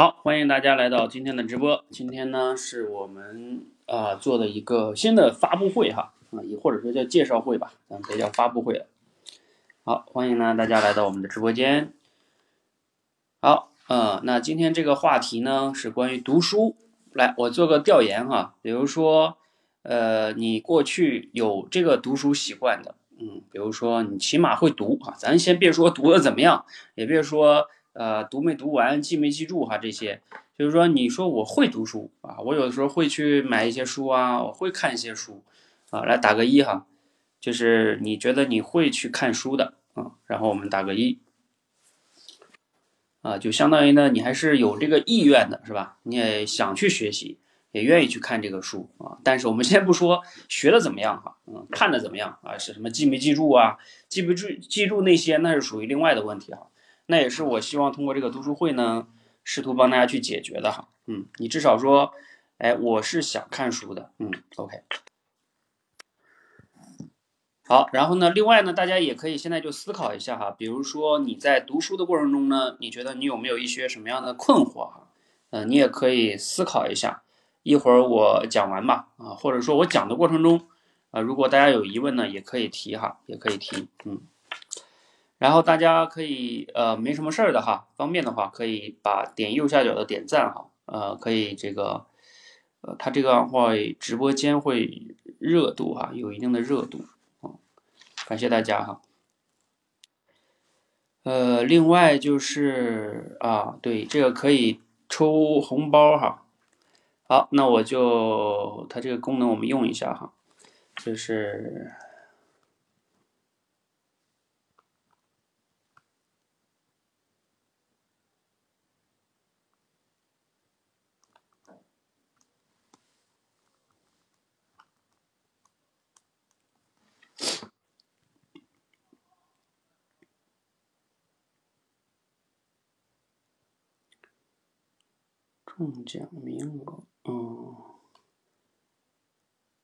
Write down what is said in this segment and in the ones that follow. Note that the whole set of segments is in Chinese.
好，欢迎大家来到今天的直播。今天呢，是我们啊做的一个新的发布会哈啊，也或者说叫介绍会吧，咱别叫发布会了。好，欢迎呢大家来到我们的直播间。好，呃，那今天这个话题呢是关于读书。来，我做个调研哈，比如说，呃，你过去有这个读书习惯的，嗯，比如说你起码会读哈，咱先别说读的怎么样，也别说。呃，读没读完，记没记住哈？这些就是说，你说我会读书啊，我有的时候会去买一些书啊，我会看一些书啊，来打个一哈，就是你觉得你会去看书的啊，然后我们打个一啊，就相当于呢，你还是有这个意愿的，是吧？你也想去学习，也愿意去看这个书啊。但是我们先不说学的怎么样哈，嗯，看的怎么样啊？是什么记没记住啊？记不住记住那些，那是属于另外的问题哈。那也是我希望通过这个读书会呢，试图帮大家去解决的哈。嗯，你至少说，哎，我是想看书的。嗯，OK。好，然后呢，另外呢，大家也可以现在就思考一下哈，比如说你在读书的过程中呢，你觉得你有没有一些什么样的困惑哈？嗯，你也可以思考一下。一会儿我讲完吧，啊，或者说我讲的过程中，啊，如果大家有疑问呢，也可以提哈，也可以提，嗯。然后大家可以呃没什么事儿的哈，方便的话可以把点右下角的点赞哈，呃可以这个呃它这个会直播间会热度哈，有一定的热度啊，感谢大家哈。呃，另外就是啊，对这个可以抽红包哈。好，那我就它这个功能我们用一下哈，就是。中奖名额，嗯，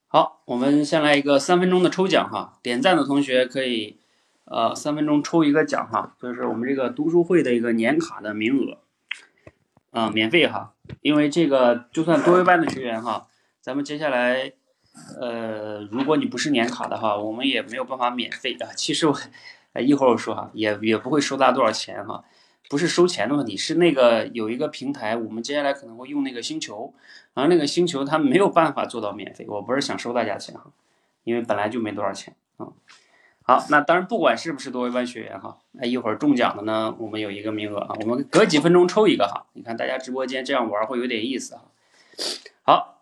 好，我们先来一个三分钟的抽奖哈，点赞的同学可以，呃，三分钟抽一个奖哈，就是我们这个读书会的一个年卡的名额，啊，免费哈，因为这个就算多一班的学员哈，咱们接下来，呃，如果你不是年卡的话，我们也没有办法免费啊。其实我，一会儿我说哈，也也不会收大家多少钱哈。不是收钱的问题，是那个有一个平台，我们接下来可能会用那个星球，然后那个星球它没有办法做到免费。我不是想收大家钱哈，因为本来就没多少钱啊。好，那当然不管是不是多维班学员哈，那一会儿中奖的呢，我们有一个名额啊，我们隔几分钟抽一个哈。你看大家直播间这样玩会有点意思哈。好，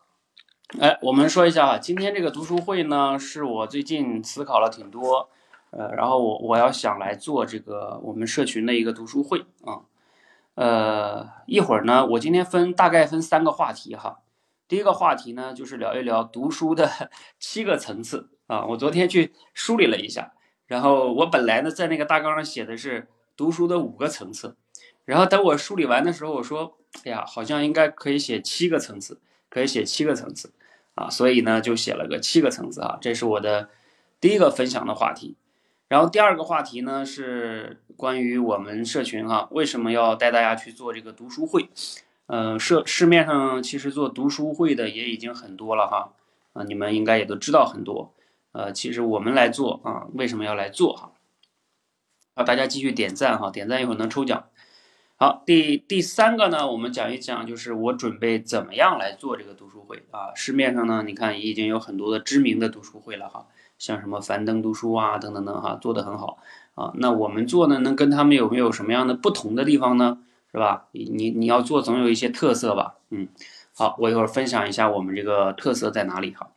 哎，我们说一下哈，今天这个读书会呢，是我最近思考了挺多。呃，然后我我要想来做这个我们社群的一个读书会啊，呃，一会儿呢，我今天分大概分三个话题哈。第一个话题呢，就是聊一聊读书的 七个层次啊。我昨天去梳理了一下，然后我本来呢在那个大纲上写的是读书的五个层次，然后等我梳理完的时候，我说，哎呀，好像应该可以写七个层次，可以写七个层次啊，所以呢就写了个七个层次啊，这是我的第一个分享的话题。然后第二个话题呢是关于我们社群哈，为什么要带大家去做这个读书会？嗯，社市面上其实做读书会的也已经很多了哈，啊，你们应该也都知道很多。呃，其实我们来做啊，为什么要来做哈？好，大家继续点赞哈，点赞一会儿能抽奖。好，第第三个呢，我们讲一讲，就是我准备怎么样来做这个读书会啊？市面上呢，你看也已经有很多的知名的读书会了哈。像什么樊登读书啊，等等等哈，做的很好啊。那我们做呢，能跟他们有没有什么样的不同的地方呢？是吧？你你要做总有一些特色吧？嗯，好，我一会儿分享一下我们这个特色在哪里哈。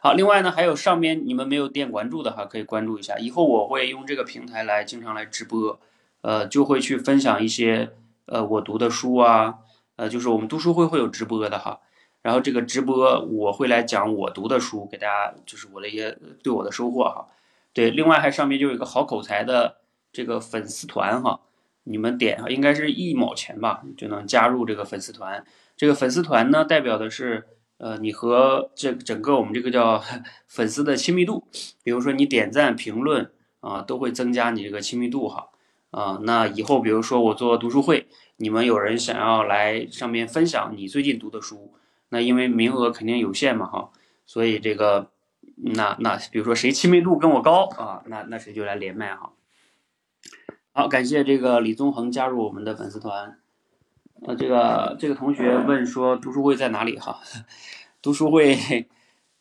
好，另外呢，还有上面你们没有点关注的哈，可以关注一下。以后我会用这个平台来经常来直播，呃，就会去分享一些呃我读的书啊，呃，就是我们读书会会有直播的哈。然后这个直播我会来讲我读的书，给大家就是我的一些对我的收获哈。对，另外还上面就有一个好口才的这个粉丝团哈，你们点应该是一毛钱吧就能加入这个粉丝团。这个粉丝团呢代表的是呃你和这整个我们这个叫 粉丝的亲密度，比如说你点赞评论啊都会增加你这个亲密度哈。啊，那以后比如说我做读书会，你们有人想要来上面分享你最近读的书，那因为名额肯定有限嘛哈，所以这个那那比如说谁亲密度跟我高啊，那那谁就来连麦哈。好，感谢这个李宗恒加入我们的粉丝团。呃，这个这个同学问说读书会在哪里哈？读书会，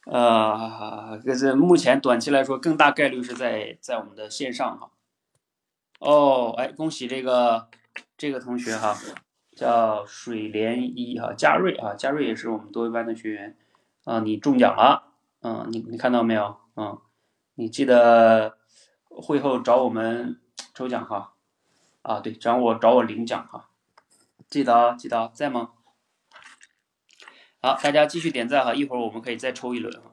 呃，这是目前短期来说更大概率是在在我们的线上哈。哦，哎，恭喜这个这个同学哈，叫水莲一哈，嘉瑞啊，嘉瑞也是我们多维班的学员啊，你中奖了，嗯，你你看到没有？嗯，你记得会后找我们抽奖哈，啊，对，找我找我领奖哈，记得啊，记得在吗？好，大家继续点赞哈，一会儿我们可以再抽一轮哈。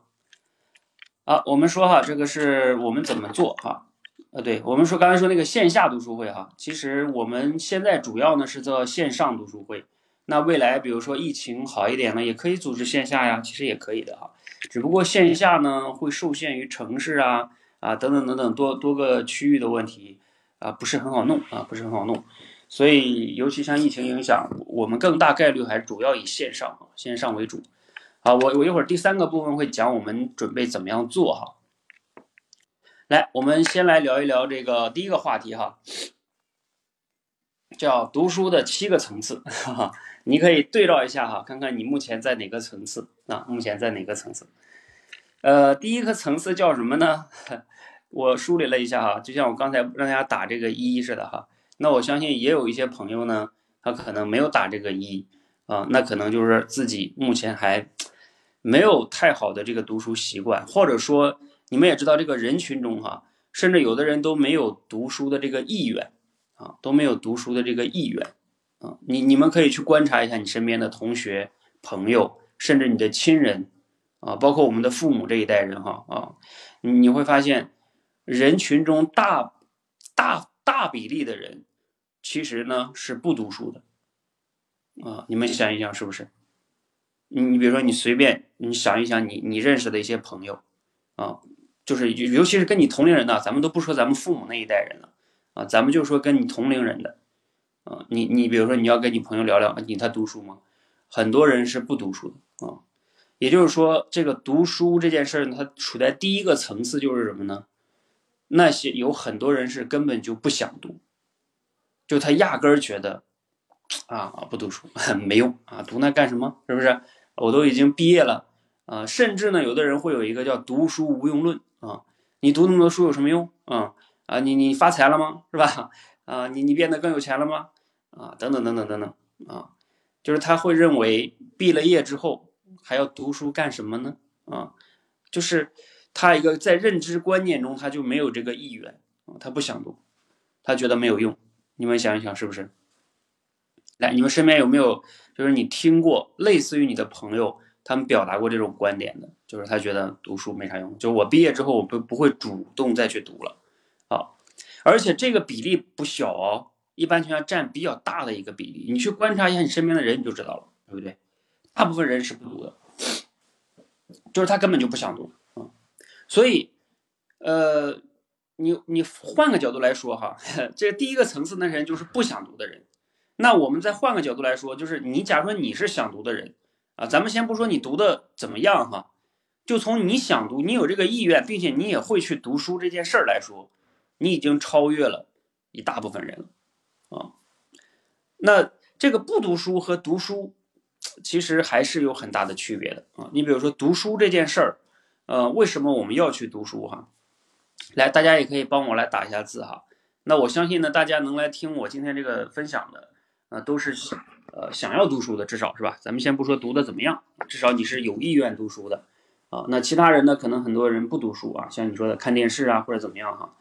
好，我们说哈，这个是我们怎么做哈？呃，对我们说刚才说那个线下读书会哈，其实我们现在主要呢是做线上读书会。那未来比如说疫情好一点呢，也可以组织线下呀，其实也可以的哈。只不过线下呢会受限于城市啊啊等等等等多多个区域的问题啊，不是很好弄啊，不是很好弄。所以尤其像疫情影响，我们更大概率还是主要以线上线上为主。好，我我一会儿第三个部分会讲我们准备怎么样做哈。来，我们先来聊一聊这个第一个话题哈，叫读书的七个层次，哈哈，你可以对照一下哈，看看你目前在哪个层次啊？目前在哪个层次？呃，第一个层次叫什么呢？我梳理了一下哈，就像我刚才让大家打这个一似的哈，那我相信也有一些朋友呢，他可能没有打这个一啊，那可能就是自己目前还没有太好的这个读书习惯，或者说。你们也知道，这个人群中哈，甚至有的人都没有读书的这个意愿啊，都没有读书的这个意愿啊。你你们可以去观察一下你身边的同学、朋友，甚至你的亲人啊，包括我们的父母这一代人哈啊，你会发现，人群中大大大比例的人，其实呢是不读书的啊。你们想一想，是不是？你比如说，你随便你想一想，你你认识的一些朋友啊。就是尤其是跟你同龄人的，咱们都不说咱们父母那一代人了啊，咱们就说跟你同龄人的啊，你你比如说你要跟你朋友聊聊，你他读书吗？很多人是不读书的啊，也就是说这个读书这件事儿，它处在第一个层次就是什么呢？那些有很多人是根本就不想读，就他压根儿觉得啊不读书 没用啊，读那干什么？是不是？我都已经毕业了啊，甚至呢，有的人会有一个叫读书无用论。啊，你读那么多书有什么用？啊啊，你你发财了吗？是吧？啊，你你变得更有钱了吗？啊，等等等等等等啊，就是他会认为毕了业之后还要读书干什么呢？啊，就是他一个在认知观念中他就没有这个意愿，他不想读，他觉得没有用。你们想一想是不是？来，你们身边有没有就是你听过类似于你的朋友？他们表达过这种观点的，就是他觉得读书没啥用，就是我毕业之后我不不会主动再去读了，啊，而且这个比例不小哦，一般情况下占比较大的一个比例，你去观察一下你身边的人你就知道了，对不对？大部分人是不读的，就是他根本就不想读啊，所以，呃，你你换个角度来说哈，这第一个层次那人就是不想读的人，那我们再换个角度来说，就是你假如说你是想读的人。啊，咱们先不说你读的怎么样哈，就从你想读，你有这个意愿，并且你也会去读书这件事儿来说，你已经超越了一大部分人了啊。那这个不读书和读书，其实还是有很大的区别的啊。你比如说读书这件事儿，呃，为什么我们要去读书哈？来，大家也可以帮我来打一下字哈。那我相信呢，大家能来听我今天这个分享的，啊，都是。呃，想要读书的至少是吧？咱们先不说读的怎么样，至少你是有意愿读书的啊。那其他人呢？可能很多人不读书啊，像你说的看电视啊或者怎么样哈。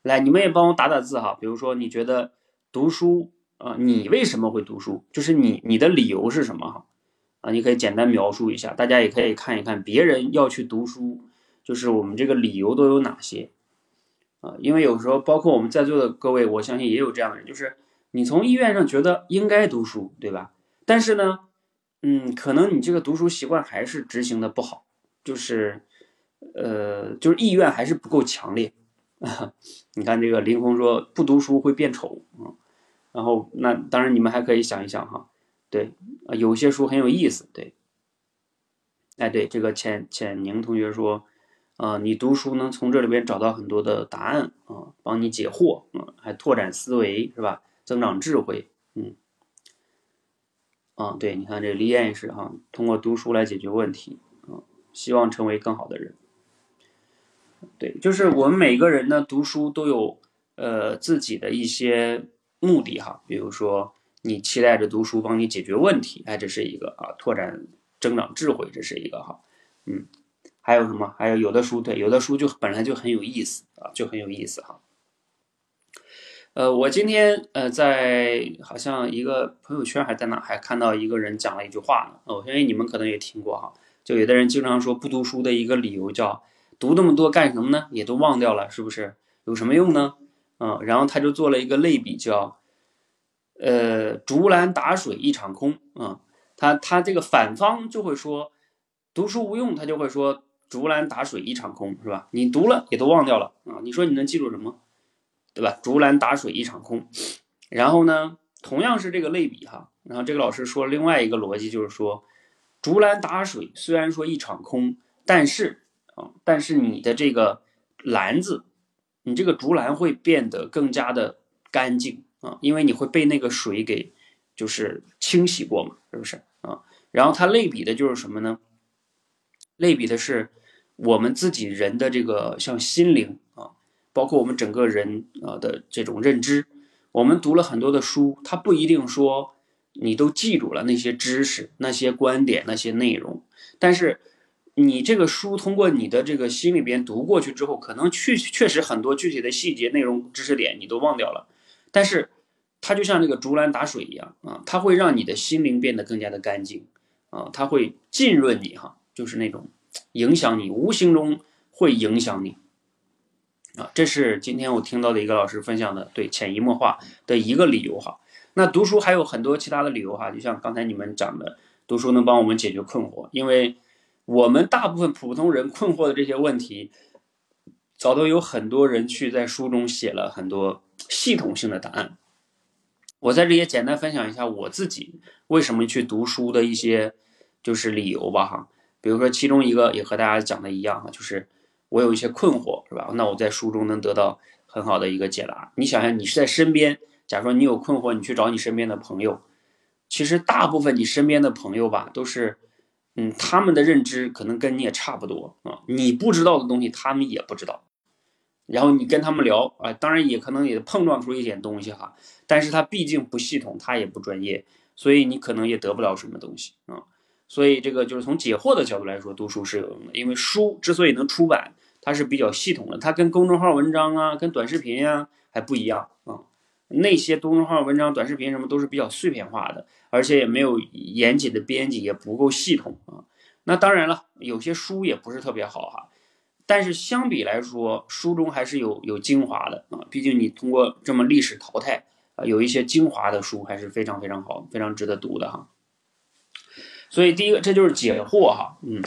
来，你们也帮我打打字哈。比如说你觉得读书啊，你为什么会读书？就是你你的理由是什么哈？啊，你可以简单描述一下，大家也可以看一看别人要去读书，就是我们这个理由都有哪些啊？因为有时候包括我们在座的各位，我相信也有这样的人，就是。你从意愿上觉得应该读书，对吧？但是呢，嗯，可能你这个读书习惯还是执行的不好，就是，呃，就是意愿还是不够强烈 你看这个林峰说不读书会变丑啊，然后那当然你们还可以想一想哈，对，有些书很有意思，对，哎对，这个浅浅宁同学说，啊，你读书能从这里边找到很多的答案啊，帮你解惑啊，还拓展思维是吧？增长智慧，嗯，啊，对，你看这李艳也是哈，通过读书来解决问题啊，希望成为更好的人。对，就是我们每个人呢，读书都有呃自己的一些目的哈。比如说，你期待着读书帮你解决问题，哎，这是一个啊，拓展增长智慧，这是一个哈。嗯，还有什么？还有有的书，对，有的书就本来就很有意思啊，就很有意思哈。呃，我今天呃在好像一个朋友圈还在哪，还看到一个人讲了一句话呢。哦，因为你们可能也听过哈，就有的人经常说不读书的一个理由叫。读那么多干什么呢？也都忘掉了，是不是？有什么用呢？嗯，然后他就做了一个类比，叫呃“竹篮打水一场空”啊。他他这个反方就会说读书无用，他就会说“竹篮打水一场空”，是吧？你读了也都忘掉了啊。你说你能记住什么？对吧？“竹篮打水一场空”。然后呢，同样是这个类比哈，然后这个老师说另外一个逻辑就是说“竹篮打水”虽然说一场空，但是。但是你的这个篮子，你这个竹篮会变得更加的干净啊，因为你会被那个水给就是清洗过嘛，是不是啊？然后它类比的就是什么呢？类比的是我们自己人的这个像心灵，包括我们整个人啊的这种认知。我们读了很多的书，它不一定说你都记住了那些知识、那些观点、那些内容，但是。你这个书通过你的这个心里边读过去之后，可能确确实很多具体的细节、内容、知识点你都忘掉了，但是它就像那个竹篮打水一样啊，它会让你的心灵变得更加的干净啊，它会浸润你哈，就是那种影响你，无形中会影响你啊。这是今天我听到的一个老师分享的对潜移默化的一个理由哈。那读书还有很多其他的理由哈，就像刚才你们讲的，读书能帮我们解决困惑，因为。我们大部分普通人困惑的这些问题，早都有很多人去在书中写了很多系统性的答案。我在这也简单分享一下我自己为什么去读书的一些就是理由吧哈。比如说其中一个也和大家讲的一样哈，就是我有一些困惑是吧？那我在书中能得到很好的一个解答。你想想，你是在身边，假如说你有困惑，你去找你身边的朋友，其实大部分你身边的朋友吧都是。嗯，他们的认知可能跟你也差不多啊，你不知道的东西他们也不知道，然后你跟他们聊啊，当然也可能也碰撞出一点东西哈，但是他毕竟不系统，他也不专业，所以你可能也得不了什么东西啊，所以这个就是从解惑的角度来说，读书是有用的，因为书之所以能出版，它是比较系统的，它跟公众号文章啊，跟短视频啊还不一样啊。那些公众号文章、短视频什么都是比较碎片化的，而且也没有严谨的编辑，也不够系统啊。那当然了，有些书也不是特别好哈，但是相比来说，书中还是有有精华的啊。毕竟你通过这么历史淘汰啊，有一些精华的书还是非常非常好，非常值得读的哈。所以第一个，这就是解惑哈，嗯，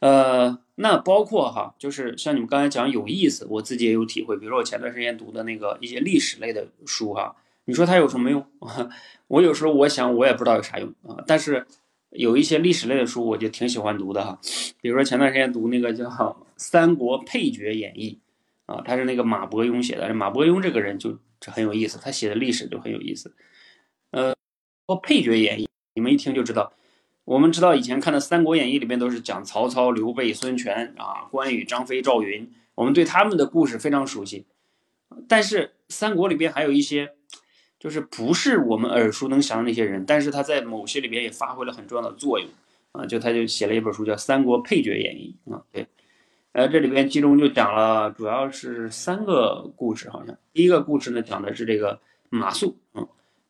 呃。那包括哈，就是像你们刚才讲有意思，我自己也有体会。比如说我前段时间读的那个一些历史类的书哈，你说它有什么用？我有时候我想我也不知道有啥用啊。但是有一些历史类的书我就挺喜欢读的哈。比如说前段时间读那个叫《三国配角演义》啊，他是那个马伯庸写的。马伯庸这个人就很有意思，他写的历史就很有意思。呃，《说配角演义》，你们一听就知道。我们知道以前看的《三国演义》里面都是讲曹操、刘备、孙权啊、关羽、张飞、赵云，我们对他们的故事非常熟悉。但是三国里边还有一些，就是不是我们耳熟能详的那些人，但是他在某些里边也发挥了很重要的作用啊。就他就写了一本书叫《三国配角演义》啊，对，呃，这里边其中就讲了主要是三个故事，好像第一个故事呢讲的是这个马谡，嗯，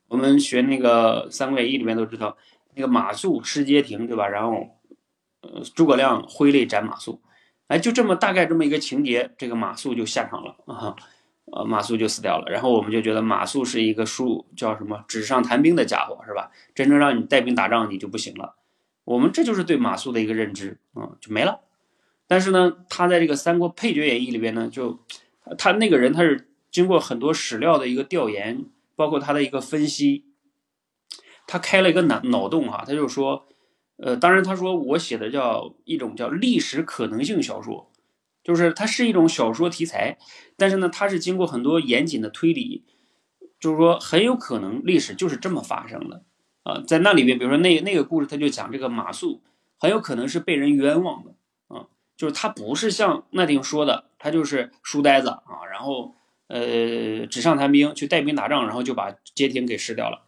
我们学那个《三国演义》里面都知道。那个马谡失街亭，对吧？然后，呃，诸葛亮挥泪斩马谡，哎，就这么大概这么一个情节，这个马谡就下场了啊，呃，马谡就死掉了。然后我们就觉得马谡是一个书叫什么纸上谈兵的家伙，是吧？真正让你带兵打仗，你就不行了。我们这就是对马谡的一个认知啊，就没了。但是呢，他在这个《三国配角演义》里边呢，就他那个人他是经过很多史料的一个调研，包括他的一个分析，他开了一个脑脑洞哈，他就说，呃，当然他说我写的叫一种叫历史可能性小说，就是它是一种小说题材，但是呢，它是经过很多严谨的推理，就是说很有可能历史就是这么发生的啊，在那里面，比如说那那个故事，他就讲这个马谡很有可能是被人冤枉的啊。就是他不是像那顶说的，他就是书呆子啊，然后呃纸上谈兵去带兵打仗，然后就把街亭给失掉了。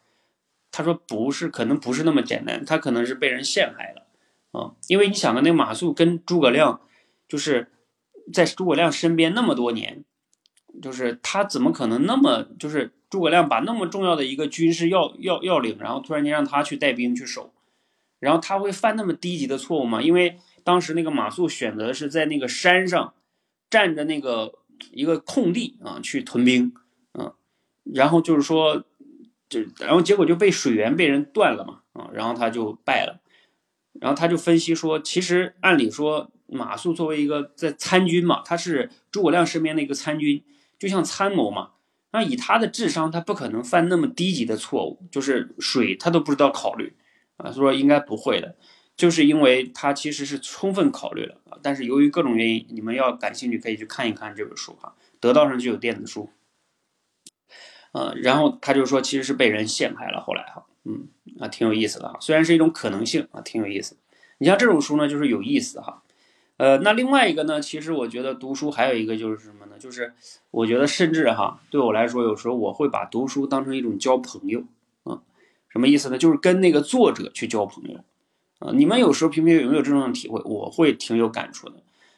他说不是，可能不是那么简单，他可能是被人陷害了啊。因为你想啊，那马谡跟诸葛亮就是在诸葛亮身边那么多年，就是他怎么可能那么就是诸葛亮把那么重要的一个军事要要要领，然后突然间让他去带兵去守，然后他会犯那么低级的错误吗？因为当时那个马谡选择是在那个山上，占着那个一个空地啊，去屯兵，嗯，然后就是说，就然后结果就被水源被人断了嘛，啊，然后他就败了，然后他就分析说，其实按理说马谡作为一个在参军嘛，他是诸葛亮身边的一个参军，就像参谋嘛，那以他的智商，他不可能犯那么低级的错误，就是水他都不知道考虑，啊，说应该不会的。就是因为他其实是充分考虑了啊，但是由于各种原因，你们要感兴趣可以去看一看这本书哈，得到上就有电子书，呃，然后他就说其实是被人陷害了，后来哈，嗯啊，挺有意思的哈，虽然是一种可能性啊，挺有意思。你像这种书呢，就是有意思哈，呃，那另外一个呢，其实我觉得读书还有一个就是什么呢？就是我觉得甚至哈，对我来说，有时候我会把读书当成一种交朋友啊，什么意思呢？就是跟那个作者去交朋友。啊，你们有时候平平有没有这种体会？我会挺有感触的，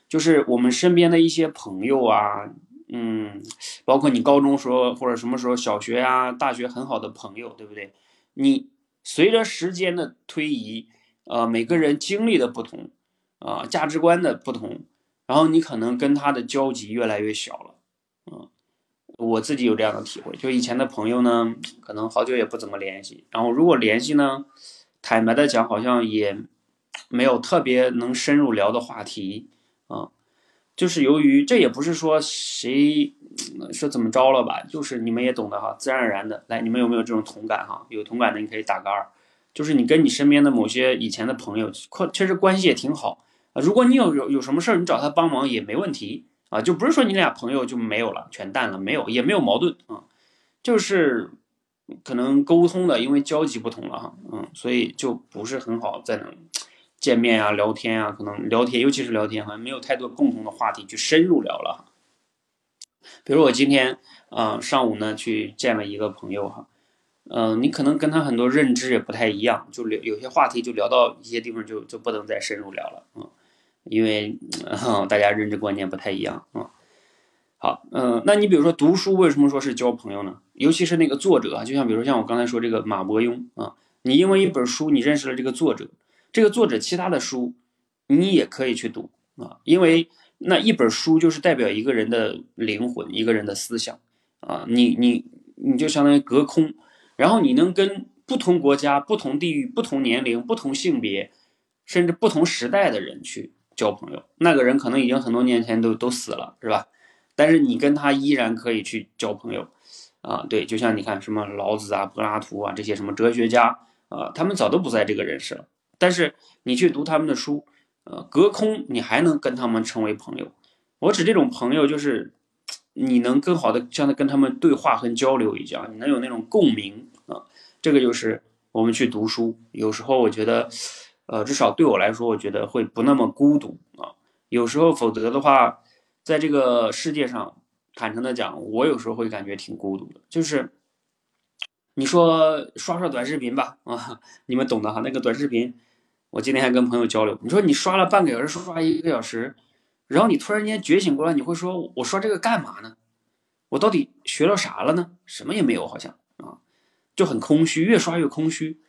就是我们身边的一些朋友啊，嗯，包括你高中时候或者什么时候小学啊、大学很好的朋友，对不对？你随着时间的推移，呃，每个人经历的不同，啊，价值观的不同，然后你可能跟他的交集越来越小了，嗯，我自己有这样的体会，就以前的朋友呢，可能好久也不怎么联系，然后如果联系呢？坦白的讲，好像也没有特别能深入聊的话题，就是由于这也不是说谁说怎么着了吧，就是你们也懂得哈，自然而然的来，你们有没有这种同感哈？有同感的你可以打个二，就是你跟你身边的某些以前的朋友，确实关系也挺好啊。如果你有有有什么事儿，你找他帮忙也没问题啊，就不是说你俩朋友就没有了，全淡了，没有也没有矛盾啊，就是。可能沟通的，因为交集不同了哈，嗯，所以就不是很好再能见面啊、聊天啊，可能聊天，尤其是聊天，好像没有太多共同的话题去深入聊了。比如我今天啊上午呢去见了一个朋友哈，嗯，你可能跟他很多认知也不太一样，就聊有些话题就聊到一些地方就就不能再深入聊了啊，因为大家认知观念不太一样啊。好，嗯，那你比如说读书，为什么说是交朋友呢？尤其是那个作者，就像比如说像我刚才说这个马伯庸啊，你因为一本书你认识了这个作者，这个作者其他的书你也可以去读啊，因为那一本书就是代表一个人的灵魂，一个人的思想啊，你你你就相当于隔空，然后你能跟不同国家、不同地域、不同年龄、不同性别，甚至不同时代的人去交朋友，那个人可能已经很多年前都都死了，是吧？但是你跟他依然可以去交朋友，啊，对，就像你看什么老子啊、柏拉图啊这些什么哲学家啊，他们早都不在这个人世了。但是你去读他们的书，呃，隔空你还能跟他们成为朋友。我指这种朋友，就是你能更好的像跟他们对话和交流一样，你能有那种共鸣啊。这个就是我们去读书，有时候我觉得，呃，至少对我来说，我觉得会不那么孤独啊。有时候否则的话。在这个世界上，坦诚的讲，我有时候会感觉挺孤独的。就是你说刷刷短视频吧，啊，你们懂的哈。那个短视频，我今天还跟朋友交流。你说你刷了半个小时，刷一个小时，然后你突然间觉醒过来，你会说，我刷这个干嘛呢？我到底学了啥了呢？什么也没有，好像啊，就很空虚，越刷越空虚。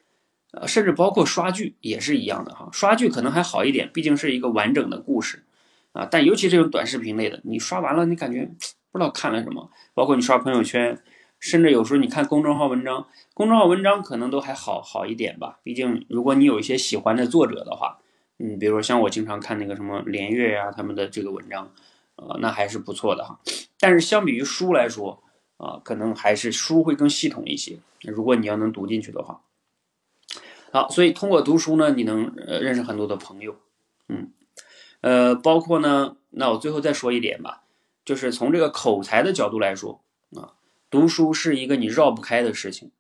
呃，甚至包括刷剧也是一样的哈。刷剧可能还好一点，毕竟是一个完整的故事。啊，但尤其这种短视频类的，你刷完了，你感觉不知道看了什么。包括你刷朋友圈，甚至有时候你看公众号文章，公众号文章可能都还好好一点吧。毕竟如果你有一些喜欢的作者的话，嗯，比如说像我经常看那个什么连岳呀他们的这个文章，呃，那还是不错的哈。但是相比于书来说啊，可能还是书会更系统一些。如果你要能读进去的话，好，所以通过读书呢，你能呃认识很多的朋友，嗯，呃，包括呢，那我最后再说一点吧，就是从这个口才的角度来说，读书是一个你绕不开的事情。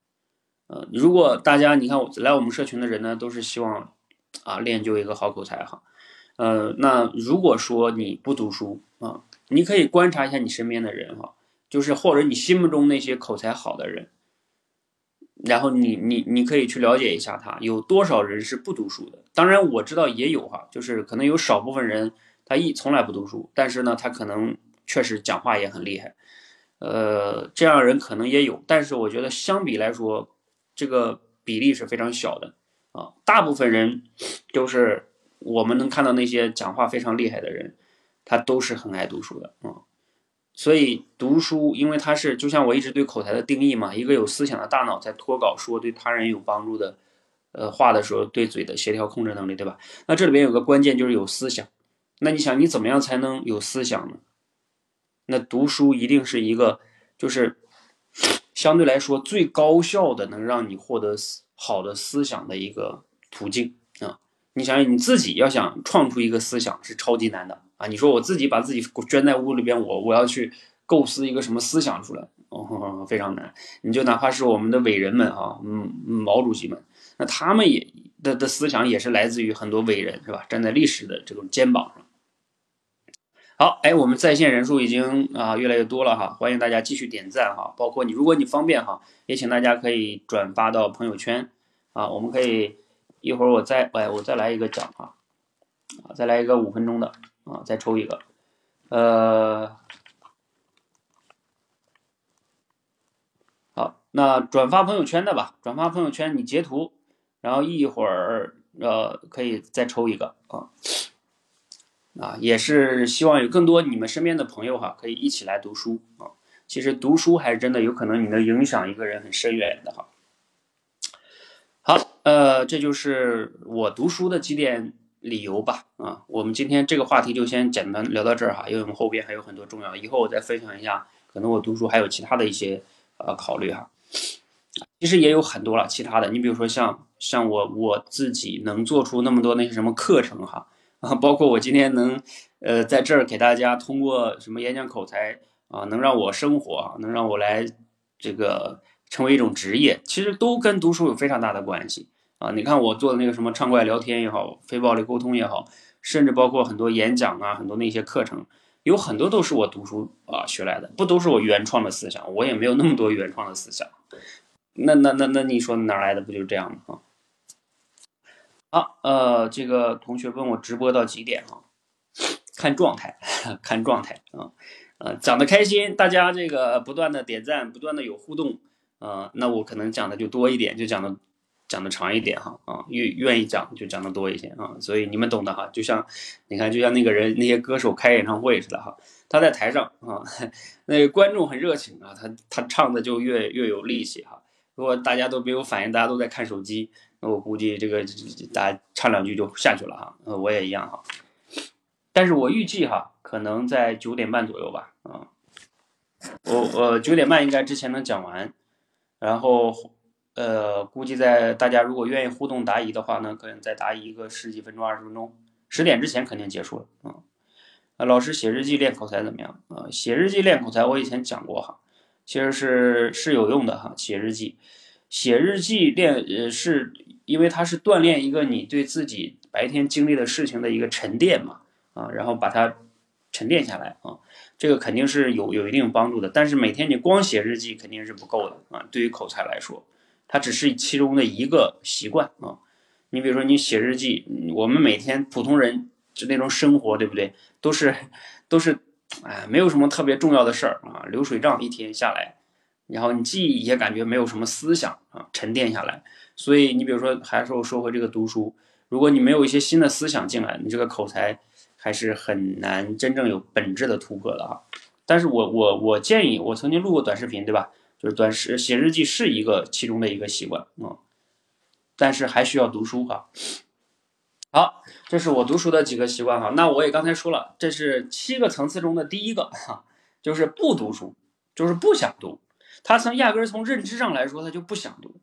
呃，如果大家你看我来我们社群的人呢，都是希望啊练就一个好口才哈。呃，那如果说你不读书啊，你可以观察一下你身边的人哈，就是或者你心目中那些口才好的人，然后你你你可以去了解一下他有多少人是不读书的。当然我知道也有哈，就是可能有少部分人他一从来不读书，但是呢他可能确实讲话也很厉害，呃，这样人可能也有，但是我觉得相比来说。这个比例是非常小的啊，大部分人就是我们能看到那些讲话非常厉害的人，他都是很爱读书的啊。所以读书，因为它是就像我一直对口才的定义嘛，一个有思想的大脑在脱稿说对他人有帮助的呃话的时候，对嘴的协调控制能力，对吧？那这里边有个关键就是有思想。那你想，你怎么样才能有思想呢？那读书一定是一个就是。相对来说，最高效的能让你获得好的思想的一个途径啊！你想想，你自己要想创出一个思想是超级难的啊！你说我自己把自己圈在屋里边，我我要去构思一个什么思想出来，哦，非常难。你就哪怕是我们的伟人们啊，嗯，毛主席们，那他们也的的思想也是来自于很多伟人，是吧？站在历史的这种肩膀上。好，哎，我们在线人数已经啊越来越多了哈，欢迎大家继续点赞哈，包括你，如果你方便哈，也请大家可以转发到朋友圈啊，我们可以一会儿我再哎我再来一个奖啊，啊再来一个五分钟的啊，再抽一个，呃，好，那转发朋友圈的吧，转发朋友圈你截图，然后一会儿呃可以再抽一个啊。啊，也是希望有更多你们身边的朋友哈，可以一起来读书啊。其实读书还是真的有可能你能影响一个人很深远的哈。好，呃，这就是我读书的几点理由吧。啊，我们今天这个话题就先简单聊到这儿哈，因为我们后边还有很多重要，以后我再分享一下，可能我读书还有其他的一些呃考虑哈。其实也有很多了其他的，你比如说像像我我自己能做出那么多那些什么课程哈。啊，包括我今天能，呃，在这儿给大家通过什么演讲口才啊，能让我生活啊，能让我来这个成为一种职业，其实都跟读书有非常大的关系啊。你看我做的那个什么畅快聊天也好，非暴力沟通也好，甚至包括很多演讲啊，很多那些课程，有很多都是我读书啊学来的，不都是我原创的思想，我也没有那么多原创的思想。那那那那你说哪来的？不就是这样吗好，呃，这个同学问我直播到几点啊？看状态，看状态啊，呃，讲的开心，大家这个不断的点赞，不断的有互动，呃，那我可能讲的就多一点，就讲的讲的长一点哈，啊，愿愿意讲就讲的多一些啊，所以你们懂的哈，就像你看，就像那个人那些歌手开演唱会似的哈，他在台上啊，那观众很热情啊，他他唱的就越越有力气哈，如果大家都没有反应，大家都在看手机。那我估计这个大家唱两句就下去了哈，呃，我也一样哈，但是我预计哈，可能在九点半左右吧，啊，我我九点半应该之前能讲完，然后呃，估计在大家如果愿意互动答疑的话呢，可能再答疑一个十几分钟、二十分钟，十点之前肯定结束了嗯。啊，老师写日记练口才怎么样啊？写日记练口才，我以前讲过哈，其实是是有用的哈，写日记，写日记练呃是。因为它是锻炼一个你对自己白天经历的事情的一个沉淀嘛，啊，然后把它沉淀下来啊，这个肯定是有有一定帮助的。但是每天你光写日记肯定是不够的啊，对于口才来说，它只是其中的一个习惯啊。你比如说你写日记，我们每天普通人就那种生活，对不对？都是都是，哎，没有什么特别重要的事儿啊，流水账一天下来，然后你记忆也感觉没有什么思想啊，沉淀下来。所以你比如说，还是我说回这个读书，如果你没有一些新的思想进来，你这个口才还是很难真正有本质的突破的啊。但是我我我建议，我曾经录过短视频，对吧？就是短视写日记是一个其中的一个习惯啊，但是还需要读书哈。好，这是我读书的几个习惯哈。那我也刚才说了，这是七个层次中的第一个哈，就是不读书，就是不想读。他从压根儿从认知上来说，他就不想读。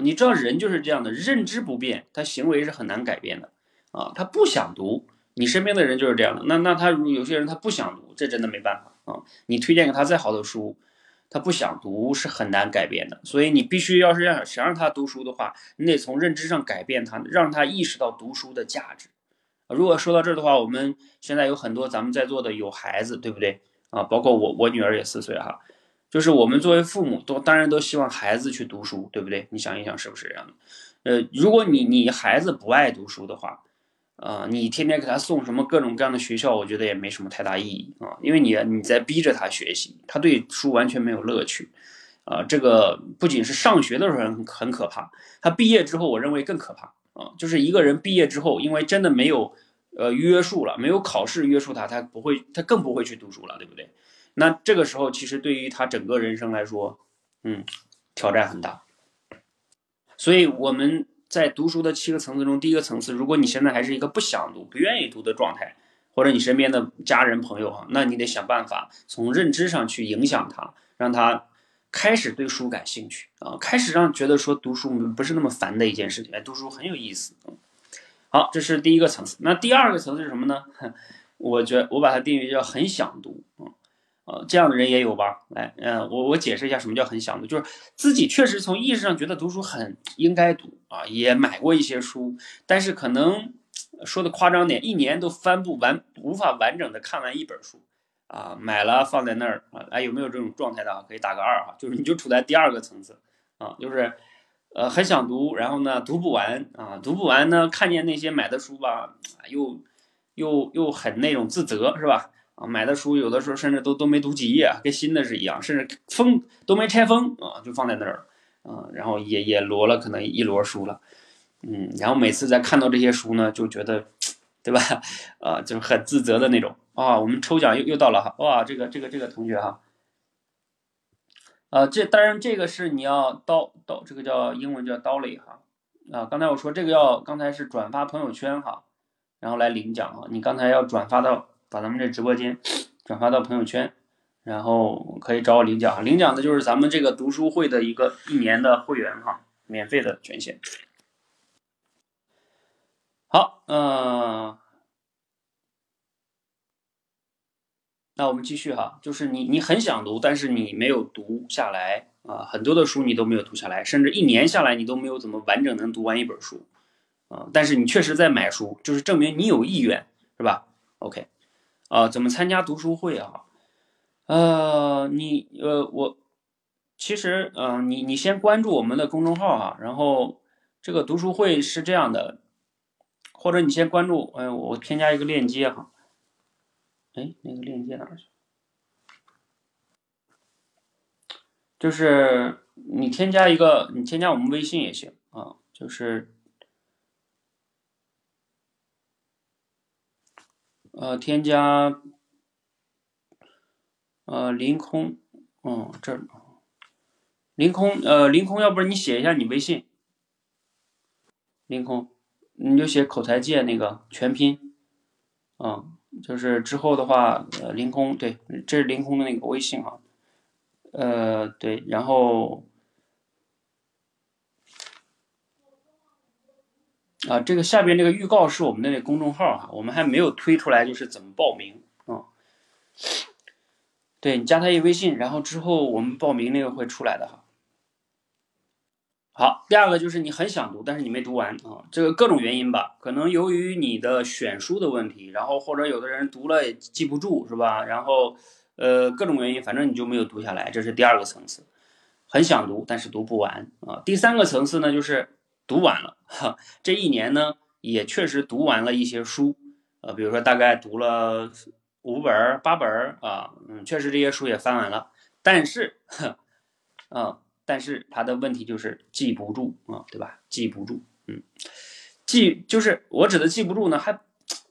你知道人就是这样的，认知不变，他行为是很难改变的啊。他不想读，你身边的人就是这样的。那那他有些人他不想读，这真的没办法啊。你推荐给他再好的书，他不想读是很难改变的。所以你必须要是让想让他读书的话，你得从认知上改变他，让他意识到读书的价值。如果说到这儿的话，我们现在有很多咱们在座的有孩子，对不对啊？包括我，我女儿也四岁哈。就是我们作为父母，都当然都希望孩子去读书，对不对？你想一想，是不是这样的？呃，如果你你孩子不爱读书的话，啊，你天天给他送什么各种各样的学校，我觉得也没什么太大意义啊，因为你你在逼着他学习，他对书完全没有乐趣，啊，这个不仅是上学的时候很很可怕，他毕业之后，我认为更可怕啊，就是一个人毕业之后，因为真的没有呃约束了，没有考试约束他，他不会，他更不会去读书了，对不对？那这个时候，其实对于他整个人生来说，嗯，挑战很大。所以我们在读书的七个层次中，第一个层次，如果你现在还是一个不想读、不愿意读的状态，或者你身边的家人朋友哈，那你得想办法从认知上去影响他，让他开始对书感兴趣啊，开始让觉得说读书不是那么烦的一件事情，哎，读书很有意思。好，这是第一个层次。那第二个层次是什么呢？我觉我把它定义叫很想读嗯。呃，这样的人也有吧？来，嗯，我我解释一下什么叫很想读，就是自己确实从意识上觉得读书很应该读啊，也买过一些书，但是可能说的夸张点，一年都翻不完，无法完整的看完一本书啊，买了放在那儿啊，哎，有没有这种状态的啊？可以打个二哈，就是你就处在第二个层次啊，就是呃很想读，然后呢读不完啊，读不完呢，看见那些买的书吧，又又又很那种自责是吧？啊，买的书有的时候甚至都都没读几页，跟新的是一样，甚至封都没拆封啊，就放在那儿，啊，然后也也摞了可能一摞书了，嗯，然后每次在看到这些书呢，就觉得，对吧？啊，就是很自责的那种啊。我们抽奖又又到了哈，哇，这个这个这个同学哈，啊，这当然这个是你要刀刀，这个叫英文叫 daily 哈，啊，刚才我说这个要刚才是转发朋友圈哈，然后来领奖啊，你刚才要转发到。把咱们这直播间 转发到朋友圈，然后可以找我领奖。领奖的就是咱们这个读书会的一个一年的会员哈，免费的权限。好，嗯，那我们继续哈，就是你你很想读，但是你没有读下来啊，很多的书你都没有读下来，甚至一年下来你都没有怎么完整能读完一本书啊。但是你确实在买书，就是证明你有意愿，是吧？OK。啊，怎么参加读书会啊？呃，你呃，我其实嗯，你你先关注我们的公众号哈，然后这个读书会是这样的，或者你先关注，哎，我添加一个链接哈，哎，那个链接哪去？就是你添加一个，你添加我们微信也行啊，就是。呃，添加，呃，凌空，哦，这，凌空，呃，凌空，要不然你写一下你微信，凌空，你就写口才界那个全拼，嗯，就是之后的话，呃，凌空，对，这是凌空的那个微信哈，呃，对，然后。啊，这个下边这个预告是我们的公众号哈，我们还没有推出来，就是怎么报名啊？对你加他一微信，然后之后我们报名那个会出来的哈。好，第二个就是你很想读，但是你没读完啊，这个各种原因吧，可能由于你的选书的问题，然后或者有的人读了也记不住是吧？然后呃各种原因，反正你就没有读下来，这是第二个层次，很想读但是读不完啊。第三个层次呢就是。读完了哈，这一年呢也确实读完了一些书，呃，比如说大概读了五本八本啊，嗯，确实这些书也翻完了，但是，啊，但是他的问题就是记不住啊，对吧？记不住，嗯，记就是我指的记不住呢，还，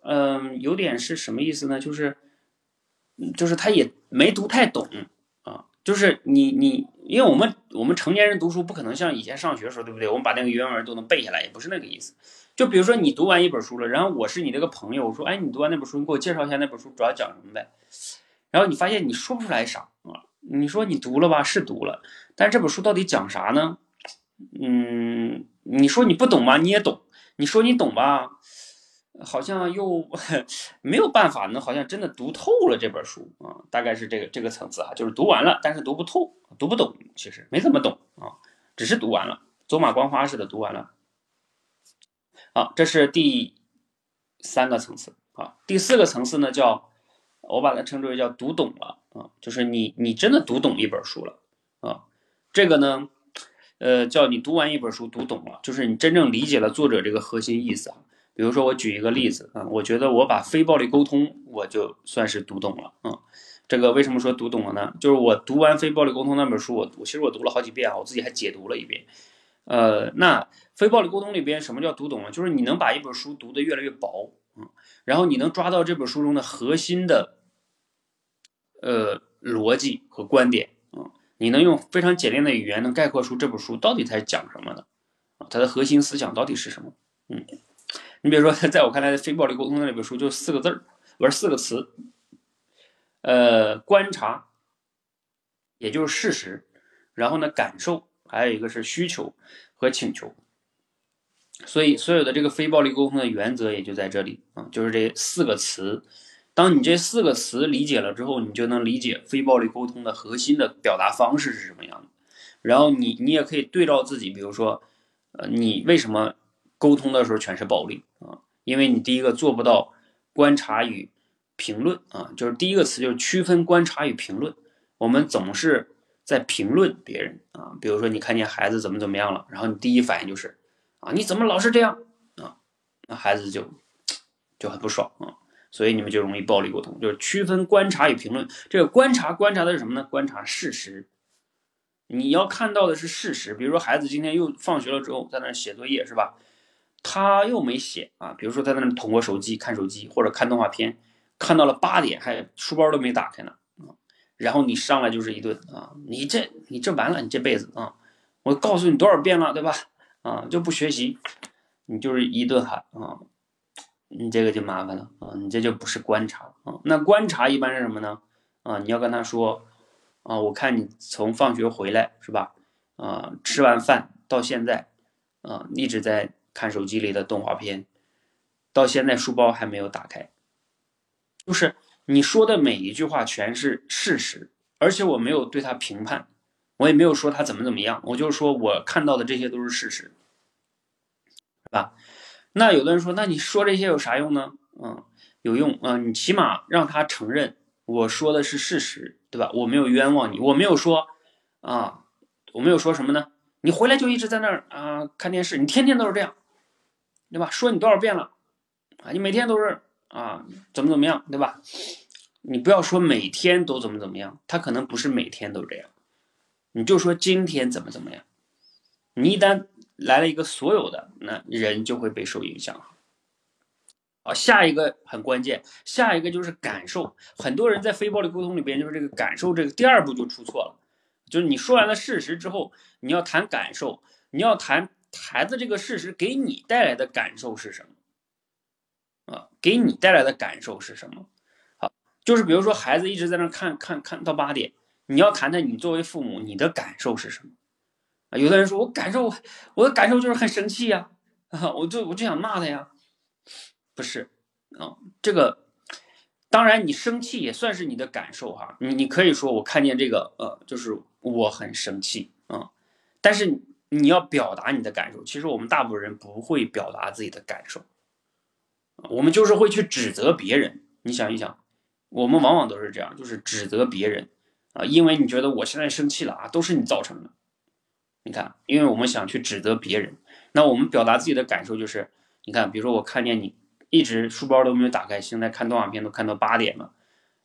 嗯，有点是什么意思呢？就是，就是他也没读太懂啊。就是你你，因为我们我们成年人读书不可能像以前上学时候，对不对？我们把那个原文都能背下来，也不是那个意思。就比如说你读完一本书了，然后我是你那个朋友，我说，哎，你读完那本书，你给我介绍一下那本书主要讲什么呗？然后你发现你说不出来啥啊？你说你读了吧，是读了，但是这本书到底讲啥呢？嗯，你说你不懂吧，你也懂；你说你懂吧，好像又 没有办法能好像真的读透了这本书啊。大概是这个这个层次啊，就是读完了，但是读不透，读不懂，其实没怎么懂啊，只是读完了，走马观花似的读完了。好，这是第三个层次啊。第四个层次呢，叫我把它称之为叫读懂了啊，就是你你真的读懂一本书了啊。这个呢，呃，叫你读完一本书读懂了，就是你真正理解了作者这个核心意思啊。比如说我举一个例子啊，我觉得我把非暴力沟通我就算是读懂了啊。这个为什么说读懂了呢？就是我读完非暴力沟通那本书，我我其实我读了好几遍啊，我自己还解读了一遍。呃，那非暴力沟通里边什么叫读懂了？就是你能把一本书读得越来越薄，嗯，然后你能抓到这本书中的核心的呃逻辑和观点，嗯，你能用非常简练的语言能概括出这本书到底在讲什么的，它的核心思想到底是什么？嗯，你比如说，在我看来，非暴力沟通的那本书就四个字儿，不是四个词，呃，观察，也就是事实，然后呢，感受。还有一个是需求和请求，所以所有的这个非暴力沟通的原则也就在这里啊，就是这四个词。当你这四个词理解了之后，你就能理解非暴力沟通的核心的表达方式是什么样的。然后你你也可以对照自己，比如说，呃，你为什么沟通的时候全是暴力啊？因为你第一个做不到观察与评论啊，就是第一个词就是区分观察与评论。我们总是。在评论别人啊，比如说你看见孩子怎么怎么样了，然后你第一反应就是啊，你怎么老是这样啊？那孩子就就很不爽啊，所以你们就容易暴力沟通，就是区分观察与评论。这个观察观察的是什么呢？观察事实，你要看到的是事实。比如说孩子今天又放学了之后在那写作业是吧？他又没写啊，比如说他在那捅过手机看手机或者看动画片，看到了八点还书包都没打开呢。然后你上来就是一顿啊，你这你这完了，你这辈子啊，我告诉你多少遍了，对吧？啊，就不学习，你就是一顿喊啊，你这个就麻烦了啊，你这就不是观察啊。那观察一般是什么呢？啊，你要跟他说啊，我看你从放学回来是吧？啊，吃完饭到现在啊，一直在看手机里的动画片，到现在书包还没有打开，就是。你说的每一句话全是事实，而且我没有对他评判，我也没有说他怎么怎么样，我就说我看到的这些都是事实，是吧？那有的人说，那你说这些有啥用呢？嗯，有用啊，你起码让他承认我说的是事实，对吧？我没有冤枉你，我没有说啊，我没有说什么呢？你回来就一直在那儿啊看电视，你天天都是这样，对吧？说你多少遍了啊？你每天都是。啊，怎么怎么样，对吧？你不要说每天都怎么怎么样，他可能不是每天都这样，你就说今天怎么怎么样。你一旦来了一个所有的，那人就会被受影响。好，下一个很关键，下一个就是感受。很多人在非暴力沟通里边，就是这个感受这个第二步就出错了，就是你说完了事实之后，你要谈感受，你要谈孩子这个事实给你带来的感受是什么。啊，给你带来的感受是什么？好，就是比如说孩子一直在那看看看到八点，你要谈谈你作为父母你的感受是什么？啊，有的人说我感受我的感受就是很生气呀，啊，我就我就想骂他呀，不是啊，这个当然你生气也算是你的感受哈，你你可以说我看见这个呃，就是我很生气，但是你要表达你的感受，其实我们大部分人不会表达自己的感受。我们就是会去指责别人，你想一想，我们往往都是这样，就是指责别人啊，因为你觉得我现在生气了啊，都是你造成的。你看，因为我们想去指责别人，那我们表达自己的感受就是，你看，比如说我看见你一直书包都没有打开，现在看动画片都看到八点了，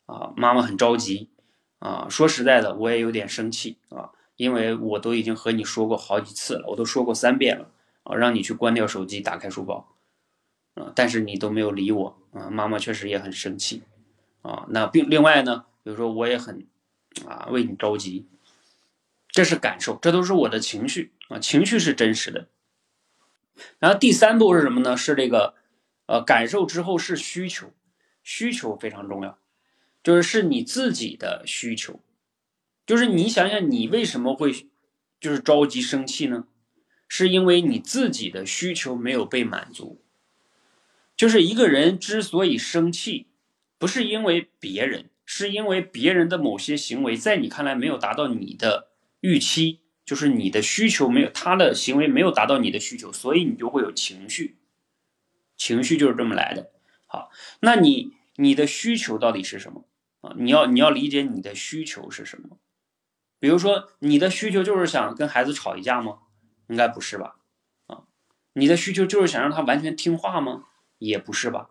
啊，妈妈很着急啊。说实在的，我也有点生气啊，因为我都已经和你说过好几次了，我都说过三遍了啊，让你去关掉手机，打开书包。啊！但是你都没有理我啊！妈妈确实也很生气啊。那并另外呢，比如说我也很啊为你着急，这是感受，这都是我的情绪啊，情绪是真实的。然后第三步是什么呢？是这个呃感受之后是需求，需求非常重要。就是是你自己的需求，就是你想想你为什么会就是着急生气呢？是因为你自己的需求没有被满足。就是一个人之所以生气，不是因为别人，是因为别人的某些行为在你看来没有达到你的预期，就是你的需求没有他的行为没有达到你的需求，所以你就会有情绪。情绪就是这么来的。好，那你你的需求到底是什么啊？你要你要理解你的需求是什么。比如说，你的需求就是想跟孩子吵一架吗？应该不是吧？啊，你的需求就是想让他完全听话吗？也不是吧？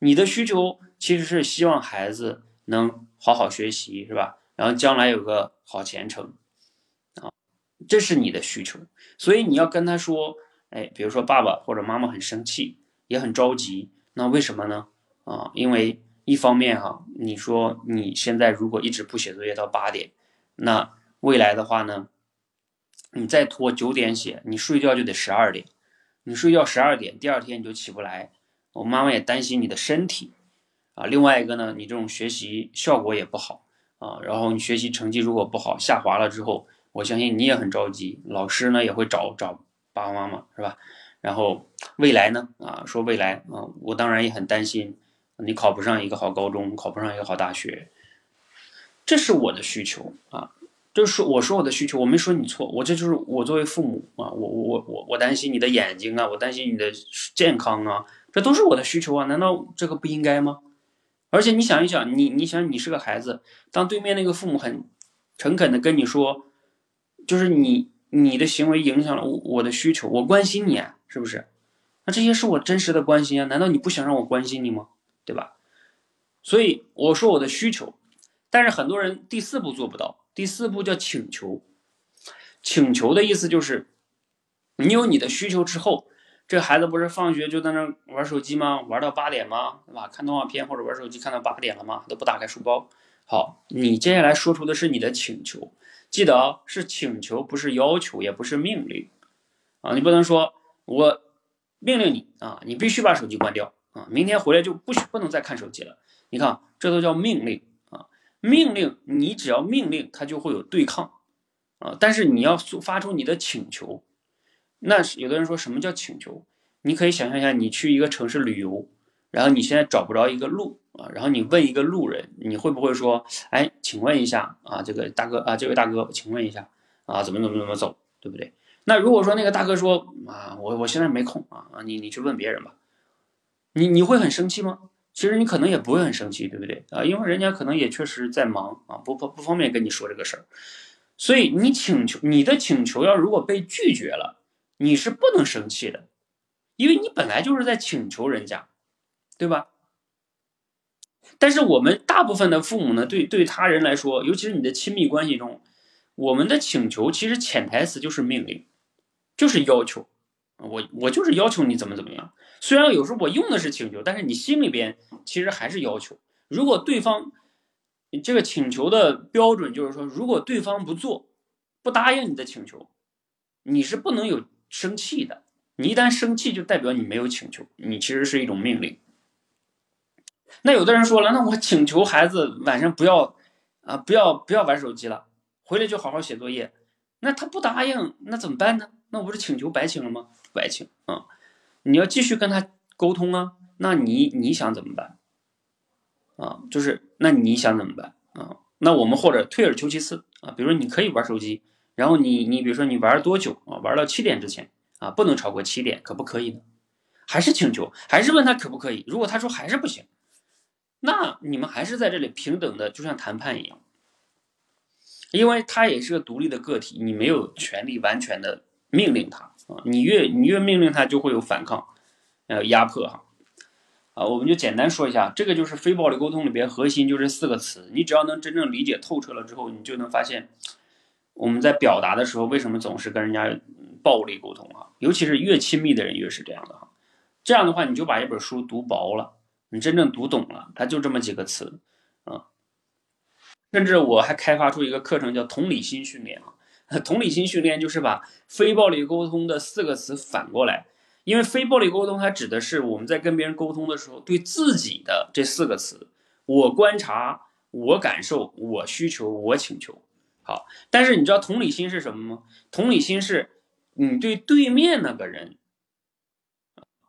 你的需求其实是希望孩子能好好学习，是吧？然后将来有个好前程啊，这是你的需求。所以你要跟他说，哎，比如说爸爸或者妈妈很生气，也很着急，那为什么呢？啊，因为一方面哈，你说你现在如果一直不写作业到八点，那未来的话呢，你再拖九点写，你睡觉就得十二点，你睡觉十二点，第二天你就起不来。我妈妈也担心你的身体啊。另外一个呢，你这种学习效果也不好啊。然后你学习成绩如果不好下滑了之后，我相信你也很着急，老师呢也会找找爸爸妈妈是吧？然后未来呢啊，说未来啊，我当然也很担心你考不上一个好高中，考不上一个好大学，这是我的需求啊。就是说我说我的需求，我没说你错，我这就是我作为父母啊，我我我我担心你的眼睛啊，我担心你的健康啊。这都是我的需求啊，难道这个不应该吗？而且你想一想，你你想你是个孩子，当对面那个父母很诚恳的跟你说，就是你你的行为影响了我我的需求，我关心你啊，是不是？那这些是我真实的关心啊，难道你不想让我关心你吗？对吧？所以我说我的需求，但是很多人第四步做不到，第四步叫请求，请求的意思就是你有你的需求之后。这孩子不是放学就在那玩手机吗？玩到八点吗？对吧？看动画片或者玩手机看到八点了吗？都不打开书包。好，你接下来说出的是你的请求，记得啊，是请求，不是要求，也不是命令啊。你不能说我命令你啊，你必须把手机关掉啊，明天回来就不许不能再看手机了。你看，这都叫命令。命令你只要命令，他就会有对抗啊。但是你要发出你的请求。那有的人说什么叫请求？你可以想象一下，你去一个城市旅游，然后你现在找不着一个路啊，然后你问一个路人，你会不会说，哎，请问一下啊，这个大哥啊，这位大哥，请问一下啊，怎么怎么怎么走，对不对？那如果说那个大哥说啊，我我现在没空，啊，你你去问别人吧，你你会很生气吗？其实你可能也不会很生气，对不对啊？因为人家可能也确实在忙啊，不不不方便跟你说这个事儿，所以你请求你的请求要如果被拒绝了。你是不能生气的，因为你本来就是在请求人家，对吧？但是我们大部分的父母呢，对对他人来说，尤其是你的亲密关系中，我们的请求其实潜台词就是命令，就是要求。我我就是要求你怎么怎么样。虽然有时候我用的是请求，但是你心里边其实还是要求。如果对方这个请求的标准就是说，如果对方不做，不答应你的请求，你是不能有。生气的，你一旦生气，就代表你没有请求，你其实是一种命令。那有的人说了，那我请求孩子晚上不要啊，不要不要玩手机了，回来就好好写作业。那他不答应，那怎么办呢？那我不是请求白请了吗？白请啊！你要继续跟他沟通啊。那你你想怎么办？啊，就是那你想怎么办啊？那我们或者退而求其次啊，比如说你可以玩手机。然后你你比如说你玩多久啊？玩到七点之前啊，不能超过七点，可不可以呢？还是请求，还是问他可不可以？如果他说还是不行，那你们还是在这里平等的，就像谈判一样，因为他也是个独立的个体，你没有权利完全的命令他啊。你越你越命令他，就会有反抗，呃，压迫哈。啊，我们就简单说一下，这个就是非暴力沟通里边核心就这四个词，你只要能真正理解透彻了之后，你就能发现。我们在表达的时候，为什么总是跟人家暴力沟通啊？尤其是越亲密的人越是这样的哈。这样的话，你就把一本书读薄了，你真正读懂了，它就这么几个词啊。甚至我还开发出一个课程叫同理心训练啊。同理心训练就是把非暴力沟通的四个词反过来，因为非暴力沟通它指的是我们在跟别人沟通的时候，对自己的这四个词：我观察、我感受，我需求，我请求。好，但是你知道同理心是什么吗？同理心是你对对面那个人，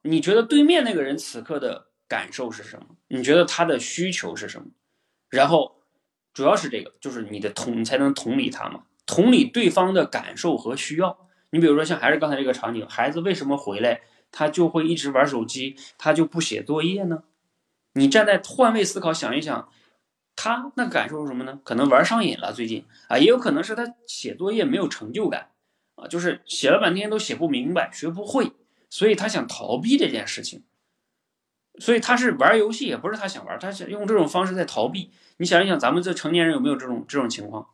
你觉得对面那个人此刻的感受是什么？你觉得他的需求是什么？然后主要是这个，就是你的同，你才能同理他嘛，同理对方的感受和需要。你比如说像还是刚才这个场景，孩子为什么回来他就会一直玩手机，他就不写作业呢？你站在换位思考想一想，他那感受是什么呢？可能玩上瘾了，最近啊，也有可能是他写作业没有成就感啊，就是写了半天都写不明白，学不会，所以他想逃避这件事情。所以他是玩游戏，也不是他想玩，他是用这种方式在逃避。你想一想，咱们这成年人有没有这种这种情况？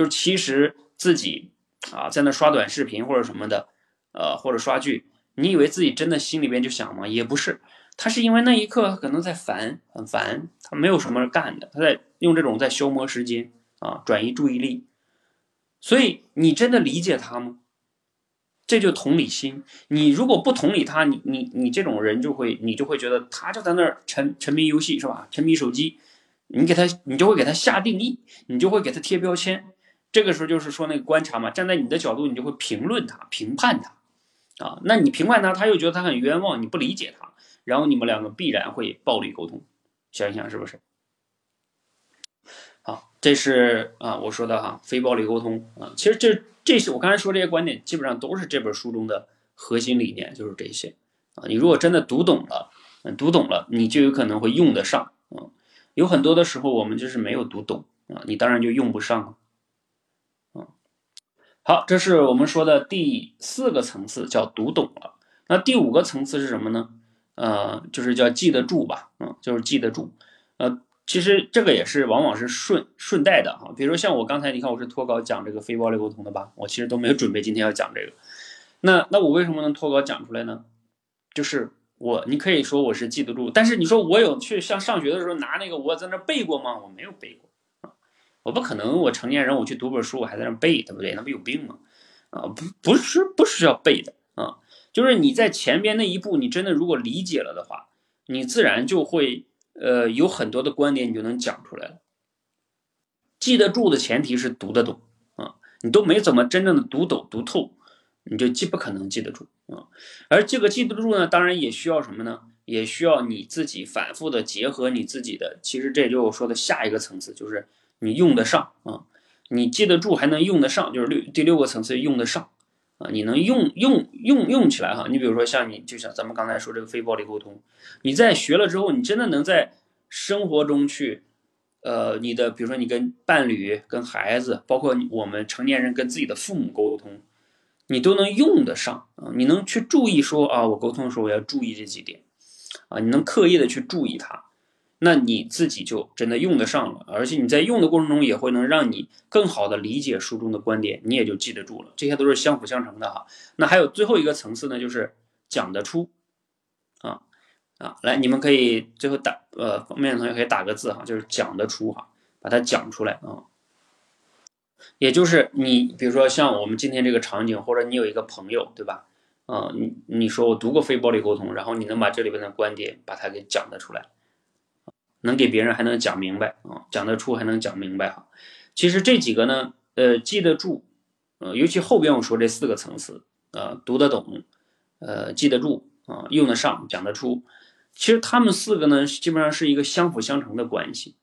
就是其实自己啊在那刷短视频或者什么的，呃或者刷剧，你以为自己真的心里边就想吗？也不是。他是因为那一刻可能在烦，很烦，他没有什么干的，他在用这种在消磨时间啊，转移注意力。所以你真的理解他吗？这就同理心。你如果不同理他，你你你这种人就会，你就会觉得他就在那儿沉沉迷游戏是吧？沉迷手机，你给他，你就会给他下定义，你就会给他贴标签。这个时候就是说那个观察嘛，站在你的角度，你就会评论他、评判他啊。那你评判他，他又觉得他很冤枉，你不理解他。然后你们两个必然会暴力沟通，想一想是不是？好，这是啊我说的哈，非暴力沟通啊，其实这这是我刚才说这些观点，基本上都是这本书中的核心理念，就是这些啊。你如果真的读懂了，读懂了，你就有可能会用得上啊。有很多的时候我们就是没有读懂啊，你当然就用不上了。好，这是我们说的第四个层次，叫读懂了。那第五个层次是什么呢？呃，就是叫记得住吧，嗯，就是记得住。呃，其实这个也是往往是顺顺带的哈。比如说像我刚才，你看我是脱稿讲这个非暴力沟通的吧，我其实都没有准备今天要讲这个。那那我为什么能脱稿讲出来呢？就是我，你可以说我是记得住，但是你说我有去像上学的时候拿那个我在那背过吗？我没有背过，我不可能，我成年人我去读本书我还在那背，对不对？那不有病吗？啊，不不是不是要背的啊。就是你在前边那一步，你真的如果理解了的话，你自然就会呃有很多的观点，你就能讲出来了。记得住的前提是读得懂啊，你都没怎么真正的读懂读透，你就记不可能记得住啊。而这个记得住呢，当然也需要什么呢？也需要你自己反复的结合你自己的，其实这就我说的下一个层次，就是你用得上啊，你记得住还能用得上，就是六第六个层次用得上。啊，你能用用用用起来哈？你比如说像你，就像咱们刚才说这个非暴力沟通，你在学了之后，你真的能在生活中去，呃，你的比如说你跟伴侣、跟孩子，包括我们成年人跟自己的父母沟通，你都能用得上啊。你能去注意说啊，我沟通的时候我要注意这几点啊，你能刻意的去注意它。那你自己就真的用得上了，而且你在用的过程中也会能让你更好的理解书中的观点，你也就记得住了。这些都是相辅相成的哈。那还有最后一个层次呢，就是讲得出啊啊，来，你们可以最后打呃，方便的同学可以打个字哈，就是讲得出哈，把它讲出来啊。也就是你比如说像我们今天这个场景，或者你有一个朋友对吧？啊，你你说我读过非暴力沟通，然后你能把这里边的观点把它给讲得出来。能给别人还能讲明白啊，讲得出还能讲明白哈。其实这几个呢，呃，记得住，呃，尤其后边我说这四个层次，呃，读得懂，呃，记得住啊，用得上，讲得出。其实他们四个呢，基本上是一个相辅相成的关系。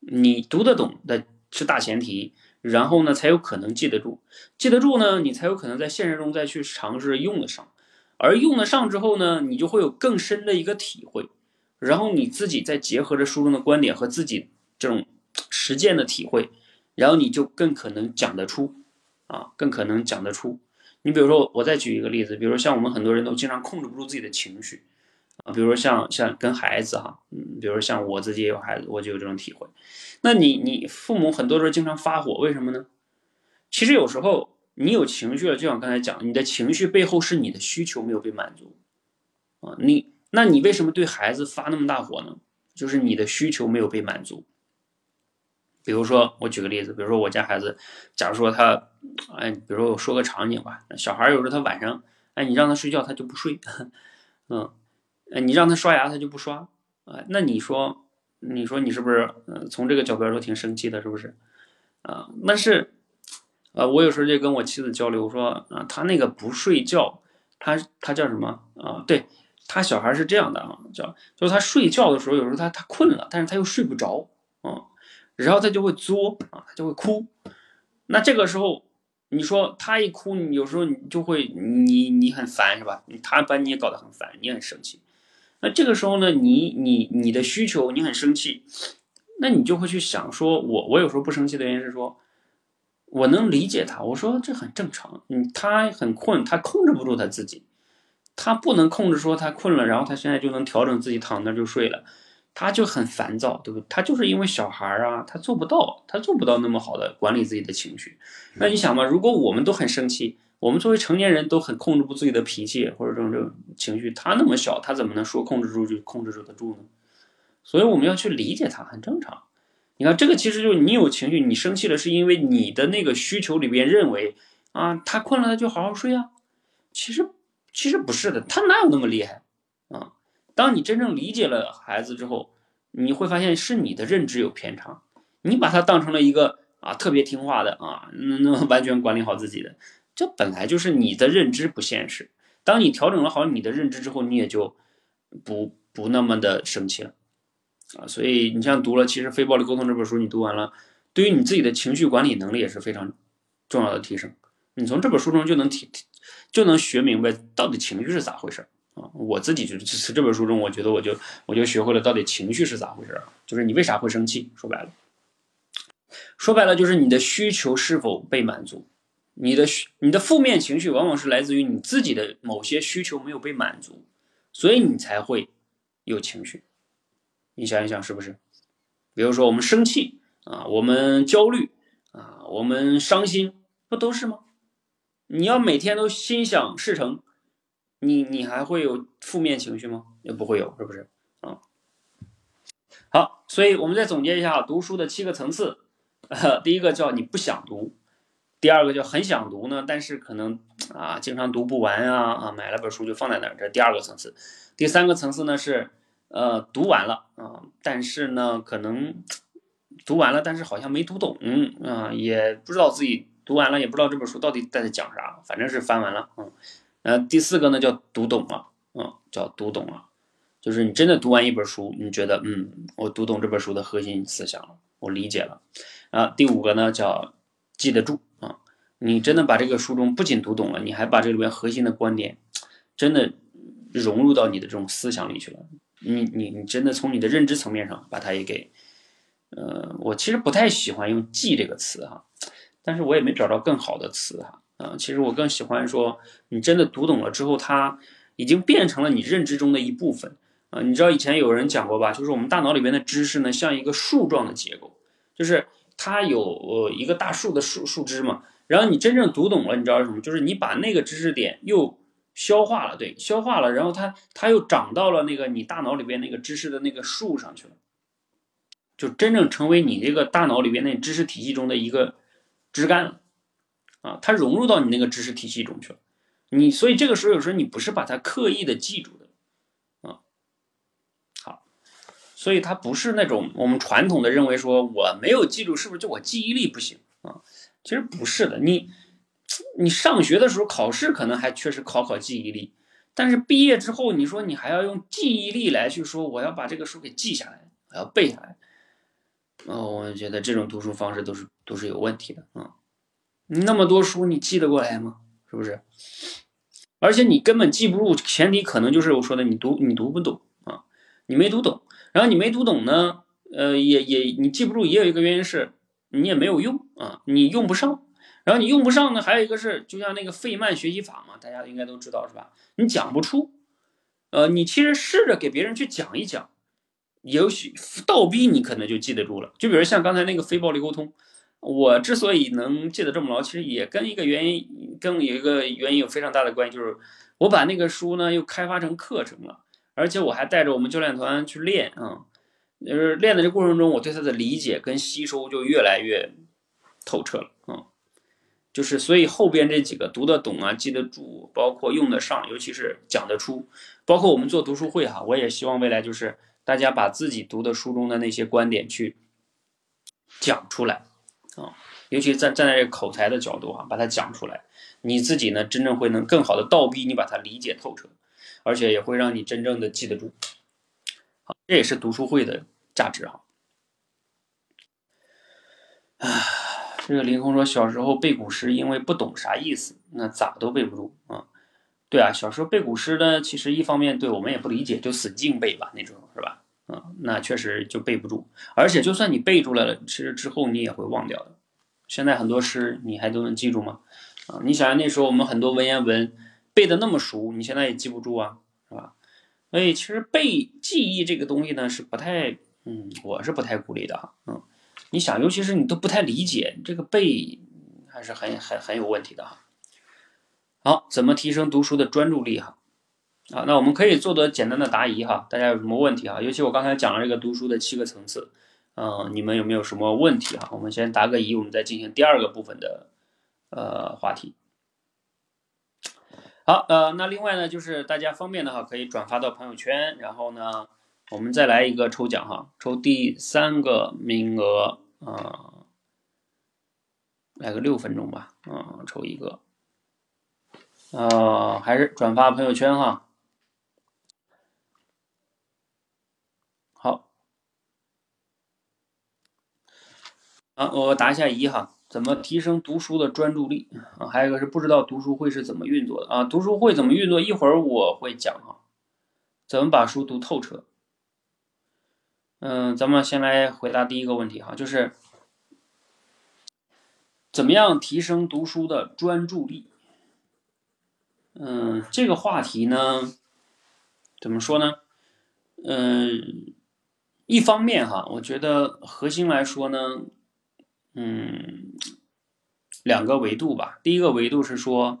你读得懂的是大前提，然后呢，才有可能记得住。记得住呢，你才有可能在现实中再去尝试用得上。而用得上之后呢，你就会有更深的一个体会。然后你自己再结合着书中的观点和自己这种实践的体会，然后你就更可能讲得出，啊，更可能讲得出。你比如说，我再举一个例子，比如说像我们很多人都经常控制不住自己的情绪，啊，比如说像像跟孩子哈，嗯，比如说像我自己也有孩子，我就有这种体会。那你你父母很多时候经常发火，为什么呢？其实有时候你有情绪了，就像刚才讲，你的情绪背后是你的需求没有被满足，啊，你。那你为什么对孩子发那么大火呢？就是你的需求没有被满足。比如说，我举个例子，比如说我家孩子，假如说他，哎，比如说我说个场景吧，小孩有时候他晚上，哎，你让他睡觉他就不睡，嗯，你让他刷牙他就不刷，啊，那你说你说你是不是？呃，从这个角度来说挺生气的，是不是？啊，那是，呃，我有时候就跟我妻子交流，说啊，他那个不睡觉，他他叫什么啊？对他小孩是这样的啊，叫就是他睡觉的时候，有时候他他困了，但是他又睡不着啊，然后他就会作啊，他就会哭。那这个时候，你说他一哭，你有时候你就会你你很烦是吧？他把你也搞得很烦，你很生气。那这个时候呢，你你你的需求你很生气，那你就会去想说，我我有时候不生气的原因是说，我能理解他，我说这很正常，嗯，他很困，他控制不住他自己，他不能控制说他困了，然后他现在就能调整自己躺那就睡了，他就很烦躁，对不对？他就是因为小孩啊，他做不到，他做不到那么好的管理自己的情绪。那你想嘛，如果我们都很生气。我们作为成年人都很控制不住自己的脾气或者这种这种情绪，他那么小，他怎么能说控制住就控制住得住呢？所以我们要去理解他，很正常。你看，这个其实就是你有情绪，你生气了，是因为你的那个需求里边认为啊，他困了他就好好睡啊。其实其实不是的，他哪有那么厉害啊？当你真正理解了孩子之后，你会发现是你的认知有偏差，你把他当成了一个啊特别听话的啊，那那完全管理好自己的。这本来就是你的认知不现实。当你调整了好你的认知之后，你也就不不那么的生气了啊。所以你像读了《其实非暴力沟通》这本书，你读完了，对于你自己的情绪管理能力也是非常重要的提升。你从这本书中就能体就能学明白到底情绪是咋回事啊。我自己就是从这本书中，我觉得我就我就学会了到底情绪是咋回事啊，就是你为啥会生气？说白了，说白了就是你的需求是否被满足。你的你的负面情绪往往是来自于你自己的某些需求没有被满足，所以你才会有情绪。你想一想是不是？比如说我们生气啊，我们焦虑啊，我们伤心，不都是吗？你要每天都心想事成，你你还会有负面情绪吗？也不会有，是不是？啊，好，所以我们再总结一下读书的七个层次。第一个叫你不想读。第二个叫很想读呢，但是可能啊，经常读不完啊啊，买了本书就放在那儿，这是第二个层次。第三个层次呢是，呃，读完了啊，但是呢，可能 读完了，但是好像没读懂啊，也不知道自己读完了，也不知道这本书到底在讲啥，反正是翻完了，嗯。呃，第四个呢叫读懂了，嗯，叫读懂了，就是你真的读完一本书，你觉得嗯，我读懂这本书的核心思想了，我理解了。啊，第五个呢叫记得住啊。你真的把这个书中不仅读懂了，你还把这里边核心的观点，真的融入到你的这种思想里去了。你你你真的从你的认知层面上把它也给，呃，我其实不太喜欢用“记”这个词哈，但是我也没找到更好的词哈。啊，其实我更喜欢说，你真的读懂了之后，它已经变成了你认知中的一部分啊。你知道以前有人讲过吧？就是我们大脑里边的知识呢，像一个树状的结构，就是它有呃一个大树的树树枝嘛。然后你真正读懂了，你知道是什么？就是你把那个知识点又消化了，对，消化了，然后它它又长到了那个你大脑里边那个知识的那个树上去了，就真正成为你这个大脑里边那知识体系中的一个枝干了，啊，它融入到你那个知识体系中去了。你所以这个时候有时候你不是把它刻意的记住的，啊，好，所以它不是那种我们传统的认为说我没有记住，是不是就我记忆力不行啊？其实不是的，你你上学的时候考试可能还确实考考记忆力，但是毕业之后，你说你还要用记忆力来去说我要把这个书给记下来，我要背下来，哦，我觉得这种读书方式都是都是有问题的啊！那么多书你记得过来吗？是不是？而且你根本记不住，前提可能就是我说的你读你读不懂啊，你没读懂，然后你没读懂呢，呃，也也你记不住，也有一个原因是。你也没有用啊，你用不上，然后你用不上呢，还有一个是，就像那个费曼学习法嘛，大家应该都知道是吧？你讲不出，呃，你其实试着给别人去讲一讲，也许倒逼你可能就记得住了。就比如像刚才那个非暴力沟通，我之所以能记得这么牢，其实也跟一个原因，跟有一个原因有非常大的关系，就是我把那个书呢又开发成课程了，而且我还带着我们教练团去练啊。就是练的这过程中，我对他的理解跟吸收就越来越透彻了啊。就是所以后边这几个读得懂啊、记得住，包括用得上，尤其是讲得出，包括我们做读书会哈，我也希望未来就是大家把自己读的书中的那些观点去讲出来啊，尤其站站在这个口才的角度啊，把它讲出来，你自己呢真正会能更好的倒逼你把它理解透彻，而且也会让你真正的记得住。好，这也是读书会的价值哈。啊，这个凌空说小时候背古诗，因为不懂啥意思，那咋都背不住啊。对啊，小时候背古诗呢，其实一方面对我们也不理解，就死记硬背吧那种，啊，那确实就背不住，而且就算你背住了，其实之后你也会忘掉的。现在很多诗你还都能记住吗？啊，你想想那时候我们很多文言文背的那么熟，你现在也记不住啊，是吧？所以其实背记忆这个东西呢是不太，嗯，我是不太鼓励的，嗯，你想，尤其是你都不太理解这个背，还是很很很有问题的哈。好，怎么提升读书的专注力哈？啊，那我们可以做的简单的答疑哈，大家有什么问题啊？尤其我刚才讲了这个读书的七个层次，嗯，你们有没有什么问题哈？我们先答个疑，我们再进行第二个部分的呃话题。好，呃，那另外呢，就是大家方便的话，可以转发到朋友圈，然后呢，我们再来一个抽奖哈，抽第三个名额啊，来个六分钟吧，嗯，抽一个。呃，还是转发朋友圈哈。啊，我答一下疑哈，怎么提升读书的专注力啊？还有一个是不知道读书会是怎么运作的啊？读书会怎么运作？一会儿我会讲哈，怎么把书读透彻。嗯，咱们先来回答第一个问题哈，就是怎么样提升读书的专注力？嗯，这个话题呢，怎么说呢？嗯，一方面哈，我觉得核心来说呢，嗯，两个维度吧。第一个维度是说，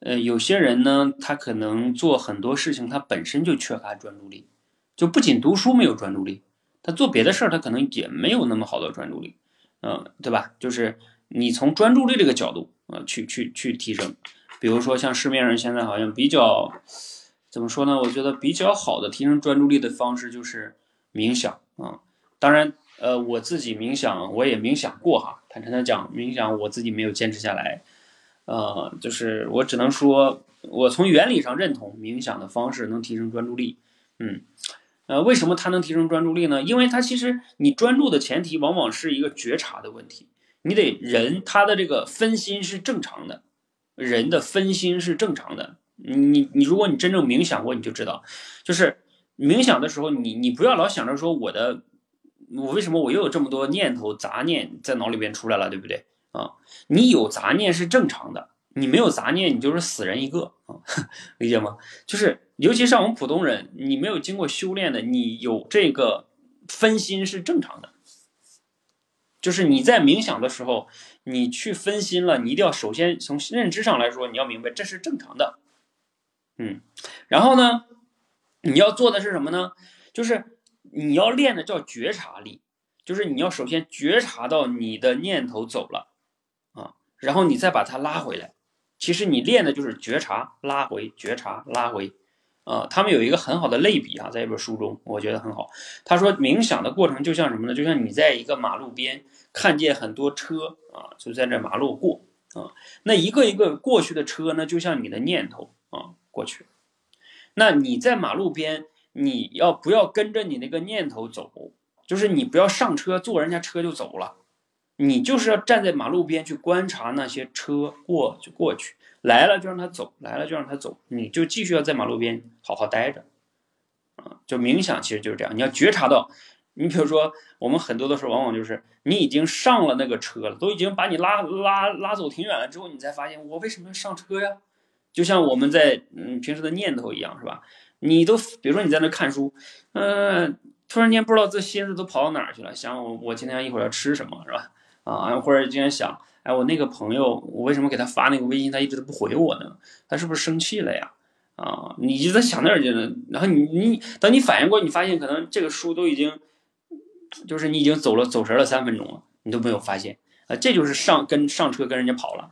呃，有些人呢，他可能做很多事情，他本身就缺乏专注力，就不仅读书没有专注力，他做别的事儿，他可能也没有那么好的专注力，嗯，对吧？就是你从专注力这个角度啊，去去去提升。比如说，像市面上现在好像比较怎么说呢？我觉得比较好的提升专注力的方式就是冥想啊。当然，呃，我自己冥想我也冥想过哈。坦诚的讲，冥想我自己没有坚持下来。呃，就是我只能说，我从原理上认同冥想的方式能提升专注力。嗯，呃，为什么它能提升专注力呢？因为它其实你专注的前提往往是一个觉察的问题。你得人他的这个分心是正常的。人的分心是正常的，你你如果你真正冥想过，你就知道，就是冥想的时候，你你不要老想着说我的，我为什么我又有这么多念头杂念在脑里边出来了，对不对啊？你有杂念是正常的，你没有杂念，你就是死人一个啊，理解吗？就是尤其像我们普通人，你没有经过修炼的，你有这个分心是正常的。就是你在冥想的时候，你去分心了，你一定要首先从认知上来说，你要明白这是正常的，嗯，然后呢，你要做的是什么呢？就是你要练的叫觉察力，就是你要首先觉察到你的念头走了啊，然后你再把它拉回来。其实你练的就是觉察拉回，觉察拉回。啊，他们有一个很好的类比啊，在一本书中，我觉得很好。他说，冥想的过程就像什么呢？就像你在一个马路边看见很多车啊，就在这马路过啊，那一个一个过去的车呢，就像你的念头啊过去。那你在马路边，你要不要跟着你那个念头走？就是你不要上车坐人家车就走了，你就是要站在马路边去观察那些车过就过去。来了就让他走，来了就让他走，你就继续要在马路边好好待着，啊，就冥想其实就是这样，你要觉察到，你比如说我们很多的时候往往就是你已经上了那个车了，都已经把你拉拉拉走挺远了之后，你才发现我为什么要上车呀？就像我们在嗯平时的念头一样，是吧？你都比如说你在那看书，嗯，突然间不知道这心思都跑到哪去了，想我我今天一会儿要吃什么，是吧？啊，或者今天想。哎，我那个朋友，我为什么给他发那个微信，他一直都不回我呢？他是不是生气了呀？啊，你就在想那儿去了，然后你你等你反应过，你发现可能这个书都已经，就是你已经走了走神了三分钟了，你都没有发现啊，这就是上跟上车跟人家跑了。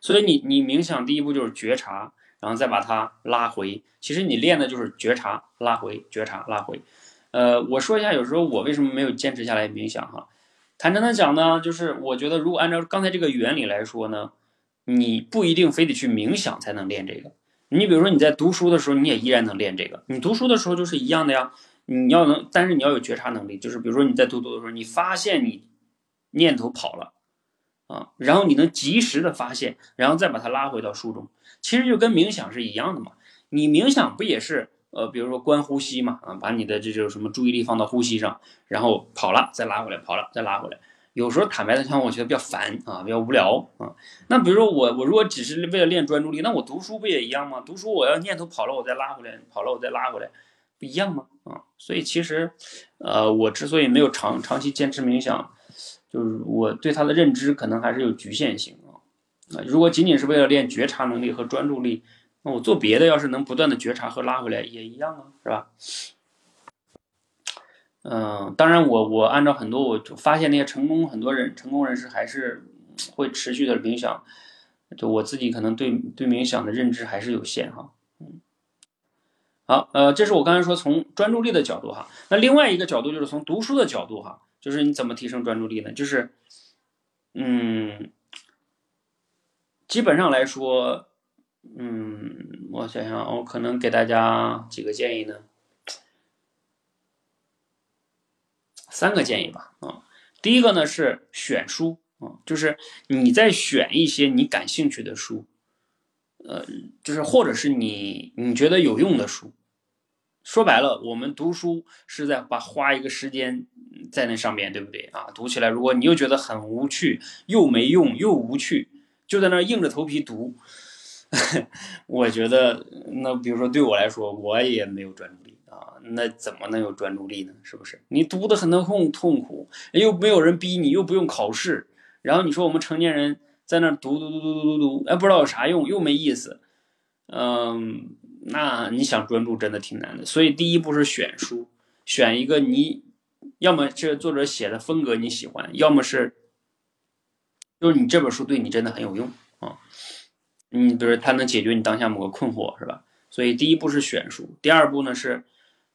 所以你你冥想第一步就是觉察，然后再把它拉回。其实你练的就是觉察、拉回、觉察、拉回。呃，我说一下，有时候我为什么没有坚持下来冥想哈？坦诚的讲呢，就是我觉得如果按照刚才这个原理来说呢，你不一定非得去冥想才能练这个。你比如说你在读书的时候，你也依然能练这个。你读书的时候就是一样的呀。你要能，但是你要有觉察能力，就是比如说你在读读的时候，你发现你念头跑了啊，然后你能及时的发现，然后再把它拉回到书中，其实就跟冥想是一样的嘛。你冥想不也是呃，比如说观呼吸嘛，啊，把你的这种什么注意力放到呼吸上，然后跑了再拉回来，跑了再拉回来。有时候坦白的讲，我觉得比较烦啊，比较无聊啊。那比如说我我如果只是为了练专注力，那我读书不也一样吗？读书我要念头跑了，我再拉回来，跑了我再拉回来。不一样吗？啊，所以其实，呃，我之所以没有长长期坚持冥想，就是我对他的认知可能还是有局限性啊。啊，如果仅仅是为了练觉察能力和专注力，那我做别的要是能不断的觉察和拉回来也一样啊，是吧？嗯，当然我我按照很多我就发现那些成功很多人成功人士还是会持续的冥想，就我自己可能对对冥想的认知还是有限哈。好，呃，这是我刚才说从专注力的角度哈。那另外一个角度就是从读书的角度哈，就是你怎么提升专注力呢？就是，嗯，基本上来说，嗯，我想想，我可能给大家几个建议呢，三个建议吧。啊，第一个呢是选书啊，就是你在选一些你感兴趣的书。呃，就是或者是你你觉得有用的书，说白了，我们读书是在把花一个时间在那上面对不对啊？读起来，如果你又觉得很无趣，又没用又无趣，就在那硬着头皮读，我觉得那比如说对我来说，我也没有专注力啊，那怎么能有专注力呢？是不是？你读的很痛痛苦，又没有人逼你，又不用考试，然后你说我们成年人。在那读读读读读读读，哎，不知道有啥用，又没意思，嗯，那你想专注真的挺难的。所以第一步是选书，选一个你要么这作者写的风格你喜欢，要么是就是你这本书对你真的很有用啊。你比如它能解决你当下某个困惑，是吧？所以第一步是选书，第二步呢是，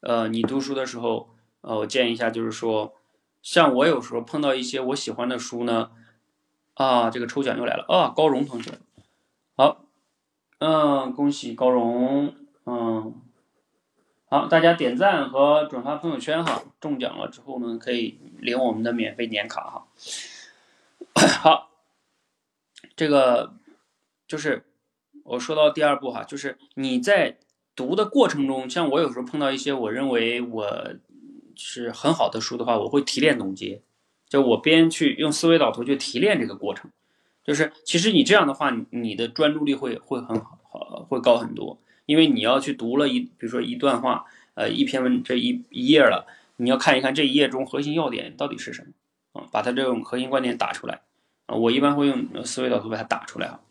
呃，你读书的时候，呃，我建议一下，就是说，像我有时候碰到一些我喜欢的书呢。啊，这个抽奖又来了啊！高荣同学，嗯，恭喜高荣，嗯，好，大家点赞和转发朋友圈哈，中奖了之后呢，可以领我们的免费年卡哈。好，这个就是我说到第二步哈，就是你在读的过程中，像我有时候碰到一些我认为我是很好的书的话，我会提炼总结。就我边去用思维导图去提炼这个过程，就是其实你这样的话，你的专注力会会很好，会高很多。因为你要去读了一，比如说一段话，呃，一篇文这一一页了，你要看一看这一页中核心要点到底是什么啊，把它这种核心观点打出来啊。我一般会用思维导图把它打出来啊。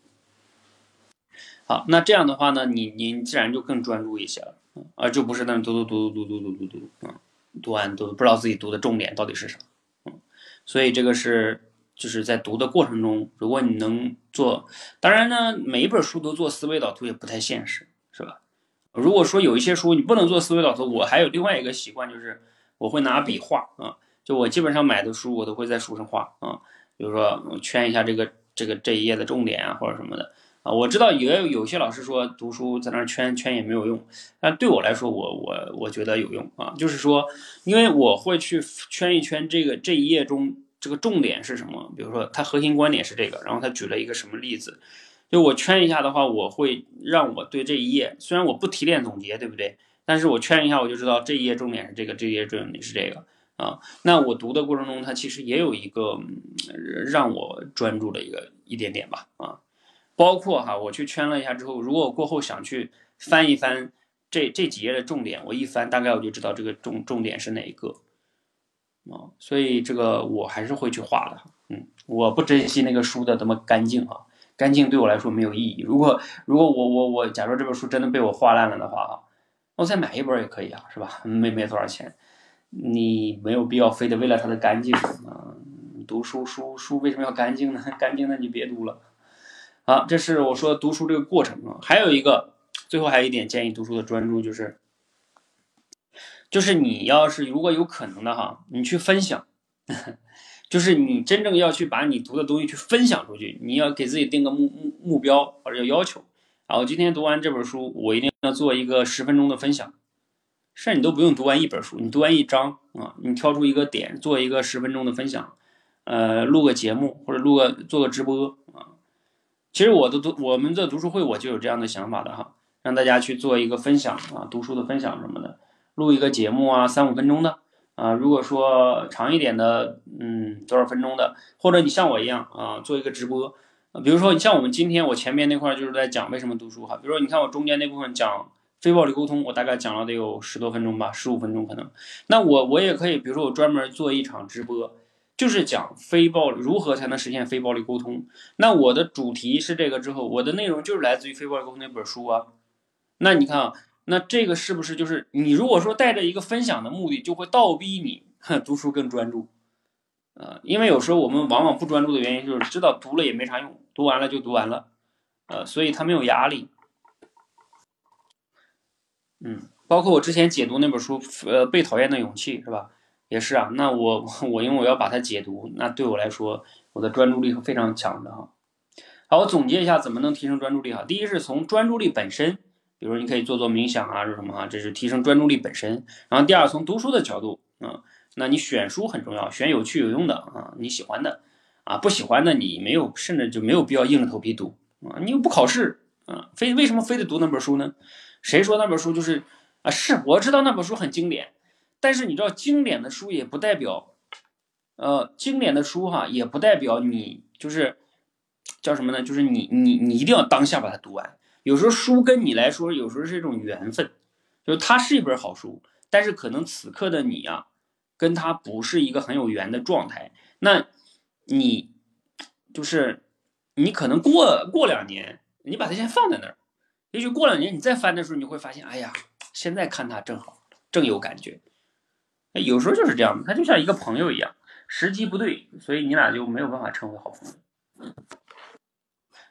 好，那这样的话呢，你你自然就更专注一些了啊，就不是那种读读读读读读读读读啊，读完都不知道自己读的重点到底是啥。所以这个是就是在读的过程中，如果你能做，当然呢，每一本书都做思维导图也不太现实，是吧？如果说有一些书你不能做思维导图，我还有另外一个习惯，就是我会拿笔画啊，就我基本上买的书我都会在书上画啊，比如说圈一下这个这个这一页的重点啊或者什么的啊。我知道也有有些老师说读书在那圈圈也没有用，但对我来说，我我我觉得有用啊，就是说，因为我会去圈一圈这个这一页中。这个重点是什么？比如说，它核心观点是这个，然后他举了一个什么例子？就我圈一下的话，我会让我对这一页，虽然我不提炼总结，对不对？但是我圈一下，我就知道这一页重点是这个，这一页重点是这个啊。那我读的过程中，它其实也有一个让我专注的一个一点点吧啊。包括哈，我去圈了一下之后，如果我过后想去翻一翻这这几页的重点，我一翻，大概我就知道这个重重点是哪一个。啊，所以这个我还是会去画的，嗯，我不珍惜那个书的那么干净啊，干净对我来说没有意义。如果如果我我我，假如这本书真的被我画烂了的话啊，我再买一本也可以啊，是吧？没没多少钱，你没有必要非得为了它的干净啊。读书书书为什么要干净呢？干净那你别读了。好，这是我说读书这个过程啊。还有一个最后还有一点建议读书的专注就是，就是你要是如果有可能的哈，你去分享，就是你真正要去把你读的东西去分享出去，你要给自己定个目目目标或者要要求。啊，我今天读完这本书，我一定要做一个十分钟的分享。甚至你都不用读完一本书，你读完一章啊，你挑出一个点，做一个十分钟的分享，呃，录个节目或者录个做个直播啊。其实我的读我们的读书会我就有这样的想法的哈，让大家去做一个分享啊，读书的分享什么的，录一个节目啊，三五分钟的啊。如果说长一点的，嗯，多少分钟的，或者你像我一样啊，做一个直播。比如说你像我们今天我前面那块就是在讲为什么读书哈，比如说你看我中间那部分讲。非暴力沟通，我大概讲了得有十多分钟吧，十五分钟可能。那我我也可以，比如说我专门做一场直播，就是讲非暴力如何才能实现非暴力沟通。那我的主题是这个之后，我的内容就是来自于非暴力沟通那本书啊。那你看啊，那这个是不是就是你如果说带着一个分享的目的，就会倒逼你读书更专注？呃，因为有时候我们往往不专注的原因就是知道读了也没啥用，读完了就读完了，呃，所以他没有压力。嗯，包括我之前解读那本书，呃，被讨厌的勇气是吧？也是啊。那我我因为我要把它解读，那对我来说，我的专注力是非常强的哈。好，我总结一下怎么能提升专注力哈。第一是从专注力本身，比如你可以做做冥想啊，是什么啊？这是提升专注力本身。然后第二，从读书的角度啊，那你选书很重要，选有趣有用的啊，你喜欢的啊，不喜欢的你没有，甚至就没有必要硬着头皮读啊。你又不考试啊，非为什么非得读那本书呢？谁说那本书就是啊？是我知道那本书很经典，但是你知道经典的书也不代表，呃，经典的书哈也不代表你就是叫什么呢？就是你你你一定要当下把它读完。有时候书跟你来说，有时候是一种缘分，就是它是一本好书，但是可能此刻的你啊，跟它不是一个很有缘的状态。那你就是你可能过过两年，你把它先放在那儿。也许过两年你再翻的时候，你会发现，哎呀，现在看它正好，正有感觉。有时候就是这样的，他就像一个朋友一样，时机不对，所以你俩就没有办法成为好朋友。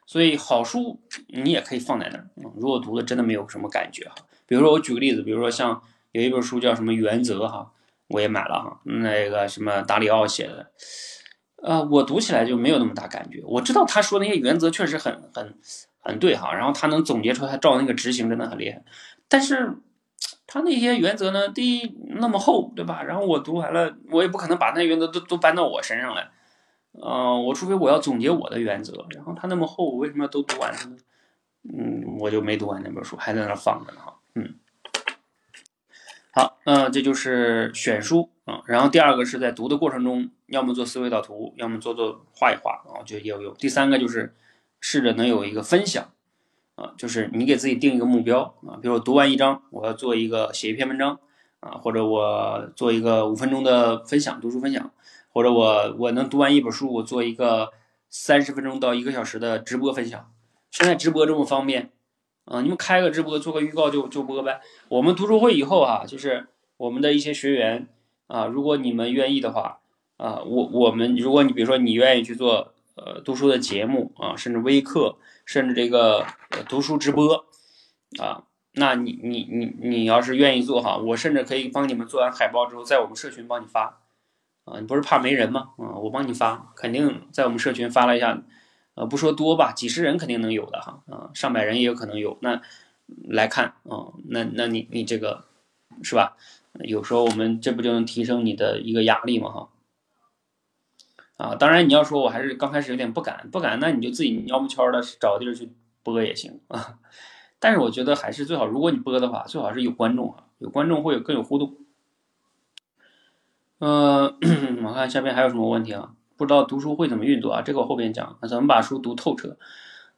所以好书你也可以放在那儿，如果读了真的没有什么感觉哈，比如说我举个例子，比如说像有一本书叫什么《原则》哈，我也买了哈，那个什么达里奥写的，呃，我读起来就没有那么大感觉。我知道他说那些原则确实很很。很，对哈，然后他能总结出他照那个执行真的很厉害，但是他那些原则呢，第一那么厚，对吧？然后我读完了，我也不可能把那原则都都搬到我身上来，嗯，我除非我要总结我的原则，然后他那么厚，我为什么要都读完呢？嗯，我就没读完那本书，还在那放着呢哈，嗯，好，那，这就是选书啊，然后第二个是在读的过程中，要么做思维导图，要么做做画一画啊，就也有用。第三个就是。试着能有一个分享，啊，就是你给自己定一个目标啊，比如读完一章，我要做一个写一篇文章啊，或者我做一个五分钟的分享，读书分享，或者我我能读完一本书，我做一个三十分钟到一个小时的直播分享。现在直播这么方便啊，你们开个直播，做个预告就就播呗。我们读书会以后哈，就是我们的一些学员啊，如果你们愿意的话啊，我我们如果你比如说你愿意去做。呃，读书的节目啊，甚至微课，甚至这个读书直播啊，那你你你你要是愿意做哈，我甚至可以帮你们做完海报之后，在我们社群帮你发啊，你不是怕没人吗？啊，我帮你发，肯定在我们社群发了一下，呃，不说多吧，几十人肯定能有的哈，啊，上百人也有可能有，那来看啊，那那你你这个是吧？有时候我们这不就能提升你的一个压力吗？哈。啊，当然你要说我还是刚开始有点不敢，不敢，那你就自己悄不悄的找个地儿去播也行啊。但是我觉得还是最好，如果你播的话，最好是有观众啊，有观众会有更有互动。呃，我看下面还有什么问题啊？不知道读书会怎么运作啊？这个我后边讲，怎么把书读透彻。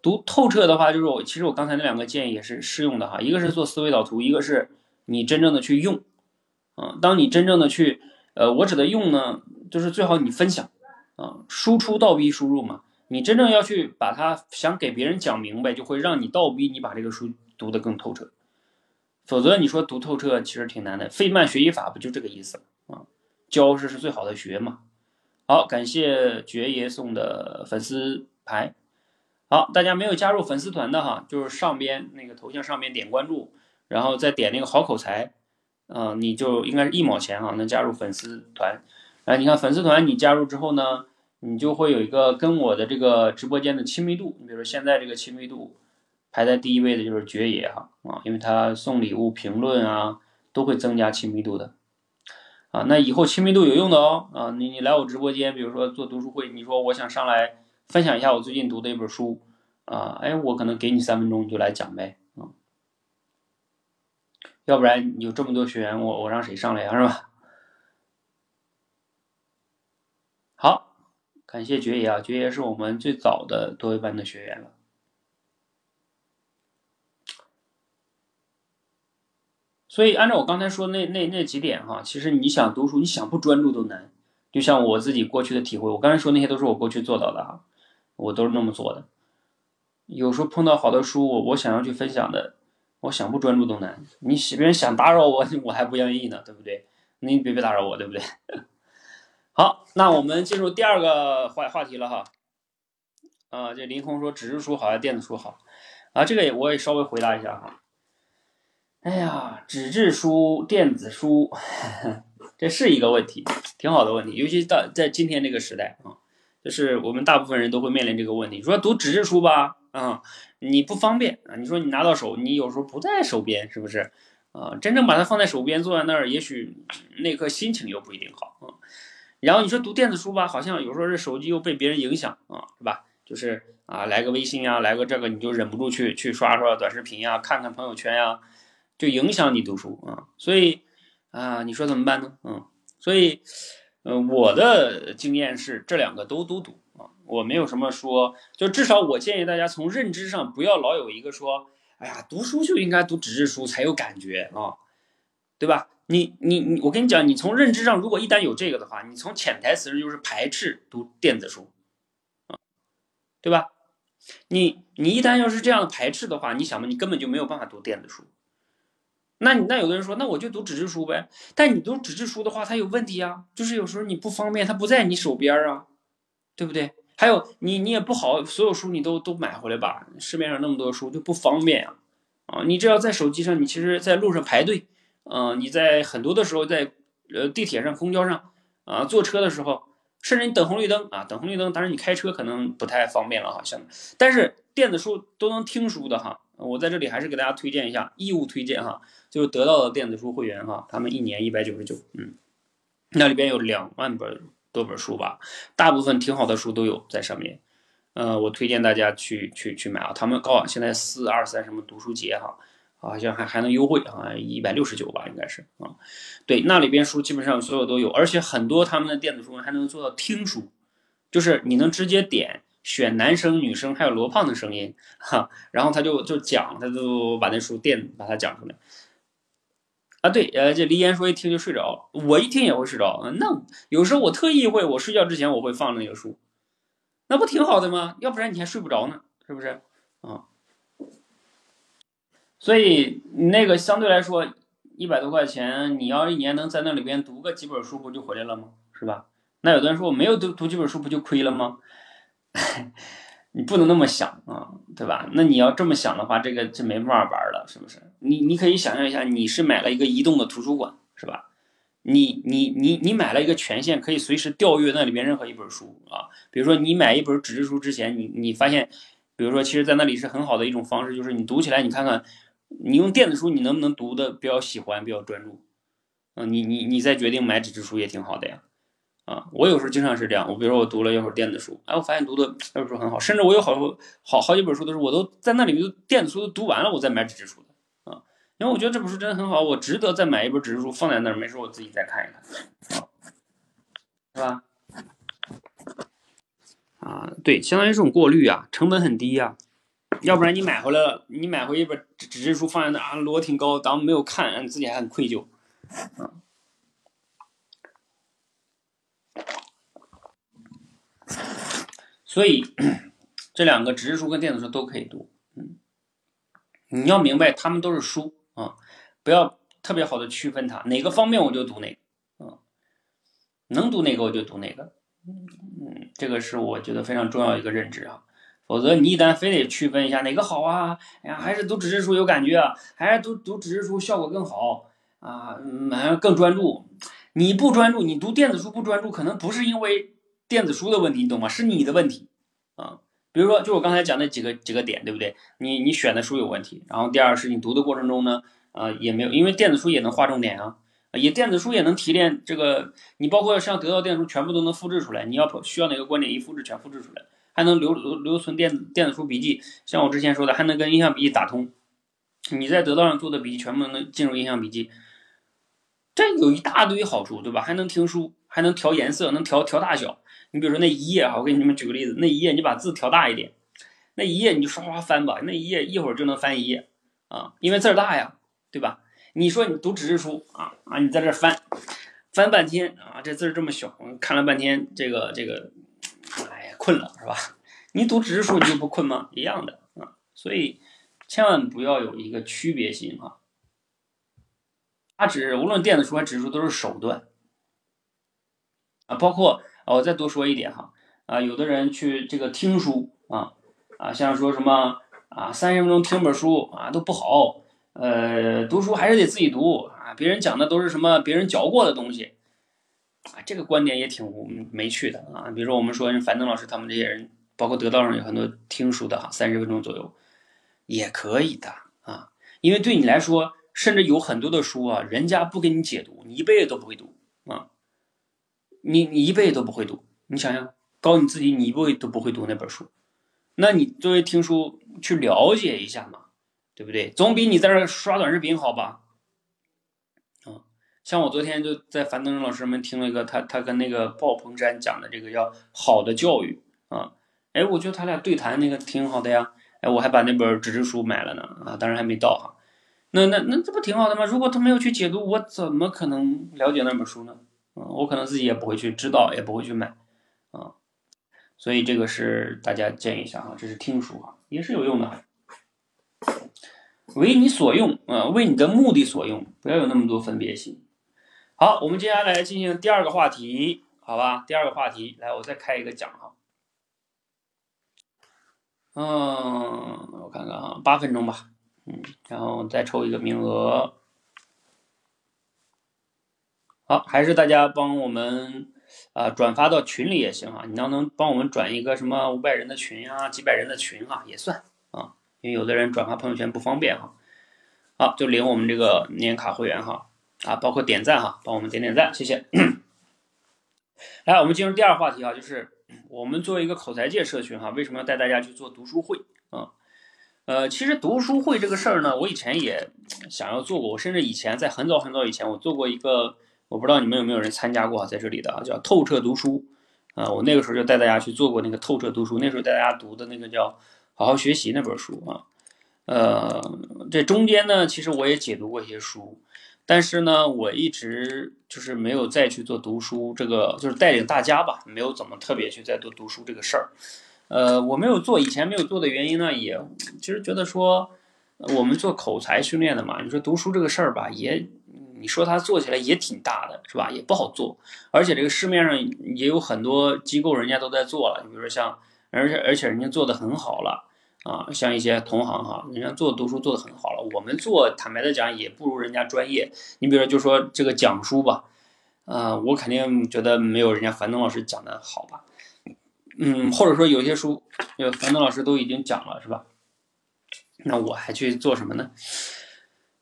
读透彻的话，就是我其实我刚才那两个建议也是适用的哈，一个是做思维导图，一个是你真正的去用。啊，当你真正的去，呃，我指的用呢，就是最好你分享。啊，输出倒逼输入嘛，你真正要去把它想给别人讲明白，就会让你倒逼你把这个书读得更透彻。否则你说读透彻其实挺难的。费曼学习法不就这个意思啊？教是是最好的学嘛。好，感谢爵爷送的粉丝牌。好，大家没有加入粉丝团的哈，就是上边那个头像上面点关注，然后再点那个好口才，嗯，你就应该是一毛钱哈，能加入粉丝团。哎，你看粉丝团你加入之后呢，你就会有一个跟我的这个直播间的亲密度。你比如说现在这个亲密度排在第一位的就是爵爷哈啊，因为他送礼物、评论啊都会增加亲密度的啊。那以后亲密度有用的哦啊，你你来我直播间，比如说做读书会，你说我想上来。分享一下我最近读的一本书，啊，哎，我可能给你三分钟你就来讲呗，啊，要不然有这么多学员，我我让谁上来呀，是吧？好，感谢爵爷啊，爵爷是我们最早的多维班的学员了，所以按照我刚才说那那那几点哈，其实你想读书，你想不专注都难，就像我自己过去的体会，我刚才说那些都是我过去做到的哈。我都是那么做的，有时候碰到好的书，我我想要去分享的，我想不专注都难。你别人想打扰我，我还不愿意呢，对不对？你别别打扰我，对不对？好，那我们进入第二个话话题了哈。啊，这林空说纸质书好还是电子书好？啊，这个也我也稍微回答一下哈。哎呀，纸质书、电子书，这是一个问题，挺好的问题，尤其到在今天这个时代啊。就是我们大部分人都会面临这个问题，说读纸质书吧，啊，你不方便啊。你说你拿到手，你有时候不在手边，是不是？啊，真正把它放在手边，坐在那儿，也许那颗心情又不一定好啊。然后你说读电子书吧，好像有时候这手机又被别人影响啊，是吧？就是啊，来个微信呀，来个这个，你就忍不住去去刷刷短视频呀，看看朋友圈呀，就影响你读书啊。所以啊，你说怎么办呢？嗯，所以。嗯，我的经验是这两个都都读啊，我没有什么说，就至少我建议大家从认知上不要老有一个说，哎呀，读书就应该读纸质书才有感觉啊，对吧？你你你，我跟你讲，你从认知上如果一旦有这个的话，你从潜台词就是排斥读电子书，对吧？你你一旦要是这样排斥的话，你想嘛，你根本就没有办法读电子书。那你那有的人说，那我就读纸质书呗。但你读纸质书的话，它有问题啊，就是有时候你不方便，它不在你手边啊，对不对？还有你你也不好，所有书你都都买回来吧？市面上那么多书就不方便啊。啊，你只要在手机上，你其实在路上排队，嗯，你在很多的时候在呃地铁上、公交上啊，坐车的时候，甚至你等红绿灯啊，等红绿灯，当然你开车可能不太方便了哈，像但是电子书都能听书的哈。我在这里还是给大家推荐一下，义务推荐哈，就是得到的电子书会员哈，他们一年一百九十九，嗯，那里边有两万本多本书吧，大部分挺好的书都有在上面，呃，我推荐大家去去去买啊，他们告现在四二三什么读书节哈，好像还还能优惠啊，一百六十九吧应该是啊，对，那里边书基本上所有都有，而且很多他们的电子书还能做到听书，就是你能直接点。选男生、女生还有罗胖的声音，哈，然后他就就讲，他就把那书电把它讲出来。啊，对，呃，这黎岩说一听就睡着，我一听也会睡着。那有时候我特意会，我睡觉之前我会放那个书，那不挺好的吗？要不然你还睡不着呢，是不是？啊，所以那个相对来说一百多块钱，你要一年能在那里边读个几本书，不就回来了吗？是吧？那有的人说我没有读读几本书，不就亏了吗？你不能那么想啊，对吧？那你要这么想的话，这个就没办法玩了，是不是？你你可以想象一下，你是买了一个移动的图书馆，是吧？你你你你买了一个权限，可以随时调阅那里边任何一本书啊。比如说你买一本纸质书之前，你你发现，比如说其实在那里是很好的一种方式，就是你读起来，你看看，你用电子书你能不能读的比较喜欢，比较专注？嗯，你你你再决定买纸质书也挺好的呀。啊，我有时候经常是这样。我比如说我读了一会儿电子书，哎，我发现读的那本书很好，甚至我有好多好好几本书都是我都在那里面都电子书都读完了，我再买纸质书的啊。因为我觉得这本书真的很好，我值得再买一本纸质书放在那儿，没事我自己再看一看，啊，是吧？啊，对，相当于这种过滤啊，成本很低呀。要不然你买回来了，你买回一本纸质书放在那啊，摞挺高，咱们没有看，自己还很愧疚，所以，这两个纸质书跟电子书都可以读。嗯，你要明白，他们都是书啊，不要特别好的区分它，哪个方面我就读哪个啊，能读哪个我就读哪个。嗯，这个是我觉得非常重要一个认知啊。否则你一旦非得区分一下哪个好啊，哎呀，还是读纸质书有感觉啊，还是读读纸质书效果更好啊，嗯，更专注。你不专注，你读电子书不专注，可能不是因为电子书的问题，你懂吗？是你的问题啊。比如说，就我刚才讲的几个几个点，对不对？你你选的书有问题，然后第二是你读的过程中呢，啊，也没有，因为电子书也能划重点啊，也电子书也能提炼这个，你包括像得到电子书全部都能复制出来，你要需要哪个观点一复制全复制出来，还能留留留存电子电子书笔记，像我之前说的，还能跟印象笔记打通，你在得到上做的笔记全部能进入印象笔记。这有一大堆好处，对吧？还能听书，还能调颜色，能调调大小。你比如说那一页啊，我给你们举个例子，那一页你把字调大一点，那一页你就刷刷翻吧，那一页一会儿就能翻一页啊，因为字儿大呀，对吧？你说你读纸质书啊啊，你在这翻翻半天啊，这字儿这么小，看了半天，这个这个，困了是吧？你读纸质书你就不困吗？一样的啊，所以千万不要有一个区别心啊。它只无论电子书还是纸书都是手段啊，包括我再多说一点哈啊，有的人去这个听书啊啊，像说什么啊三十分钟听本书啊都不好，呃，读书还是得自己读啊，别人讲的都是什么别人嚼过的东西，啊这个观点也挺没趣的啊。比如说我们说樊登老师他们这些人，包括得道上有很多听书的哈，三十分钟左右也可以的啊，因为对你来说。甚至有很多的书啊，人家不给你解读，你一辈子都不会读啊！你你一辈子都不会读，你想想，告你自己你一辈子都不会读那本书，那你作为听书去了解一下嘛，对不对？总比你在这刷短视频好吧？像我昨天就在樊登老师们听了一个他他跟那个鲍鹏山讲的这个叫好的教育啊，哎，我觉得他俩对谈那个挺好的呀，哎，我还把那本纸质书买了呢啊，当然还没到哈。那那那这不挺好的吗？如果他没有去解读，我怎么可能了解那本书呢？啊，我可能自己也不会去知道，也不会去买，啊，所以这个是大家建议一下哈，这是听书啊，也是有用的，为你所用啊，为你的目的所用，不要有那么多分别心。好，我们接下来进行第二个话题，好吧？第二个话题，来，我再开一个讲哈，嗯，我看看啊，八分钟吧。嗯，然后再抽一个名额。好，还是大家帮我们啊转发到群里也行啊。你要能帮我们转一个什么五百人的群啊，几百人的群啊，也算啊。因为有的人转发朋友圈不方便哈。好，就领我们这个年卡会员哈啊，包括点赞哈，帮我们点点赞，谢谢。来，我们进入第二话题啊，就是我们作为一个口才界社群哈，为什么要带大家去做读书会啊？呃，其实读书会这个事儿呢，我以前也想要做过。我甚至以前在很早很早以前，我做过一个，我不知道你们有没有人参加过，在这里的啊，叫透彻读书啊。我那个时候就带大家去做过那个透彻读书，那时候带大家读的那个叫好好学习那本书啊。呃，这中间呢，其实我也解读过一些书，但是呢，我一直就是没有再去做读书这个，就是带领大家吧，没有怎么特别去再做读书这个事儿。呃，我没有做，以前没有做的原因呢，也其实觉得说，我们做口才训练的嘛，你说读书这个事儿吧，也你说它做起来也挺大的，是吧？也不好做，而且这个市面上也有很多机构人家都在做了，你比如说像，而且而且人家做的很好了啊，像一些同行哈，人家做读书做的很好了，我们做坦白的讲也不如人家专业。你比如说就说这个讲书吧，啊，我肯定觉得没有人家樊登老师讲的好吧。嗯，或者说有些书，有樊登老师都已经讲了，是吧？那我还去做什么呢？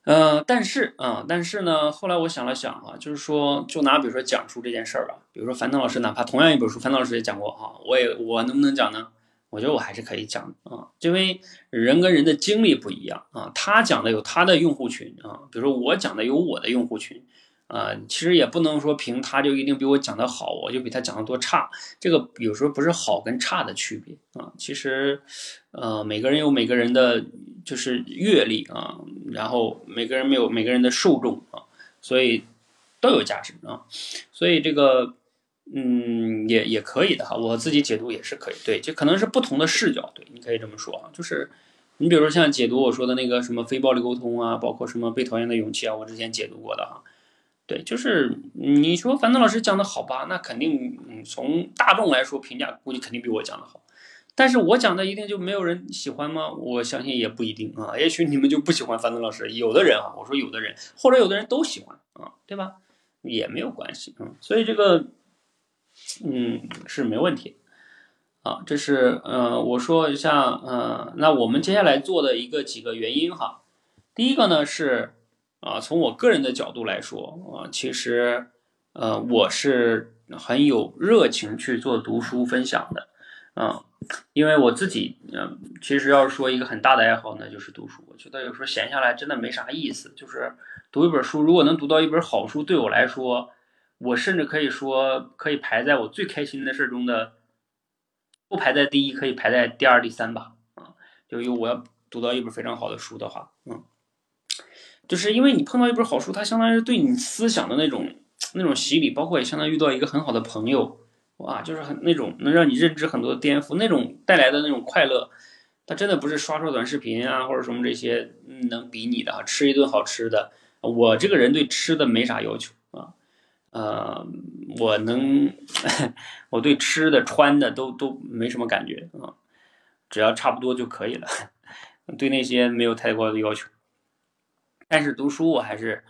呃，但是啊，但是呢，后来我想了想啊，就是说，就拿比如说讲书这件事儿吧，比如说樊登老师，哪怕同样一本书，樊登老师也讲过哈，我也我能不能讲呢？我觉得我还是可以讲的啊，因为人跟人的经历不一样啊，他讲的有他的用户群啊，比如说我讲的有我的用户群。啊，其实也不能说凭他就一定比我讲的好，我就比他讲的多差。这个有时候不是好跟差的区别啊。其实，呃，每个人有每个人的就是阅历啊，然后每个人没有每个人的受众啊，所以都有价值啊。所以这个，嗯，也也可以的哈。我自己解读也是可以，对，就可能是不同的视角，对，你可以这么说啊。就是你比如说像解读我说的那个什么非暴力沟通啊，包括什么被讨厌的勇气啊，我之前解读过的哈。对，就是你说樊登老师讲的好吧？那肯定，从大众来说评价，估计肯定比我讲的好。但是我讲的一定就没有人喜欢吗？我相信也不一定啊。也许你们就不喜欢樊登老师，有的人啊，我说有的人，或者有的人都喜欢啊，对吧？也没有关系啊。所以这个，嗯，是没问题啊。这是呃，我说一下呃，那我们接下来做的一个几个原因哈。第一个呢是啊，从我个人的角度来说啊，其实呃，我是很有热情去做读书分享的啊。因为我自己，嗯，其实要是说一个很大的爱好呢，就是读书。我觉得有时候闲下来真的没啥意思，就是读一本书。如果能读到一本好书，对我来说，我甚至可以说可以排在我最开心的事中的，不排在第一，可以排在第二、第三吧。啊，就有我要读到一本非常好的书的话，嗯，就是因为你碰到一本好书，它相当于是对你思想的那种那种洗礼，包括也相当于遇到一个很好的朋友。哇，就是很那种能让你认知很多颠覆，那种带来的那种快乐，它真的不是刷刷短视频啊或者什么这些能比拟的啊。吃一顿好吃的，我这个人对吃的没啥要求，呃，我能，我对吃的穿的都都没什么感觉啊，只要差不多就可以了，对那些没有太高的要求。但是读书我还是。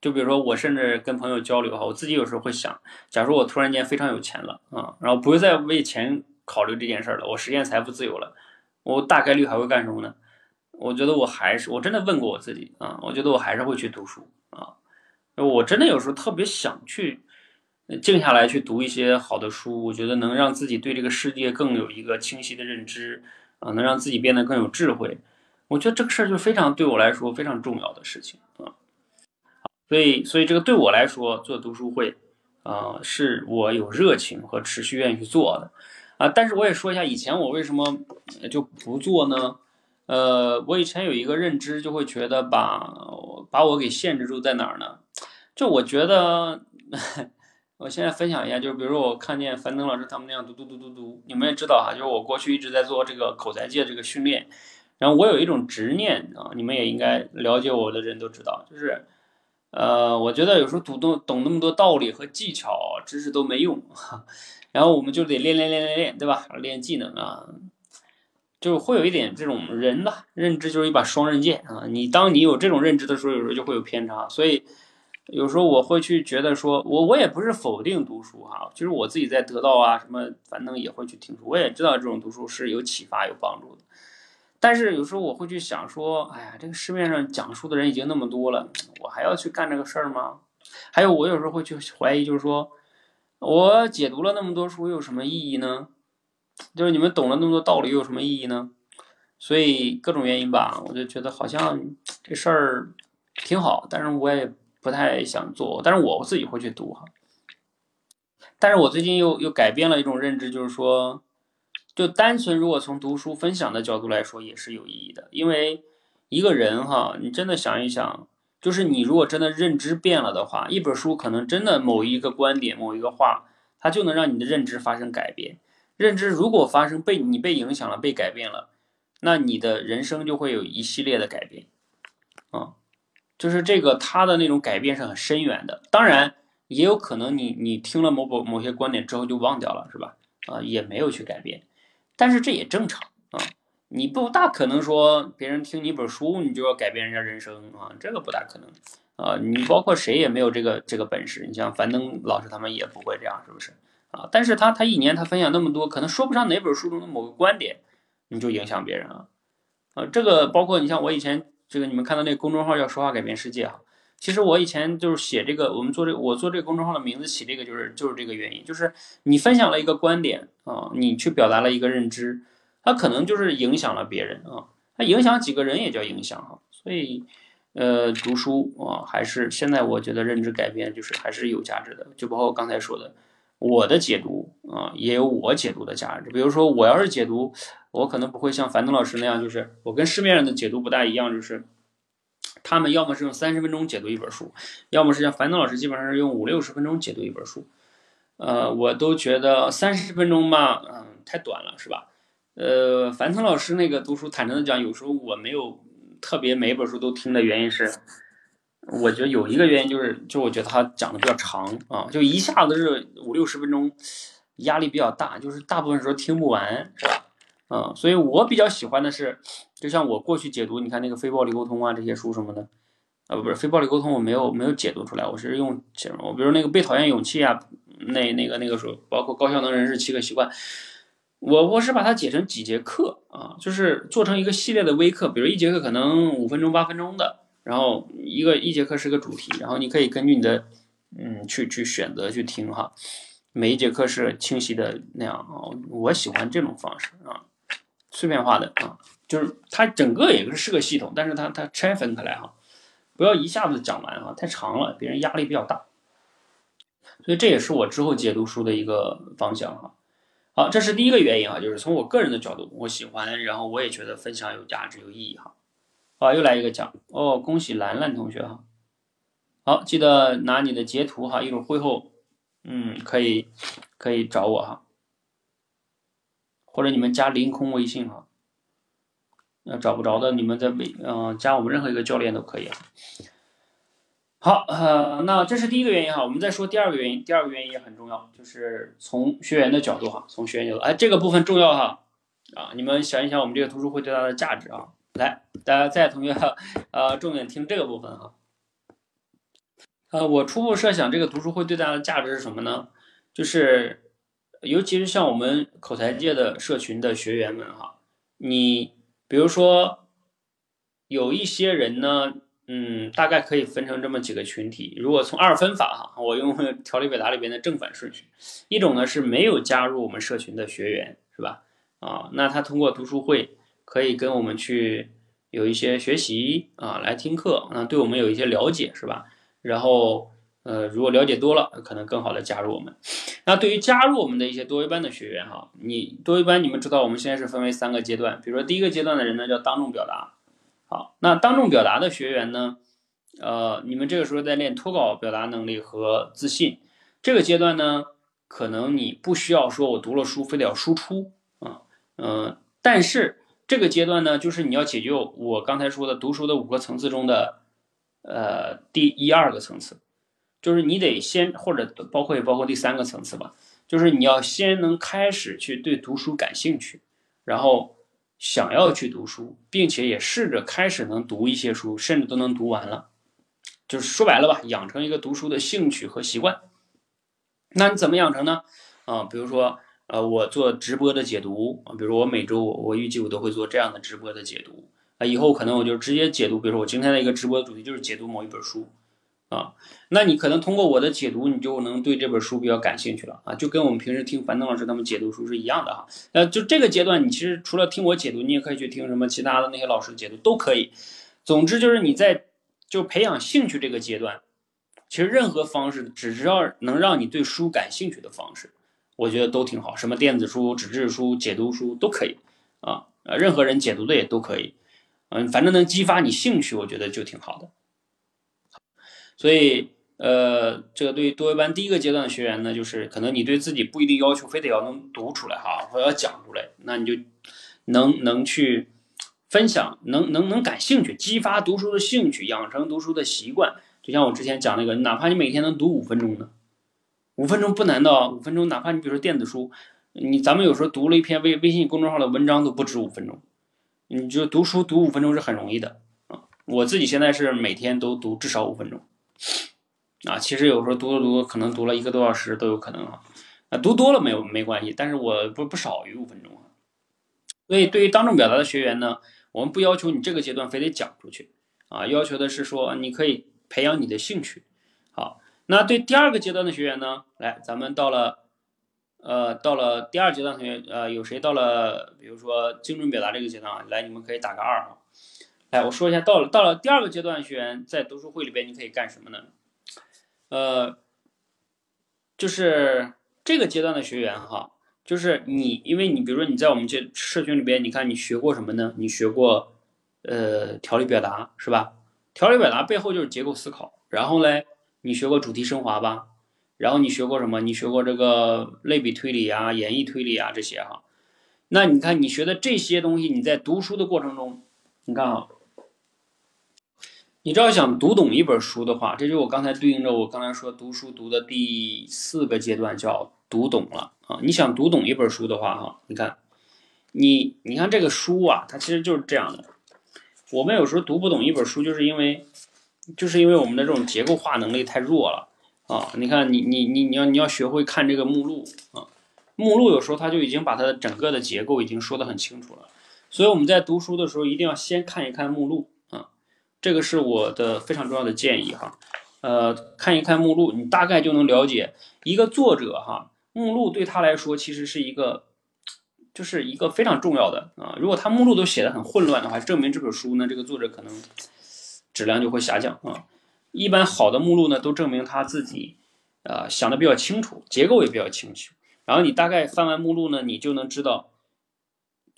就比如说，我甚至跟朋友交流哈，我自己有时候会想，假如我突然间非常有钱了啊，然后不会再为钱考虑这件事了，我实现财富自由了，我大概率还会干什么呢？我觉得我还是，我真的问过我自己啊，我觉得我还是会去读书啊，我真的有时候特别想去静下来去读一些好的书，我觉得能让自己对这个世界更有一个清晰的认知啊，能让自己变得更有智慧，我觉得这个事儿就非常对我来说非常重要的事情啊。所以，所以这个对我来说做读书会，啊，是我有热情和持续愿意去做的，啊，但是我也说一下，以前我为什么就不做呢？呃，我以前有一个认知，就会觉得把把我给限制住在哪儿呢？就我觉得，我现在分享一下，就是比如说我看见樊登老师他们那样嘟嘟嘟嘟嘟，你们也知道哈，就是我过去一直在做这个口才界这个训练，然后我有一种执念啊，你们也应该了解我的人都知道，就是。呃，我觉得有时候读懂懂那么多道理和技巧知识都没用，然后我们就得练练练练练，对吧？练技能啊，就是会有一点这种人的认知就是一把双刃剑啊。你当你有这种认知的时候，有时候就会有偏差。所以有时候我会去觉得说，我我也不是否定读书哈，就是我自己在得到啊什么，反正也会去听书。我也知道这种读书是有启发有帮助的。但是有时候我会去想说，哎呀，这个市面上讲述的人已经那么多了，我还要去干这个事儿吗？还有，我有时候会去怀疑，就是说，我解读了那么多书，有什么意义呢？就是你们懂了那么多道理，又有什么意义呢？所以各种原因吧，我就觉得好像这事儿挺好，但是我也不太想做。但是我自己会去读哈。但是我最近又又改变了一种认知，就是说。就单纯如果从读书分享的角度来说，也是有意义的。因为一个人哈，你真的想一想，就是你如果真的认知变了的话，一本书可能真的某一个观点、某一个话，它就能让你的认知发生改变。认知如果发生被你被影响了、被改变了，那你的人生就会有一系列的改变。啊，就是这个他的那种改变是很深远的。当然，也有可能你你听了某某某些观点之后就忘掉了，是吧？啊，也没有去改变。但是这也正常啊，你不大可能说别人听你一本书，你就要改变人家人生啊，这个不大可能啊。你包括谁也没有这个这个本事。你像樊登老师他们也不会这样，是不是啊？但是他他一年他分享那么多，可能说不上哪本书中的某个观点，你就影响别人啊啊。这个包括你像我以前这个你们看到那公众号叫说话改变世界哈。其实我以前就是写这个，我们做这个，我做这个公众号的名字起这个就是就是这个原因，就是你分享了一个观点啊，你去表达了一个认知，它可能就是影响了别人啊，它影响几个人也叫影响哈，所以呃读书啊还是现在我觉得认知改变就是还是有价值的，就包括刚才说的，我的解读啊也有我解读的价值，比如说我要是解读，我可能不会像樊登老师那样，就是我跟市面上的解读不大一样，就是。他们要么是用三十分钟解读一本书，要么是像樊登老师，基本上是用五六十分钟解读一本书。呃，我都觉得三十分钟吧，嗯，太短了，是吧？呃，樊登老师那个读书，坦诚的讲，有时候我没有特别每一本书都听的原因是，我觉得有一个原因就是，就我觉得他讲的比较长啊，就一下子是五六十分钟，压力比较大，就是大部分时候听不完，是吧？嗯，所以我比较喜欢的是，就像我过去解读，你看那个非暴力沟通啊这些书什么的，啊不是非暴力沟通，我没有没有解读出来，我是用形容，我比如那个被讨厌勇气啊，那那个那个书，包括高效能人士七个习惯，我我是把它解成几节课啊，就是做成一个系列的微课，比如一节课可能五分钟八分钟的，然后一个一节课是个主题，然后你可以根据你的嗯去去选择去听哈。每一节课是清晰的那样啊，我喜欢这种方式啊，碎片化的啊，就是它整个也是是个系统，但是它它拆分开来哈，不要一下子讲完哈，太长了，别人压力比较大。所以这也是我之后解读书的一个方向哈。好，这是第一个原因啊，就是从我个人的角度，我喜欢，然后我也觉得分享有价值、有意义哈。好，又来一个奖哦，恭喜兰兰同学哈。好，记得拿你的截图哈，一会儿会后。嗯，可以，可以找我哈，或者你们加凌空微信哈。找不着的，你们在微嗯加我们任何一个教练都可以啊。好，呃，那这是第一个原因哈。我们再说第二个原因，第二个原因也很重要，就是从学员的角度哈，从学员角度，哎，这个部分重要哈啊，你们想一想我们这个读书会对他的价值啊。来，大家在同学呃，重点听这个部分哈。呃，我初步设想这个读书会对大的价值是什么呢？就是，尤其是像我们口才界的社群的学员们哈，你比如说有一些人呢，嗯，大概可以分成这么几个群体。如果从二分法哈，我用 条理表达里边的正反顺序，一种呢是没有加入我们社群的学员，是吧？啊，那他通过读书会可以跟我们去有一些学习啊，来听课，啊，对我们有一些了解，是吧？然后，呃，如果了解多了，可能更好的加入我们。那对于加入我们的一些多维班的学员哈，你多维班你们知道，我们现在是分为三个阶段。比如说第一个阶段的人呢，叫当众表达。好，那当众表达的学员呢，呃，你们这个时候在练脱稿表达能力和自信。这个阶段呢，可能你不需要说我读了书非得要输出啊，嗯，但是这个阶段呢，就是你要解决我刚才说的读书的五个层次中的。呃，第一二个层次，就是你得先或者包括包括第三个层次吧，就是你要先能开始去对读书感兴趣，然后想要去读书，并且也试着开始能读一些书，甚至都能读完了，就是说白了吧，养成一个读书的兴趣和习惯。那你怎么养成呢？啊，比如说呃，我做直播的解读，比如我每周我我预计我都会做这样的直播的解读。啊，以后可能我就直接解读，比如说我今天的一个直播主题就是解读某一本书，啊，那你可能通过我的解读，你就能对这本书比较感兴趣了啊，就跟我们平时听樊登老师他们解读书是一样的哈。那，就这个阶段，你其实除了听我解读，你也可以去听什么其他的那些老师的解读都可以。总之就是你在就培养兴趣这个阶段，其实任何方式，只要能让你对书感兴趣的方式，我觉得都挺好。什么电子书、纸质书、解读书都可以啊，任何人解读的也都可以。嗯，反正能激发你兴趣，我觉得就挺好的。所以，呃，这个对于多维班第一个阶段的学员呢，就是可能你对自己不一定要求非得要能读出来哈，或要讲出来，那你就能能去分享，能能能感兴趣，激发读书的兴趣，养成读书的习惯。就像我之前讲那个，哪怕你每天能读五分钟的，五分钟不难的啊，五分钟，哪怕你比如说电子书，你咱们有时候读了一篇微微信公众号的文章都不止五分钟。你就读书读五分钟是很容易的啊！我自己现在是每天都读至少五分钟啊。其实有时候读着读，可能读了一个多小时都有可能啊。啊，读多了没有没关系，但是我不不少于五分钟啊。所以对于当众表达的学员呢，我们不要求你这个阶段非得讲出去啊，要求的是说你可以培养你的兴趣。好，那对第二个阶段的学员呢，来，咱们到了。呃，到了第二阶段同学，呃，有谁到了，比如说精准表达这个阶段啊？来，你们可以打个二啊。来，我说一下，到了到了第二个阶段学员在读书会里边你可以干什么呢？呃，就是这个阶段的学员哈，就是你，因为你比如说你在我们这社群里边，你看你学过什么呢？你学过呃条理表达是吧？条理表达背后就是结构思考，然后嘞，你学过主题升华吧？然后你学过什么？你学过这个类比推理啊、演绎推理啊这些哈。那你看你学的这些东西，你在读书的过程中，你看啊，你只要想读懂一本书的话，这就我刚才对应着我刚才说读书读的第四个阶段叫读懂了啊。你想读懂一本书的话哈，你看你你看这个书啊，它其实就是这样的。我们有时候读不懂一本书，就是因为就是因为我们的这种结构化能力太弱了啊。你看，你你你你要你要学会看这个目录啊，目录有时候它就已经把它的整个的结构已经说得很清楚了。所以我们在读书的时候一定要先看一看目录，这个是我的非常重要的建议哈。呃，看一看目录，你大概就能了解一个作者哈。目录对他来说其实是一个，就是一个非常重要的啊。如果他目录都写的很混乱的话，证明这本书呢，这个作者可能质量就会下降啊。一般好的目录呢，都证明他自己啊想的比较清楚，结构也比较清楚。然后你大概翻完目录呢，你就能知道，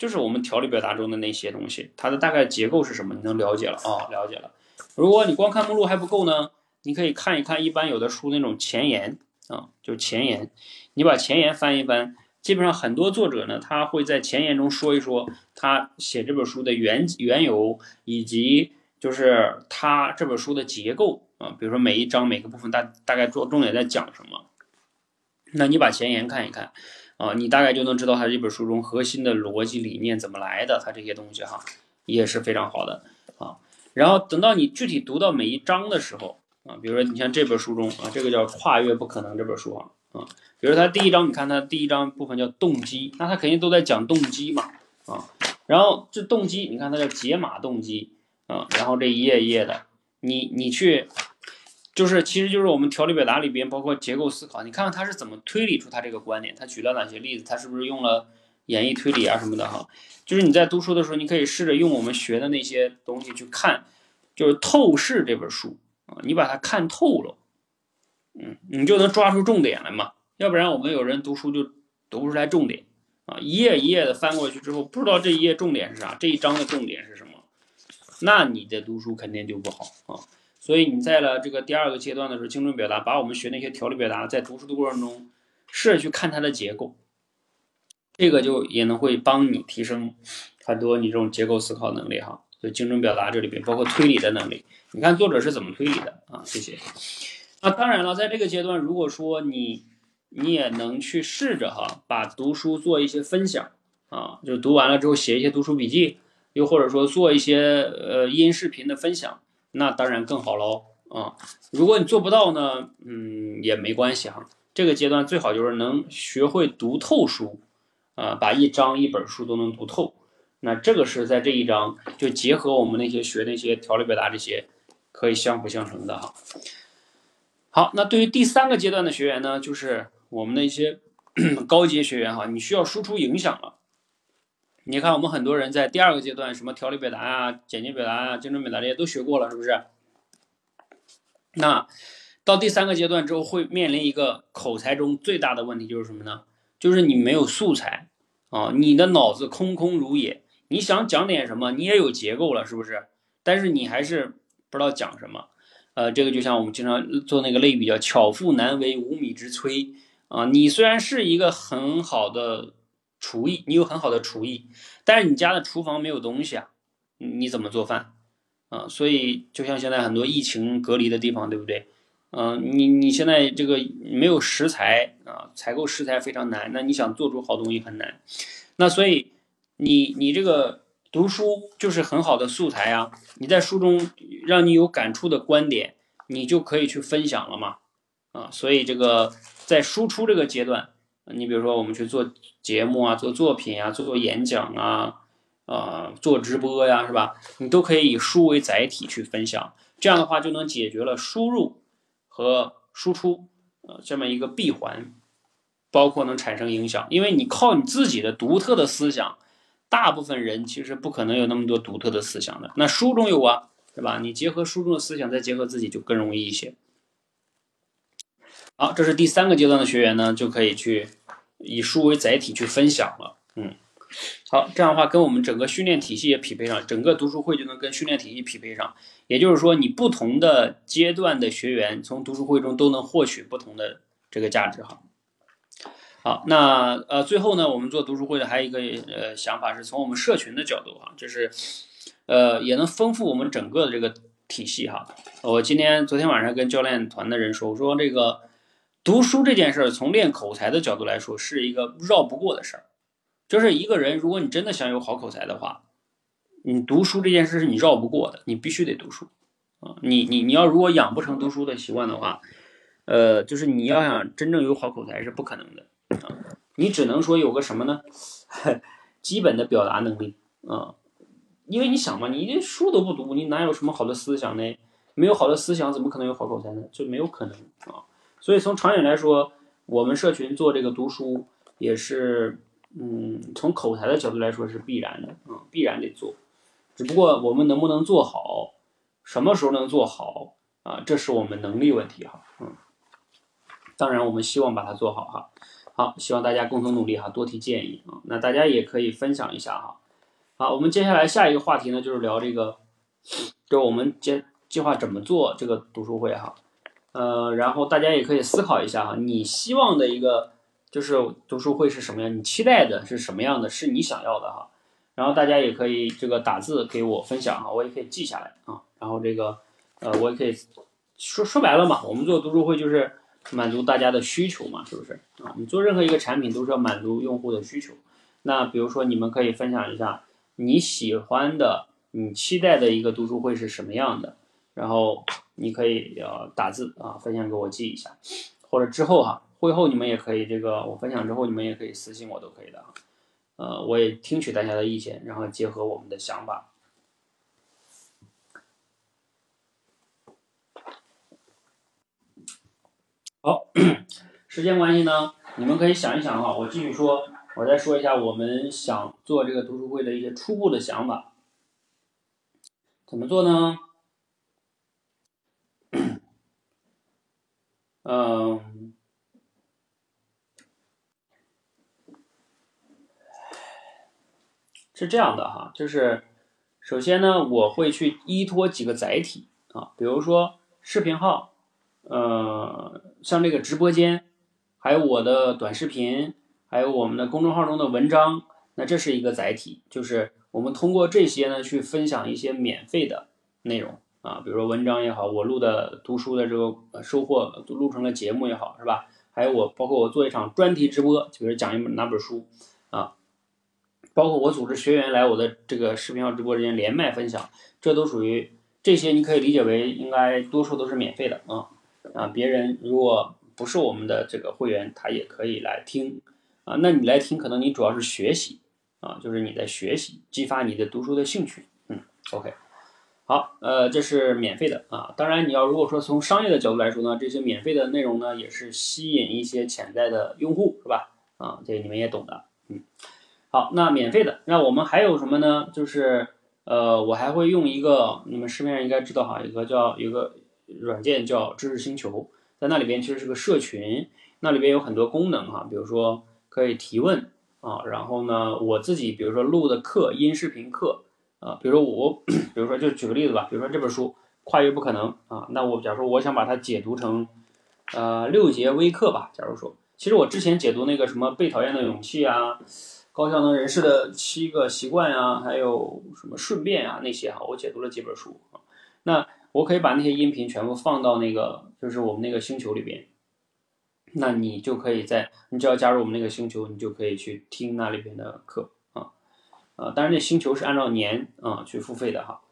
就是我们条理表达中的那些东西，它的大概结构是什么，你能了解了啊，了解了。如果你光看目录还不够呢？你可以看一看，一般有的书那种前言啊，就是前言，你把前言翻一翻，基本上很多作者呢，他会在前言中说一说他写这本书的缘缘由，以及就是他这本书的结构啊，比如说每一章每个部分大大概做重点在讲什么，那你把前言看一看啊，你大概就能知道他这本书中核心的逻辑理念怎么来的，他这些东西哈也是非常好的啊。然后等到你具体读到每一章的时候。啊，比如说你像这本书中啊，这个叫《跨越不可能》这本书啊，啊，比如它第一章，你看它第一章部分叫动机，那它肯定都在讲动机嘛，啊，然后这动机，你看它叫解码动机啊，然后这一页一页的，你你去，就是其实就是我们条理表达里边包括结构思考，你看看他是怎么推理出他这个观点，他举了哪些例子，他是不是用了演绎推理啊什么的哈，就是你在读书的时候，你可以试着用我们学的那些东西去看，就是透视这本书啊。你把它看透了，嗯，你就能抓住重点来嘛。要不然我们有人读书就读不出来重点啊，一页一页的翻过去之后，不知道这一页重点是啥，这一章的重点是什么，那你的读书肯定就不好啊。所以你在了这个第二个阶段的时候，精准表达，把我们学那些条理表达，在读书的过程中试着去看它的结构，这个就也能会帮你提升很多你这种结构思考能力哈。就精准表达这里边包括推理的能力。你看作者是怎么推理的啊？这些，那当然了，在这个阶段，如果说你你也能去试着哈，把读书做一些分享啊，就读完了之后写一些读书笔记，又或者说做一些呃音视频的分享，那当然更好喽啊。如果你做不到呢，嗯，也没关系哈。这个阶段最好就是能学会读透书啊，把一章一本书都能读透。那这个是在这一章就结合我们那些学那些条理表达这些。可以相辅相成的哈。好，那对于第三个阶段的学员呢，就是我们的一些 高阶学员哈，你需要输出影响了。你看，我们很多人在第二个阶段，什么条理表达啊、简洁表达啊、精准表达这些都学过了，是不是？那到第三个阶段之后，会面临一个口才中最大的问题，就是什么呢？就是你没有素材啊，你的脑子空空如也。你想讲点什么，你也有结构了，是不是？但是你还是。不知道讲什么，呃，这个就像我们经常做那个类比，叫巧妇难为无米之炊啊。你虽然是一个很好的厨艺，你有很好的厨艺，但是你家的厨房没有东西啊，你怎么做饭啊？所以就像现在很多疫情隔离的地方，对不对？嗯，你你现在这个没有食材啊，采购食材非常难，那你想做出好东西很难。那所以你你这个。读书就是很好的素材啊！你在书中让你有感触的观点，你就可以去分享了嘛。啊，所以这个在输出这个阶段，你比如说我们去做节目啊，做作品啊，做做演讲啊，啊，做直播呀，是吧？你都可以以书为载体去分享，这样的话就能解决了输入和输出呃这么一个闭环，包括能产生影响，因为你靠你自己的独特的思想。大部分人其实不可能有那么多独特的思想的，那书中有啊，是吧？你结合书中的思想，再结合自己，就更容易一些。好，这是第三个阶段的学员呢，就可以去以书为载体去分享了。嗯，好，这样的话跟我们整个训练体系也匹配上，整个读书会就能跟训练体系匹配上。也就是说，你不同的阶段的学员从读书会中都能获取不同的这个价值哈。好，那呃，最后呢，我们做读书会的还有一个呃想法，是从我们社群的角度哈，就是呃也能丰富我们整个的这个体系哈。我今天昨天晚上跟教练团的人说，我说这个读书这件事儿，从练口才的角度来说，是一个绕不过的事儿，就是一个人，如果你真的想有好口才的话，你读书这件事是你绕不过的，你必须得读书啊！你你你要如果养不成读书的习惯的话，呃，就是你要想真正有好口才是不可能的啊！你只能说有个什么呢？基本的表达能力啊！因为你想嘛，你连书都不读，你哪有什么好的思想呢？没有好的思想，怎么可能有好口才呢？就没有可能啊！所以从长远来说，我们社群做这个读书也是，嗯，从口才的角度来说是必然的啊，必然得做。只不过我们能不能做好，什么时候能做好啊？这是我们能力问题哈，嗯。当然，我们希望把它做好哈。好，希望大家共同努力哈，多提建议啊。那大家也可以分享一下哈。好，我们接下来下一个话题呢，就是聊这个，就我们计计划怎么做这个读书会哈。呃，然后大家也可以思考一下哈，你希望的一个就是读书会是什么样？你期待的是什么样的？是你想要的哈。然后大家也可以这个打字给我分享哈，我也可以记下来啊。然后这个呃，我也可以说说白了嘛，我们做读书会就是满足大家的需求嘛，是不是啊？你做任何一个产品都是要满足用户的需求。那比如说你们可以分享一下你喜欢的、你期待的一个读书会是什么样的，然后你可以呃打字啊分享给我记一下，或者之后哈会后你们也可以这个我分享之后你们也可以私信我都可以的啊。呃，我也听取大家的意见，然后结合我们的想法。好，时间关系呢，你们可以想一想哈，我继续说，我再说一下我们想做这个读书会的一些初步的想法。怎么做呢？嗯。是这样的哈，就是首先呢，我会去依托几个载体啊，比如说视频号，呃，像这个直播间，还有我的短视频，还有我们的公众号中的文章，那这是一个载体，就是我们通过这些呢去分享一些免费的内容啊，比如说文章也好，我录的读书的这个收获录成了节目也好，是吧？还有我包括我做一场专题直播，比如讲一本哪本书啊。包括我组织学员来我的这个视频号直播间连麦分享，这都属于这些，你可以理解为应该多数都是免费的啊啊！别人如果不是我们的这个会员，他也可以来听啊。那你来听，可能你主要是学习啊，就是你在学习，激发你的读书的兴趣。嗯，OK，好，呃，这是免费的啊。当然，你要如果说从商业的角度来说呢，这些免费的内容呢，也是吸引一些潜在的用户，是吧？啊，这个你们也懂的，嗯。好，那免费的，那我们还有什么呢？就是，呃，我还会用一个，你们市面上应该知道哈，一个叫一个软件叫知识星球，在那里边其实是个社群，那里边有很多功能哈，比如说可以提问啊，然后呢，我自己比如说录的课，音视频课啊，比如说我，比如说就举个例子吧，比如说这本书《跨越不可能》啊，那我假如说我想把它解读成，呃，六节微课吧，假如说，其实我之前解读那个什么被讨厌的勇气啊。高效能人士的七个习惯呀，还有什么顺便啊那些哈，我解读了几本书啊。那我可以把那些音频全部放到那个就是我们那个星球里边，那你就可以在你只要加入我们那个星球，你就可以去听那里边的课啊。当然，那星球是按照年啊去付费的哈。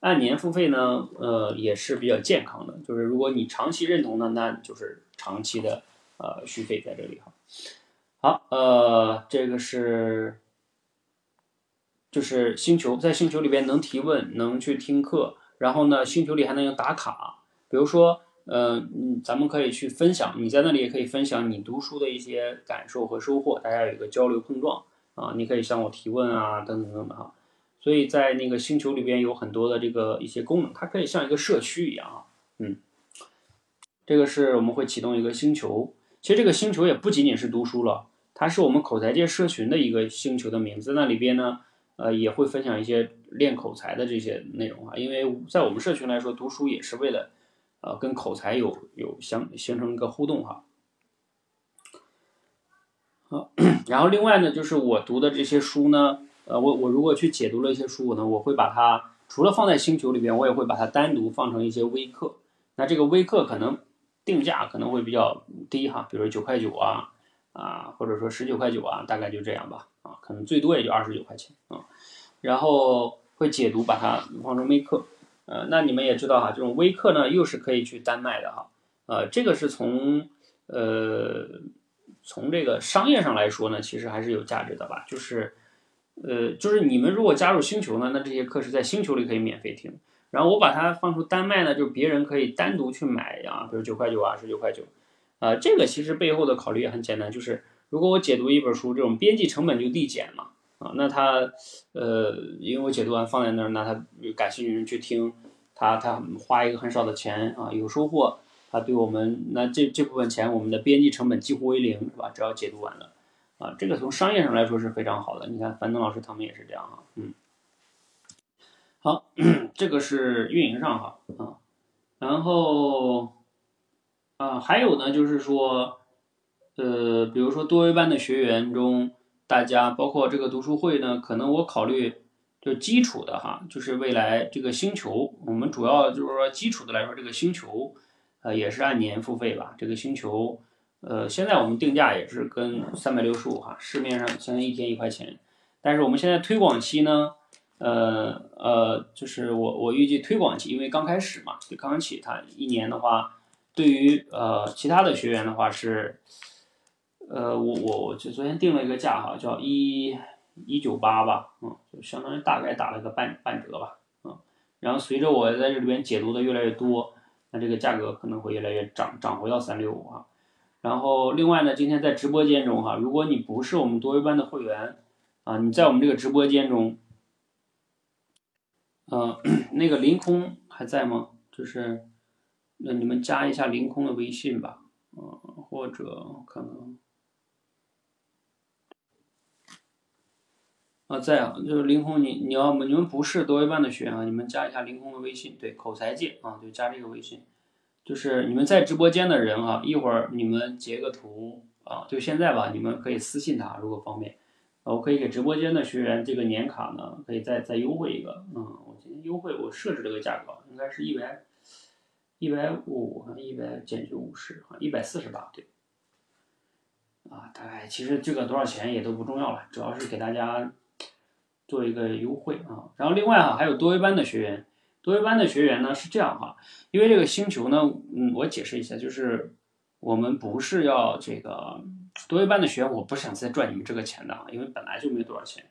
按年付费呢，呃也是比较健康的，就是如果你长期认同呢，那就是长期的呃续费在这里哈。好，呃，这个是，就是星球，在星球里边能提问，能去听课，然后呢，星球里还能有打卡，比如说，呃，咱们可以去分享，你在那里也可以分享你读书的一些感受和收获，大家有一个交流碰撞啊，你可以向我提问啊，等等等等哈，所以在那个星球里边有很多的这个一些功能，它可以像一个社区一样啊，嗯，这个是我们会启动一个星球。其实这个星球也不仅仅是读书了，它是我们口才界社群的一个星球的名字。那里边呢，呃，也会分享一些练口才的这些内容啊。因为在我们社群来说，读书也是为了，呃，跟口才有有相形成一个互动哈。好，然后另外呢，就是我读的这些书呢，呃，我我如果去解读了一些书呢，我会把它除了放在星球里边，我也会把它单独放成一些微课。那这个微课可能。定价可能会比较低哈，比如九块九啊，啊，或者说十九块九啊，大概就这样吧啊，可能最多也就二十九块钱啊。然后会解读，把它放成微课。呃，那你们也知道哈，这种微课呢，又是可以去单卖的哈。呃，这个是从呃从这个商业上来说呢，其实还是有价值的吧。就是呃，就是你们如果加入星球呢，那这些课是在星球里可以免费听。然后我把它放出单卖呢，就是别人可以单独去买呀，比如九块九啊，十九块九。呃，这个其实背后的考虑也很简单，就是如果我解读一本书，这种编辑成本就递减嘛。啊，那他，呃，因为我解读完放在那儿，那他感兴趣人去听，他他花一个很少的钱啊，有收获，他对我们那这这部分钱，我们的编辑成本几乎为零，是吧？只要解读完了，啊，这个从商业上来说是非常好的。你看樊登老师他们也是这样哈，嗯，好，这个是运营上哈，啊，然后，啊，还有呢，就是说，呃，比如说多维班的学员中。大家包括这个读书会呢，可能我考虑就基础的哈，就是未来这个星球，我们主要就是说基础的来说，这个星球，呃，也是按年付费吧。这个星球，呃，现在我们定价也是跟三百六十五哈，市面上相当于一天一块钱。但是我们现在推广期呢，呃呃，就是我我预计推广期，因为刚开始嘛，就刚刚起，它一年的话，对于呃其他的学员的话是。呃，我我我就昨天定了一个价哈，叫一一九八吧，嗯，就相当于大概打了个半半折吧，嗯，然后随着我在这里边解读的越来越多，这个价格可能会越来越涨，涨回到三六五啊。然后另外呢，今天在直播间中哈，如果你不是我们多维班的会员啊，你在我们这个直播间中，嗯，那个凌空还在吗？就是那你们加一下凌空的微信吧，嗯，或者可能。啊，在啊，就是凌空，你你要你们不是多维班的学员啊，你们加一下凌空的微信，对，口才界啊，就加这个微信，就是你们在直播间的人哈，一会儿你们截个图啊，就现在吧，你们可以私信他，如果方便，我可以给直播间的学员这个年卡呢，可以再再优惠一个，嗯，我今天优惠我设置这个价格，应该是一百一百五，一百减去五十啊，一百四十八，对，啊，大概其实这个多少钱也都不重要了，主要是给大家。做一个优惠啊，然后另外哈还有多维班的学员，多维班的学员呢是这样哈，因为这个星球呢，嗯，我解释一下，就是我们不是要这个多维班的学员，我不想再赚你们这个钱的啊，因为本来就没多少钱，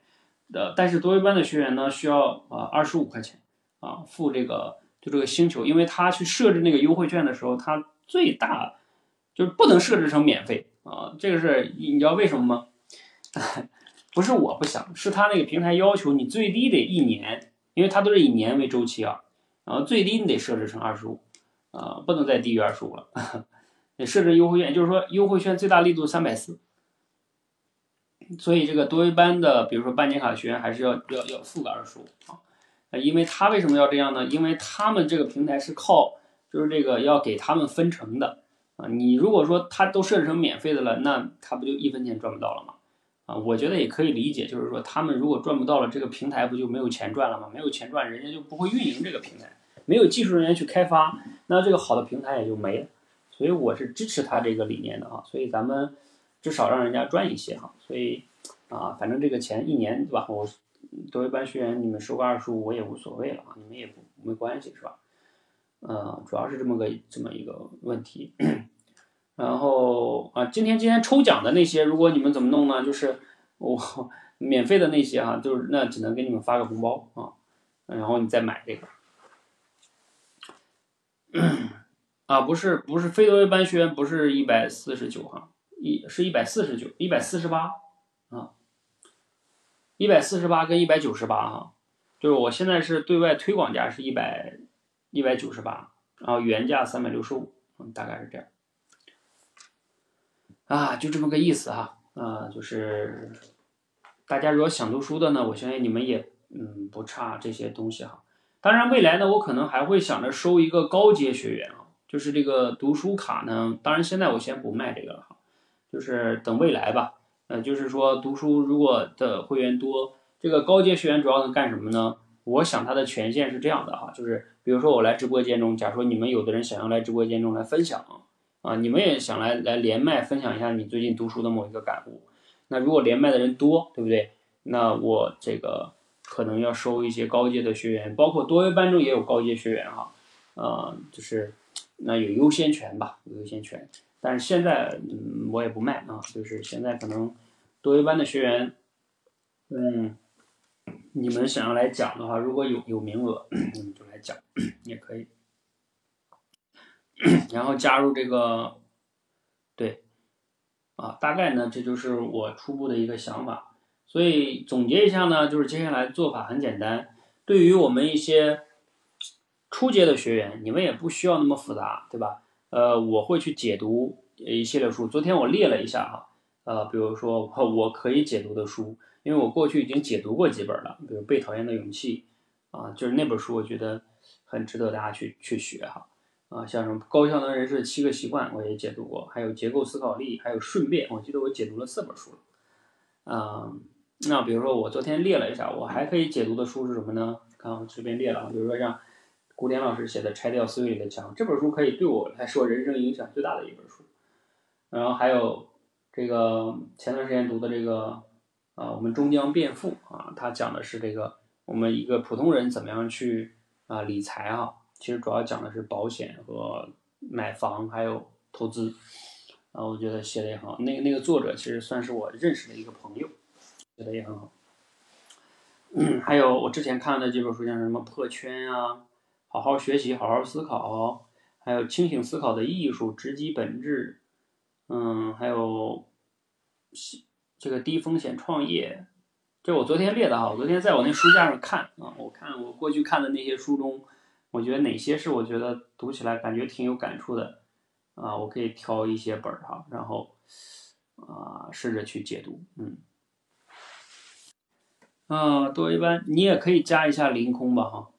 呃，但是多维班的学员呢需要啊二十五块钱啊付这个就这个星球，因为他去设置那个优惠券的时候，他最大就是不能设置成免费啊，这个是你知道为什么吗？不是我不想，是他那个平台要求你最低得一年，因为它都是以年为周期啊，然后最低你得设置成二十五，啊，不能再低于二十五了。得设置优惠券，就是说优惠券最大力度三百四，所以这个多维班的，比如说半年卡学员还是要要要付个二十五啊，因为他为什么要这样呢？因为他们这个平台是靠就是这个要给他们分成的啊，你如果说他都设置成免费的了，那他不就一分钱赚不到了吗？啊，我觉得也可以理解，就是说他们如果赚不到了，这个平台不就没有钱赚了吗？没有钱赚，人家就不会运营这个平台，没有技术人员去开发，那这个好的平台也就没了。所以我是支持他这个理念的啊。所以咱们至少让人家赚一些哈。所以啊，反正这个钱一年对吧？我多维班学员你们收个二十五我也无所谓了啊，你们也不没关系是吧？嗯，主要是这么个这么一个问题。然后啊，今天今天抽奖的那些，如果你们怎么弄呢？就是我免费的那些哈，就是那只能给你们发个红包啊，然后你再买这个。啊，不是不是非多维班学员不是一百四十九哈，一是一百四十九，一百四十八啊，一百四十八跟一百九十八哈，就是我现在是对外推广价是一百一百九十八，然后原价三百六十五，大概是这样。啊，就这么个意思哈，啊，就是大家如果想读书的呢，我相信你们也嗯不差这些东西哈。当然，未来呢，我可能还会想着收一个高阶学员啊，就是这个读书卡呢。当然，现在我先不卖这个了哈，就是等未来吧。呃，就是说读书如果的会员多，这个高阶学员主要能干什么呢？我想他的权限是这样的哈，就是比如说我来直播间中，假如说你们有的人想要来直播间中来分享。啊，你们也想来来连麦分享一下你最近读书的某一个感悟。那如果连麦的人多，对不对？那我这个可能要收一些高阶的学员，包括多维班中也有高阶学员哈，呃，就是那有优先权吧，有优先权。但是现在嗯，我也不卖啊，就是现在可能多维班的学员，嗯。你们想要来讲的话，如果有有名额，你们就来讲 也可以。然后加入这个，对，啊，大概呢，这就是我初步的一个想法。所以总结一下呢，就是接下来做法很简单。对于我们一些初阶的学员，你们也不需要那么复杂，对吧？呃，我会去解读一系列书。昨天我列了一下哈，呃，比如说我可以解读的书。因为我过去已经解读过几本了，比如《被讨厌的勇气》，啊，就是那本书，我觉得很值得大家去去学哈，啊，像什么《高效能人士七个习惯》，我也解读过，还有《结构思考力》，还有《顺便》，我记得我解读了四本书了，嗯，那比如说我昨天列了一下，我还可以解读的书是什么呢？看我随便列了，比如说像古典老师写的《拆掉思维里的墙》，这本书可以对我来说人生影响最大的一本书，然后还有这个前段时间读的这个。啊，我们终将变富啊！他讲的是这个我们一个普通人怎么样去啊理财啊，其实主要讲的是保险和买房还有投资啊。我觉得写的也很好。那个那个作者其实算是我认识的一个朋友，写的也很好。还有我之前看的几本书，像什么破圈啊，好好学习，好好思考，还有清醒思考的艺术，直击本质，嗯，还有。这个低风险创业，这我昨天列的哈。我昨天在我那书架上看啊，我看我过去看的那些书中，我觉得哪些是我觉得读起来感觉挺有感触的啊，我可以挑一些本儿哈，然后啊试着去解读。嗯，啊多维班你也可以加一下凌空吧哈，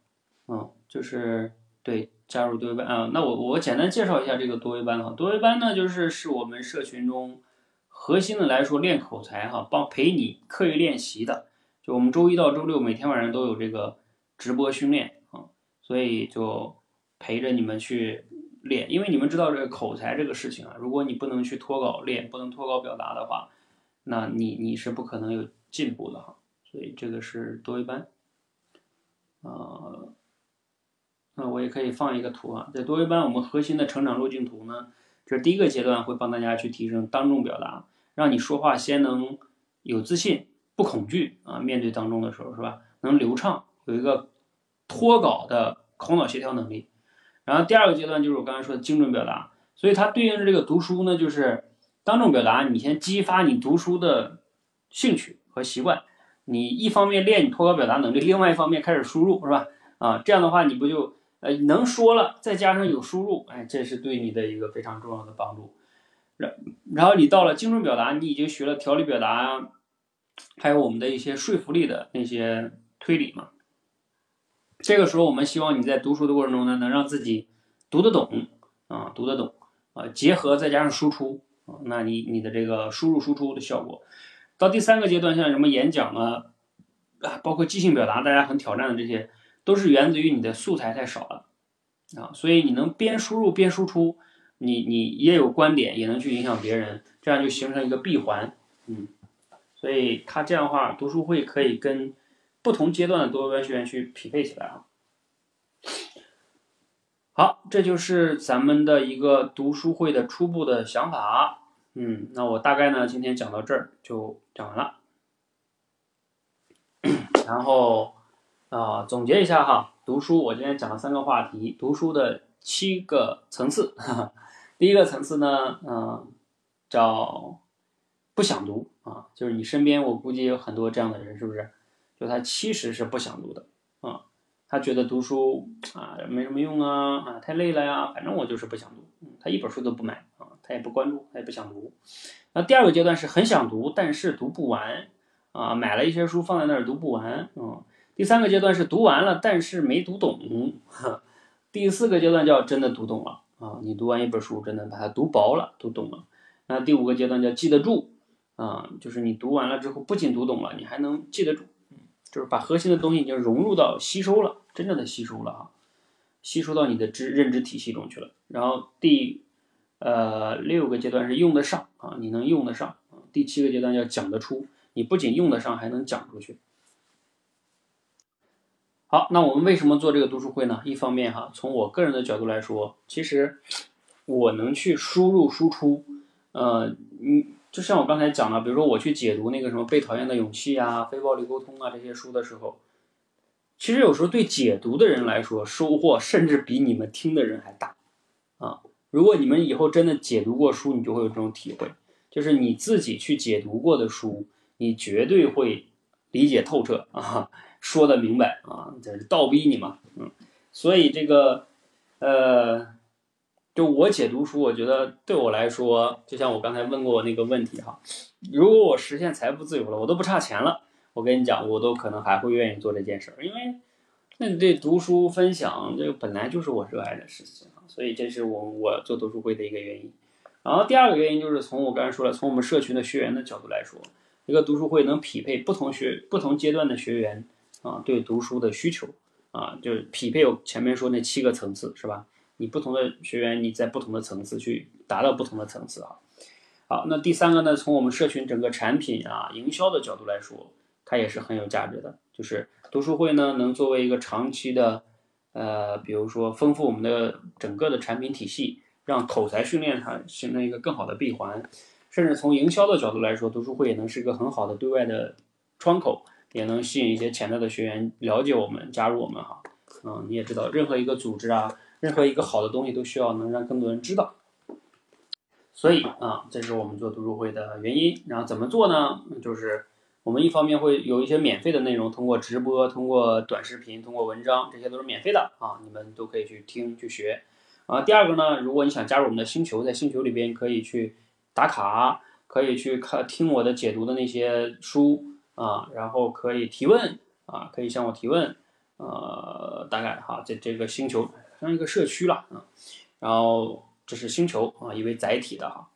嗯，就是对加入多维班啊。那我我简单介绍一下这个多维班哈，多维班呢就是是我们社群中。核心的来说，练口才哈，帮陪你刻意练习的，就我们周一到周六每天晚上都有这个直播训练，所以就陪着你们去练。因为你们知道这个口才这个事情啊，如果你不能去脱稿练，不能脱稿表达的话，那你你是不可能有进步的哈。所以这个是多一班，呃，那我也可以放一个图啊，在多一班我们核心的成长路径图呢，这第一个阶段会帮大家去提升当众表达。让你说话先能有自信，不恐惧啊！面对当中的时候是吧？能流畅，有一个脱稿的口脑协调能力。然后第二个阶段就是我刚才说的精准表达，所以它对应着这个读书呢，就是当众表达，你先激发你读书的兴趣和习惯。你一方面练你脱稿表达能力，另外一方面开始输入是吧？啊，这样的话你不就呃能说了，再加上有输入，哎，这是对你的一个非常重要的帮助。然然后你到了精准表达，你已经学了条理表达，还有我们的一些说服力的那些推理嘛。这个时候，我们希望你在读书的过程中呢，能让自己读得懂啊，读得懂啊，结合再加上输出，那你你的这个输入输出的效果，到第三个阶段，像什么演讲啊，啊，包括即兴表达，大家很挑战的这些，都是源自于你的素材太少了啊，所以你能边输入边输出。你你也有观点，也能去影响别人，这样就形成一个闭环，嗯，所以他这样的话，读书会可以跟不同阶段的多维学员去匹配起来啊。好，这就是咱们的一个读书会的初步的想法，嗯，那我大概呢今天讲到这儿就讲完了，然后啊总结一下哈，读书我今天讲了三个话题，读书的七个层次。哈 哈第一个层次呢，嗯，叫不想读啊，就是你身边我估计有很多这样的人，是不是？就他其实是不想读的啊，他觉得读书啊没什么用啊，啊太累了呀，反正我就是不想读，他一本书都不买啊，他也不关注，他也不想读。那第二个阶段是很想读，但是读不完啊，买了一些书放在那儿读不完嗯。第三个阶段是读完了，但是没读懂。第四个阶段叫真的读懂了。啊，你读完一本书，真的把它读薄了，读懂了。那第五个阶段叫记得住，啊，就是你读完了之后，不仅读懂了，你还能记得住，就是把核心的东西已经融入到吸收了，真正的吸收了啊，吸收到你的知认知体系中去了。然后第呃，六个阶段是用得上啊，你能用得上啊。第七个阶段叫讲得出，你不仅用得上，还能讲出去。好，那我们为什么做这个读书会呢？一方面哈，从我个人的角度来说，其实我能去输入输出，呃，你就像我刚才讲的，比如说我去解读那个什么《被讨厌的勇气》啊、《非暴力沟通》啊这些书的时候，其实有时候对解读的人来说，收获甚至比你们听的人还大啊。如果你们以后真的解读过书，你就会有这种体会，就是你自己去解读过的书，你绝对会理解透彻啊，说的明白啊，这是倒逼你嘛，嗯，所以这个，呃，就我解读书，我觉得对我来说，就像我刚才问过我那个问题哈，如果我实现财富自由了，我都不差钱了，我跟你讲，我都可能还会愿意做这件事儿，因为那你这读书分享，这个本来就是我热爱的事情。所以这是我我做读书会的一个原因，然后第二个原因就是从我刚才说了，从我们社群的学员的角度来说，一个读书会能匹配不同学不同阶段的学员啊对读书的需求啊，就是匹配我前面说那七个层次是吧？你不同的学员你在不同的层次去达到不同的层次啊。好，那第三个呢，从我们社群整个产品啊营销的角度来说，它也是很有价值的，就是读书会呢能作为一个长期的。呃，比如说丰富我们的整个的产品体系，让口才训练它形成一个更好的闭环，甚至从营销的角度来说，读书会也能是一个很好的对外的窗口，也能吸引一些潜在的学员了解我们，加入我们哈。嗯，你也知道，任何一个组织啊，任何一个好的东西都需要能让更多人知道。所以啊，这是我们做读书会的原因。然后怎么做呢？就是。我们一方面会有一些免费的内容，通过直播、通过短视频、通过文章，这些都是免费的啊，你们都可以去听去学。啊，第二个呢，如果你想加入我们的星球，在星球里边可以去打卡，可以去看听我的解读的那些书啊，然后可以提问啊，可以向我提问。呃，大概哈，这这个星球像一个社区了啊，然后这是星球啊，一为载体的哈。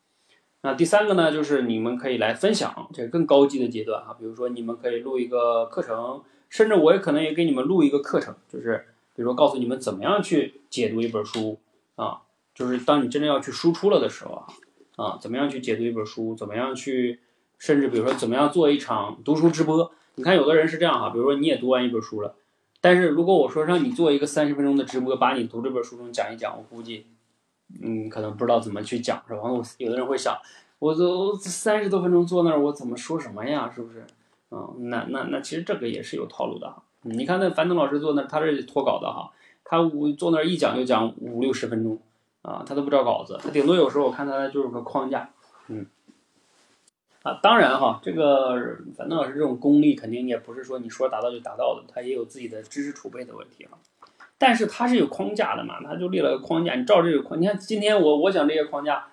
那第三个呢，就是你们可以来分享这个更高级的阶段啊，比如说你们可以录一个课程，甚至我也可能也给你们录一个课程，就是比如说告诉你们怎么样去解读一本书啊，就是当你真正要去输出了的时候啊，啊，怎么样去解读一本书，怎么样去，甚至比如说怎么样做一场读书直播，你看有的人是这样哈，比如说你也读完一本书了，但是如果我说让你做一个三十分钟的直播，把你读这本书中讲一讲，我估计。嗯，可能不知道怎么去讲，是吧？我有的人会想，我都三十多分钟坐那儿，我怎么说什么呀？是不是？嗯，那那那其实这个也是有套路的。你看那樊登老师坐那儿，他是脱稿的哈，他五坐那儿一讲就讲五六十分钟啊，他都不照稿子，他顶多有时候我看他就是个框架，嗯。啊，当然哈，这个樊登老师这种功力肯定也不是说你说达到就达到的，他也有自己的知识储备的问题哈。但是他是有框架的嘛，他就列了个框架，你照这个框，你看今天我我讲这些框架，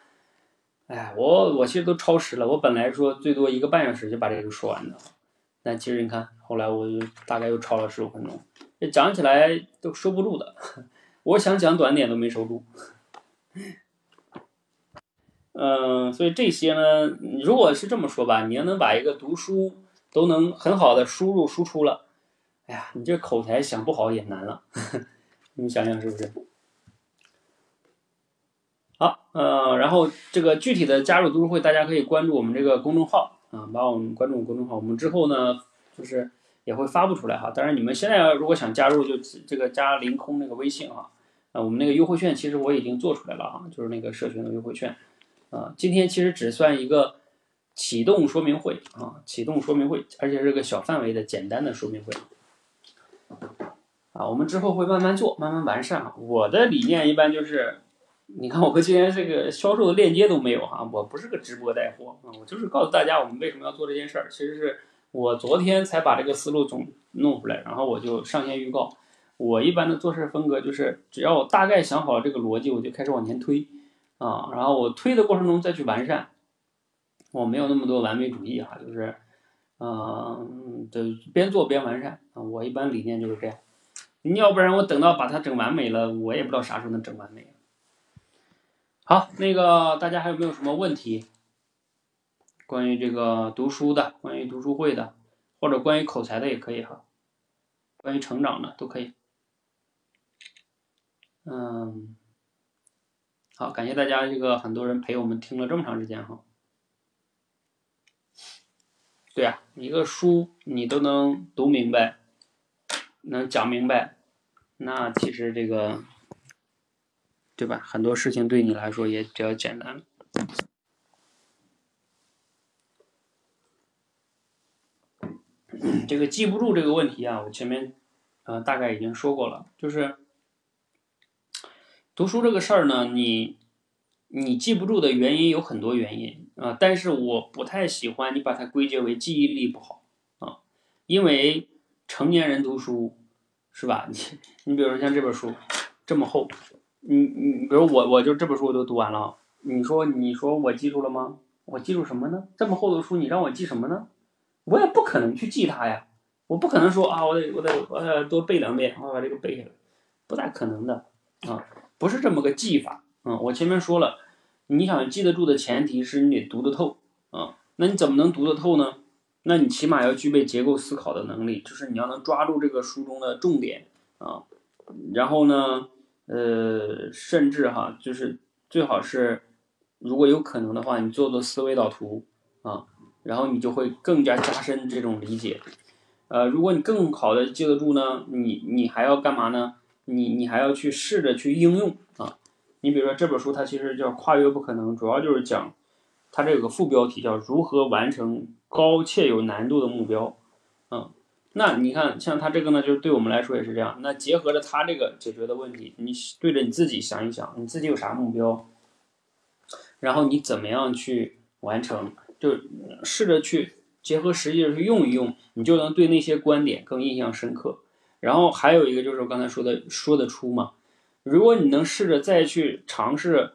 哎，我我其实都超时了，我本来说最多一个半小时就把这个说完的，但其实你看后来我就大概又超了十五分钟，这讲起来都收不住的，我想讲短点都没收住，嗯，所以这些呢，如果是这么说吧，你要能把一个读书都能很好的输入输出了，哎呀，你这口才想不好也难了。你们想想是不是？好，呃，然后这个具体的加入读书会，大家可以关注我们这个公众号啊，把我们关注公众号，我们之后呢，就是也会发布出来哈。当然，你们现在如果想加入，就这个加凌空那个微信哈，啊，我们那个优惠券其实我已经做出来了啊，就是那个社群的优惠券啊。今天其实只算一个启动说明会啊，启动说明会，而且是个小范围的简单的说明会。啊，我们之后会慢慢做，慢慢完善。我的理念一般就是，你看我和今天这个销售的链接都没有哈，我不是个直播带货啊，我就是告诉大家我们为什么要做这件事儿。其实是我昨天才把这个思路总弄出来，然后我就上线预告。我一般的做事风格就是，只要我大概想好了这个逻辑，我就开始往前推啊，然后我推的过程中再去完善。我没有那么多完美主义哈，就是，嗯，就边做边完善啊。我一般理念就是这样。你要不然我等到把它整完美了，我也不知道啥时候能整完美。好，那个大家还有没有什么问题？关于这个读书的，关于读书会的，或者关于口才的也可以哈，关于成长的都可以。嗯，好，感谢大家这个很多人陪我们听了这么长时间哈。对呀，一个书你都能读明白，能讲明白，那其实这个，对吧？很多事情对你来说也比较简单。这个记不住这个问题啊，我前面呃大概已经说过了，就是读书这个事儿呢，你你记不住的原因有很多原因啊，但是我不太喜欢你把它归结为记忆力不好啊，因为成年人读书是吧？你你比如像这本书这么厚，你你比如我我就这本书我都读完了，你说你说我记住了吗？我记住什么呢？这么厚的书你让我记什么呢？我也不可能去记它呀，我不可能说啊，我得我得我得多背两遍，我把这个背下来，不大可能的啊，不是这么个记法啊。我前面说了，你想记得住的前提是你得读得透啊。那你怎么能读得透呢？那你起码要具备结构思考的能力，就是你要能抓住这个书中的重点啊。然后呢，呃，甚至哈，就是最好是如果有可能的话，你做做思维导图啊。然后你就会更加加深这种理解，呃，如果你更好的记得住呢，你你还要干嘛呢？你你还要去试着去应用啊。你比如说这本书它其实叫《跨越不可能》，主要就是讲它这有个副标题叫如何完成高且有难度的目标，嗯，那你看像它这个呢，就是对我们来说也是这样。那结合着它这个解决的问题，你对着你自己想一想，你自己有啥目标，然后你怎么样去完成？就试着去结合实际的去用一用，你就能对那些观点更印象深刻。然后还有一个就是我刚才说的说得出嘛，如果你能试着再去尝试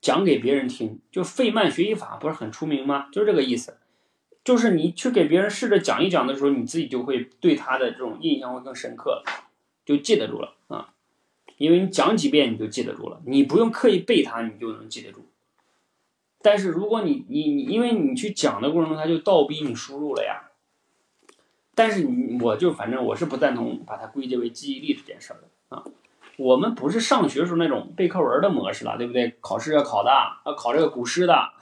讲给别人听，就费曼学习法不是很出名吗？就是这个意思，就是你去给别人试着讲一讲的时候，你自己就会对他的这种印象会更深刻，就记得住了啊，因为你讲几遍你就记得住了，你不用刻意背它，你就能记得住。但是如果你你你，因为你去讲的过程中，他就倒逼你输入了呀。但是你我就反正我是不赞同把它归结为记忆力这件事儿的啊。我们不是上学时候那种背课文的模式了，对不对？考试要考的，要考这个古诗的，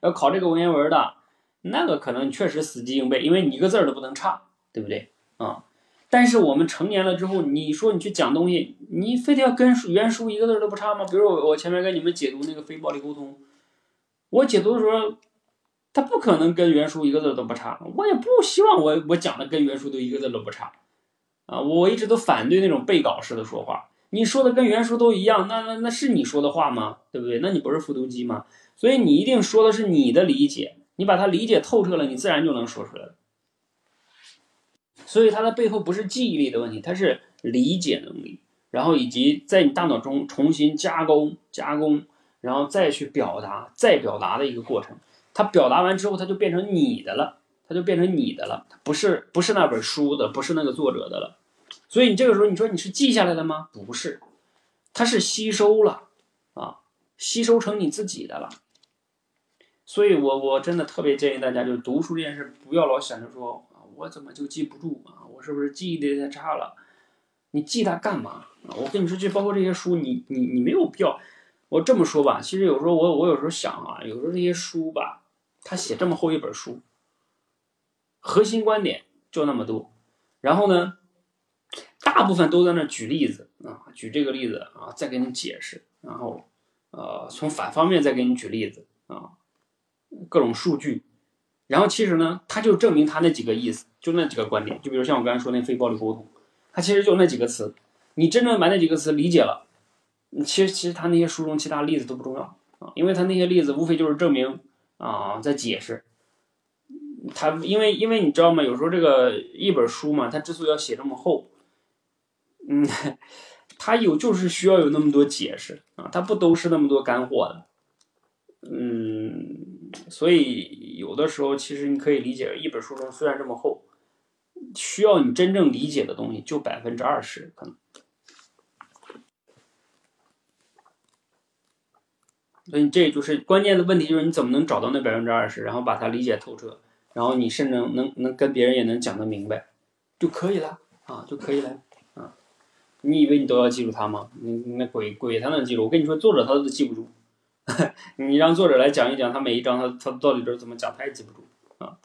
要考这个文言文的，那个可能确实死记硬背，因为你一个字儿都不能差，对不对啊？但是我们成年了之后，你说你去讲东西，你非得要跟原书一个字都不差吗？比如我我前面跟你们解读那个非暴力沟通。我解读的时候，他不可能跟原书一个字都不差。我也不希望我我讲的跟原书都一个字都不差，啊，我一直都反对那种背稿式的说话。你说的跟原书都一样，那那那是你说的话吗？对不对？那你不是复读机吗？所以你一定说的是你的理解，你把它理解透彻了，你自然就能说出来了。所以它的背后不是记忆力的问题，它是理解能力，然后以及在你大脑中重新加工加工。然后再去表达，再表达的一个过程。他表达完之后，他就变成你的了，他就变成你的了，不是不是那本书的，不是那个作者的了。所以你这个时候，你说你是记下来的吗？不是，他是吸收了啊，吸收成你自己的了。所以我我真的特别建议大家，就读书这件事，不要老想着说啊，我怎么就记不住啊？我是不是记忆力太差了？你记它干嘛？我跟你说，就包括这些书，你你你没有必要。我这么说吧，其实有时候我我有时候想啊，有时候这些书吧，他写这么厚一本书，核心观点就那么多，然后呢，大部分都在那举例子啊，举这个例子啊，再给你解释，然后呃从反方面再给你举例子啊，各种数据，然后其实呢，他就证明他那几个意思，就那几个观点，就比如像我刚才说那非暴力沟通，他其实就那几个词，你真正把那几个词理解了。其实，其实他那些书中其他例子都不重要啊，因为他那些例子无非就是证明啊，在解释。他因为因为你知道吗？有时候这个一本书嘛，它之所以要写这么厚，嗯，它有就是需要有那么多解释啊，它不都是那么多干货的，嗯，所以有的时候其实你可以理解，一本书中虽然这么厚，需要你真正理解的东西就百分之二十可能。所以这就是关键的问题，就是你怎么能找到那百分之二十，然后把它理解透彻，然后你甚至能能跟别人也能讲得明白，就可以了啊，就可以了啊。你以为你都要记住它吗？你那鬼鬼才能记住，我跟你说，作者他都记不住 你让作者来讲一讲，他每一章他他到底都是怎么讲，他也记不住啊。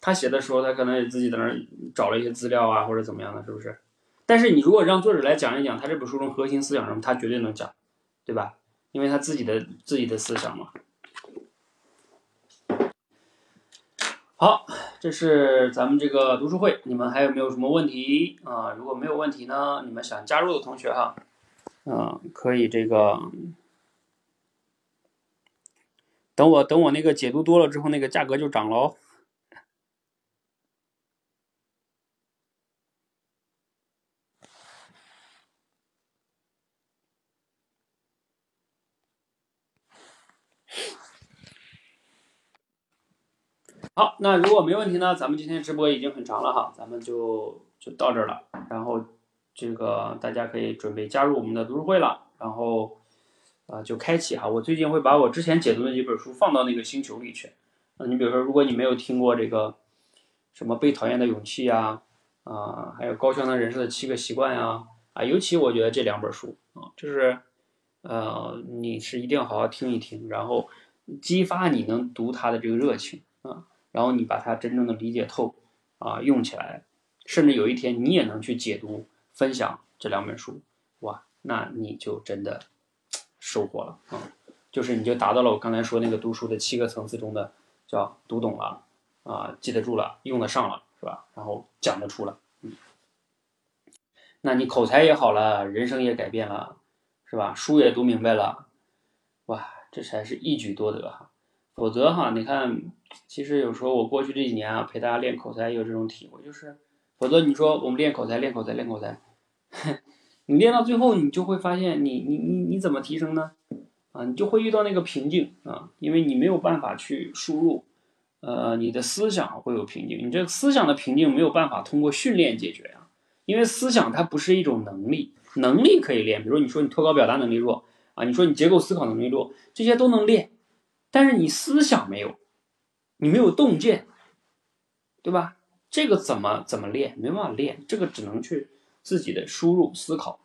他写的时候，他可能也自己在那儿找了一些资料啊，或者怎么样的，是不是？但是你如果让作者来讲一讲他这本书中核心思想什么，他绝对能讲，对吧？因为他自己的自己的思想嘛。好，这是咱们这个读书会，你们还有没有什么问题啊？如果没有问题呢，你们想加入的同学哈，嗯，可以这个等我等我那个解读多了之后，那个价格就涨了哦。好，那如果没问题呢，咱们今天直播已经很长了哈，咱们就就到这儿了。然后这个大家可以准备加入我们的读书会了，然后啊就开启哈。我最近会把我之前解读的几本书放到那个星球里去。啊，你比如说，如果你没有听过这个什么被讨厌的勇气呀，啊，还有高效能人士的七个习惯呀，啊，尤其我觉得这两本书啊，就是呃，你是一定要好好听一听，然后激发你能读它的这个热情啊。然后你把它真正的理解透，啊，用起来，甚至有一天你也能去解读、分享这两本书，哇，那你就真的收获了啊！就是你就达到了我刚才说那个读书的七个层次中的，叫读懂了，啊，记得住了，用得上了，是吧？然后讲得出了，嗯，那你口才也好了，人生也改变了，是吧？书也读明白了，哇，这才是一举多得哈！否则哈，你看。其实有时候我过去这几年啊，陪大家练口才也有这种体会，就是，否则你说我们练口才，练口才，练口才，你练到最后，你就会发现，你你你你怎么提升呢？啊，你就会遇到那个瓶颈啊，因为你没有办法去输入，呃，你的思想会有瓶颈，你这个思想的瓶颈没有办法通过训练解决呀，因为思想它不是一种能力，能力可以练，比如你说你脱稿表达能力弱啊，你说你结构思考能力弱，这些都能练，但是你思想没有。你没有洞见，对吧？这个怎么怎么练？没办法练，这个只能去自己的输入思考，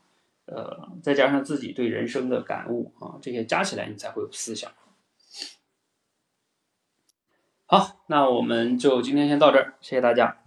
呃，再加上自己对人生的感悟啊，这些加起来你才会有思想。好，那我们就今天先到这儿，谢谢大家。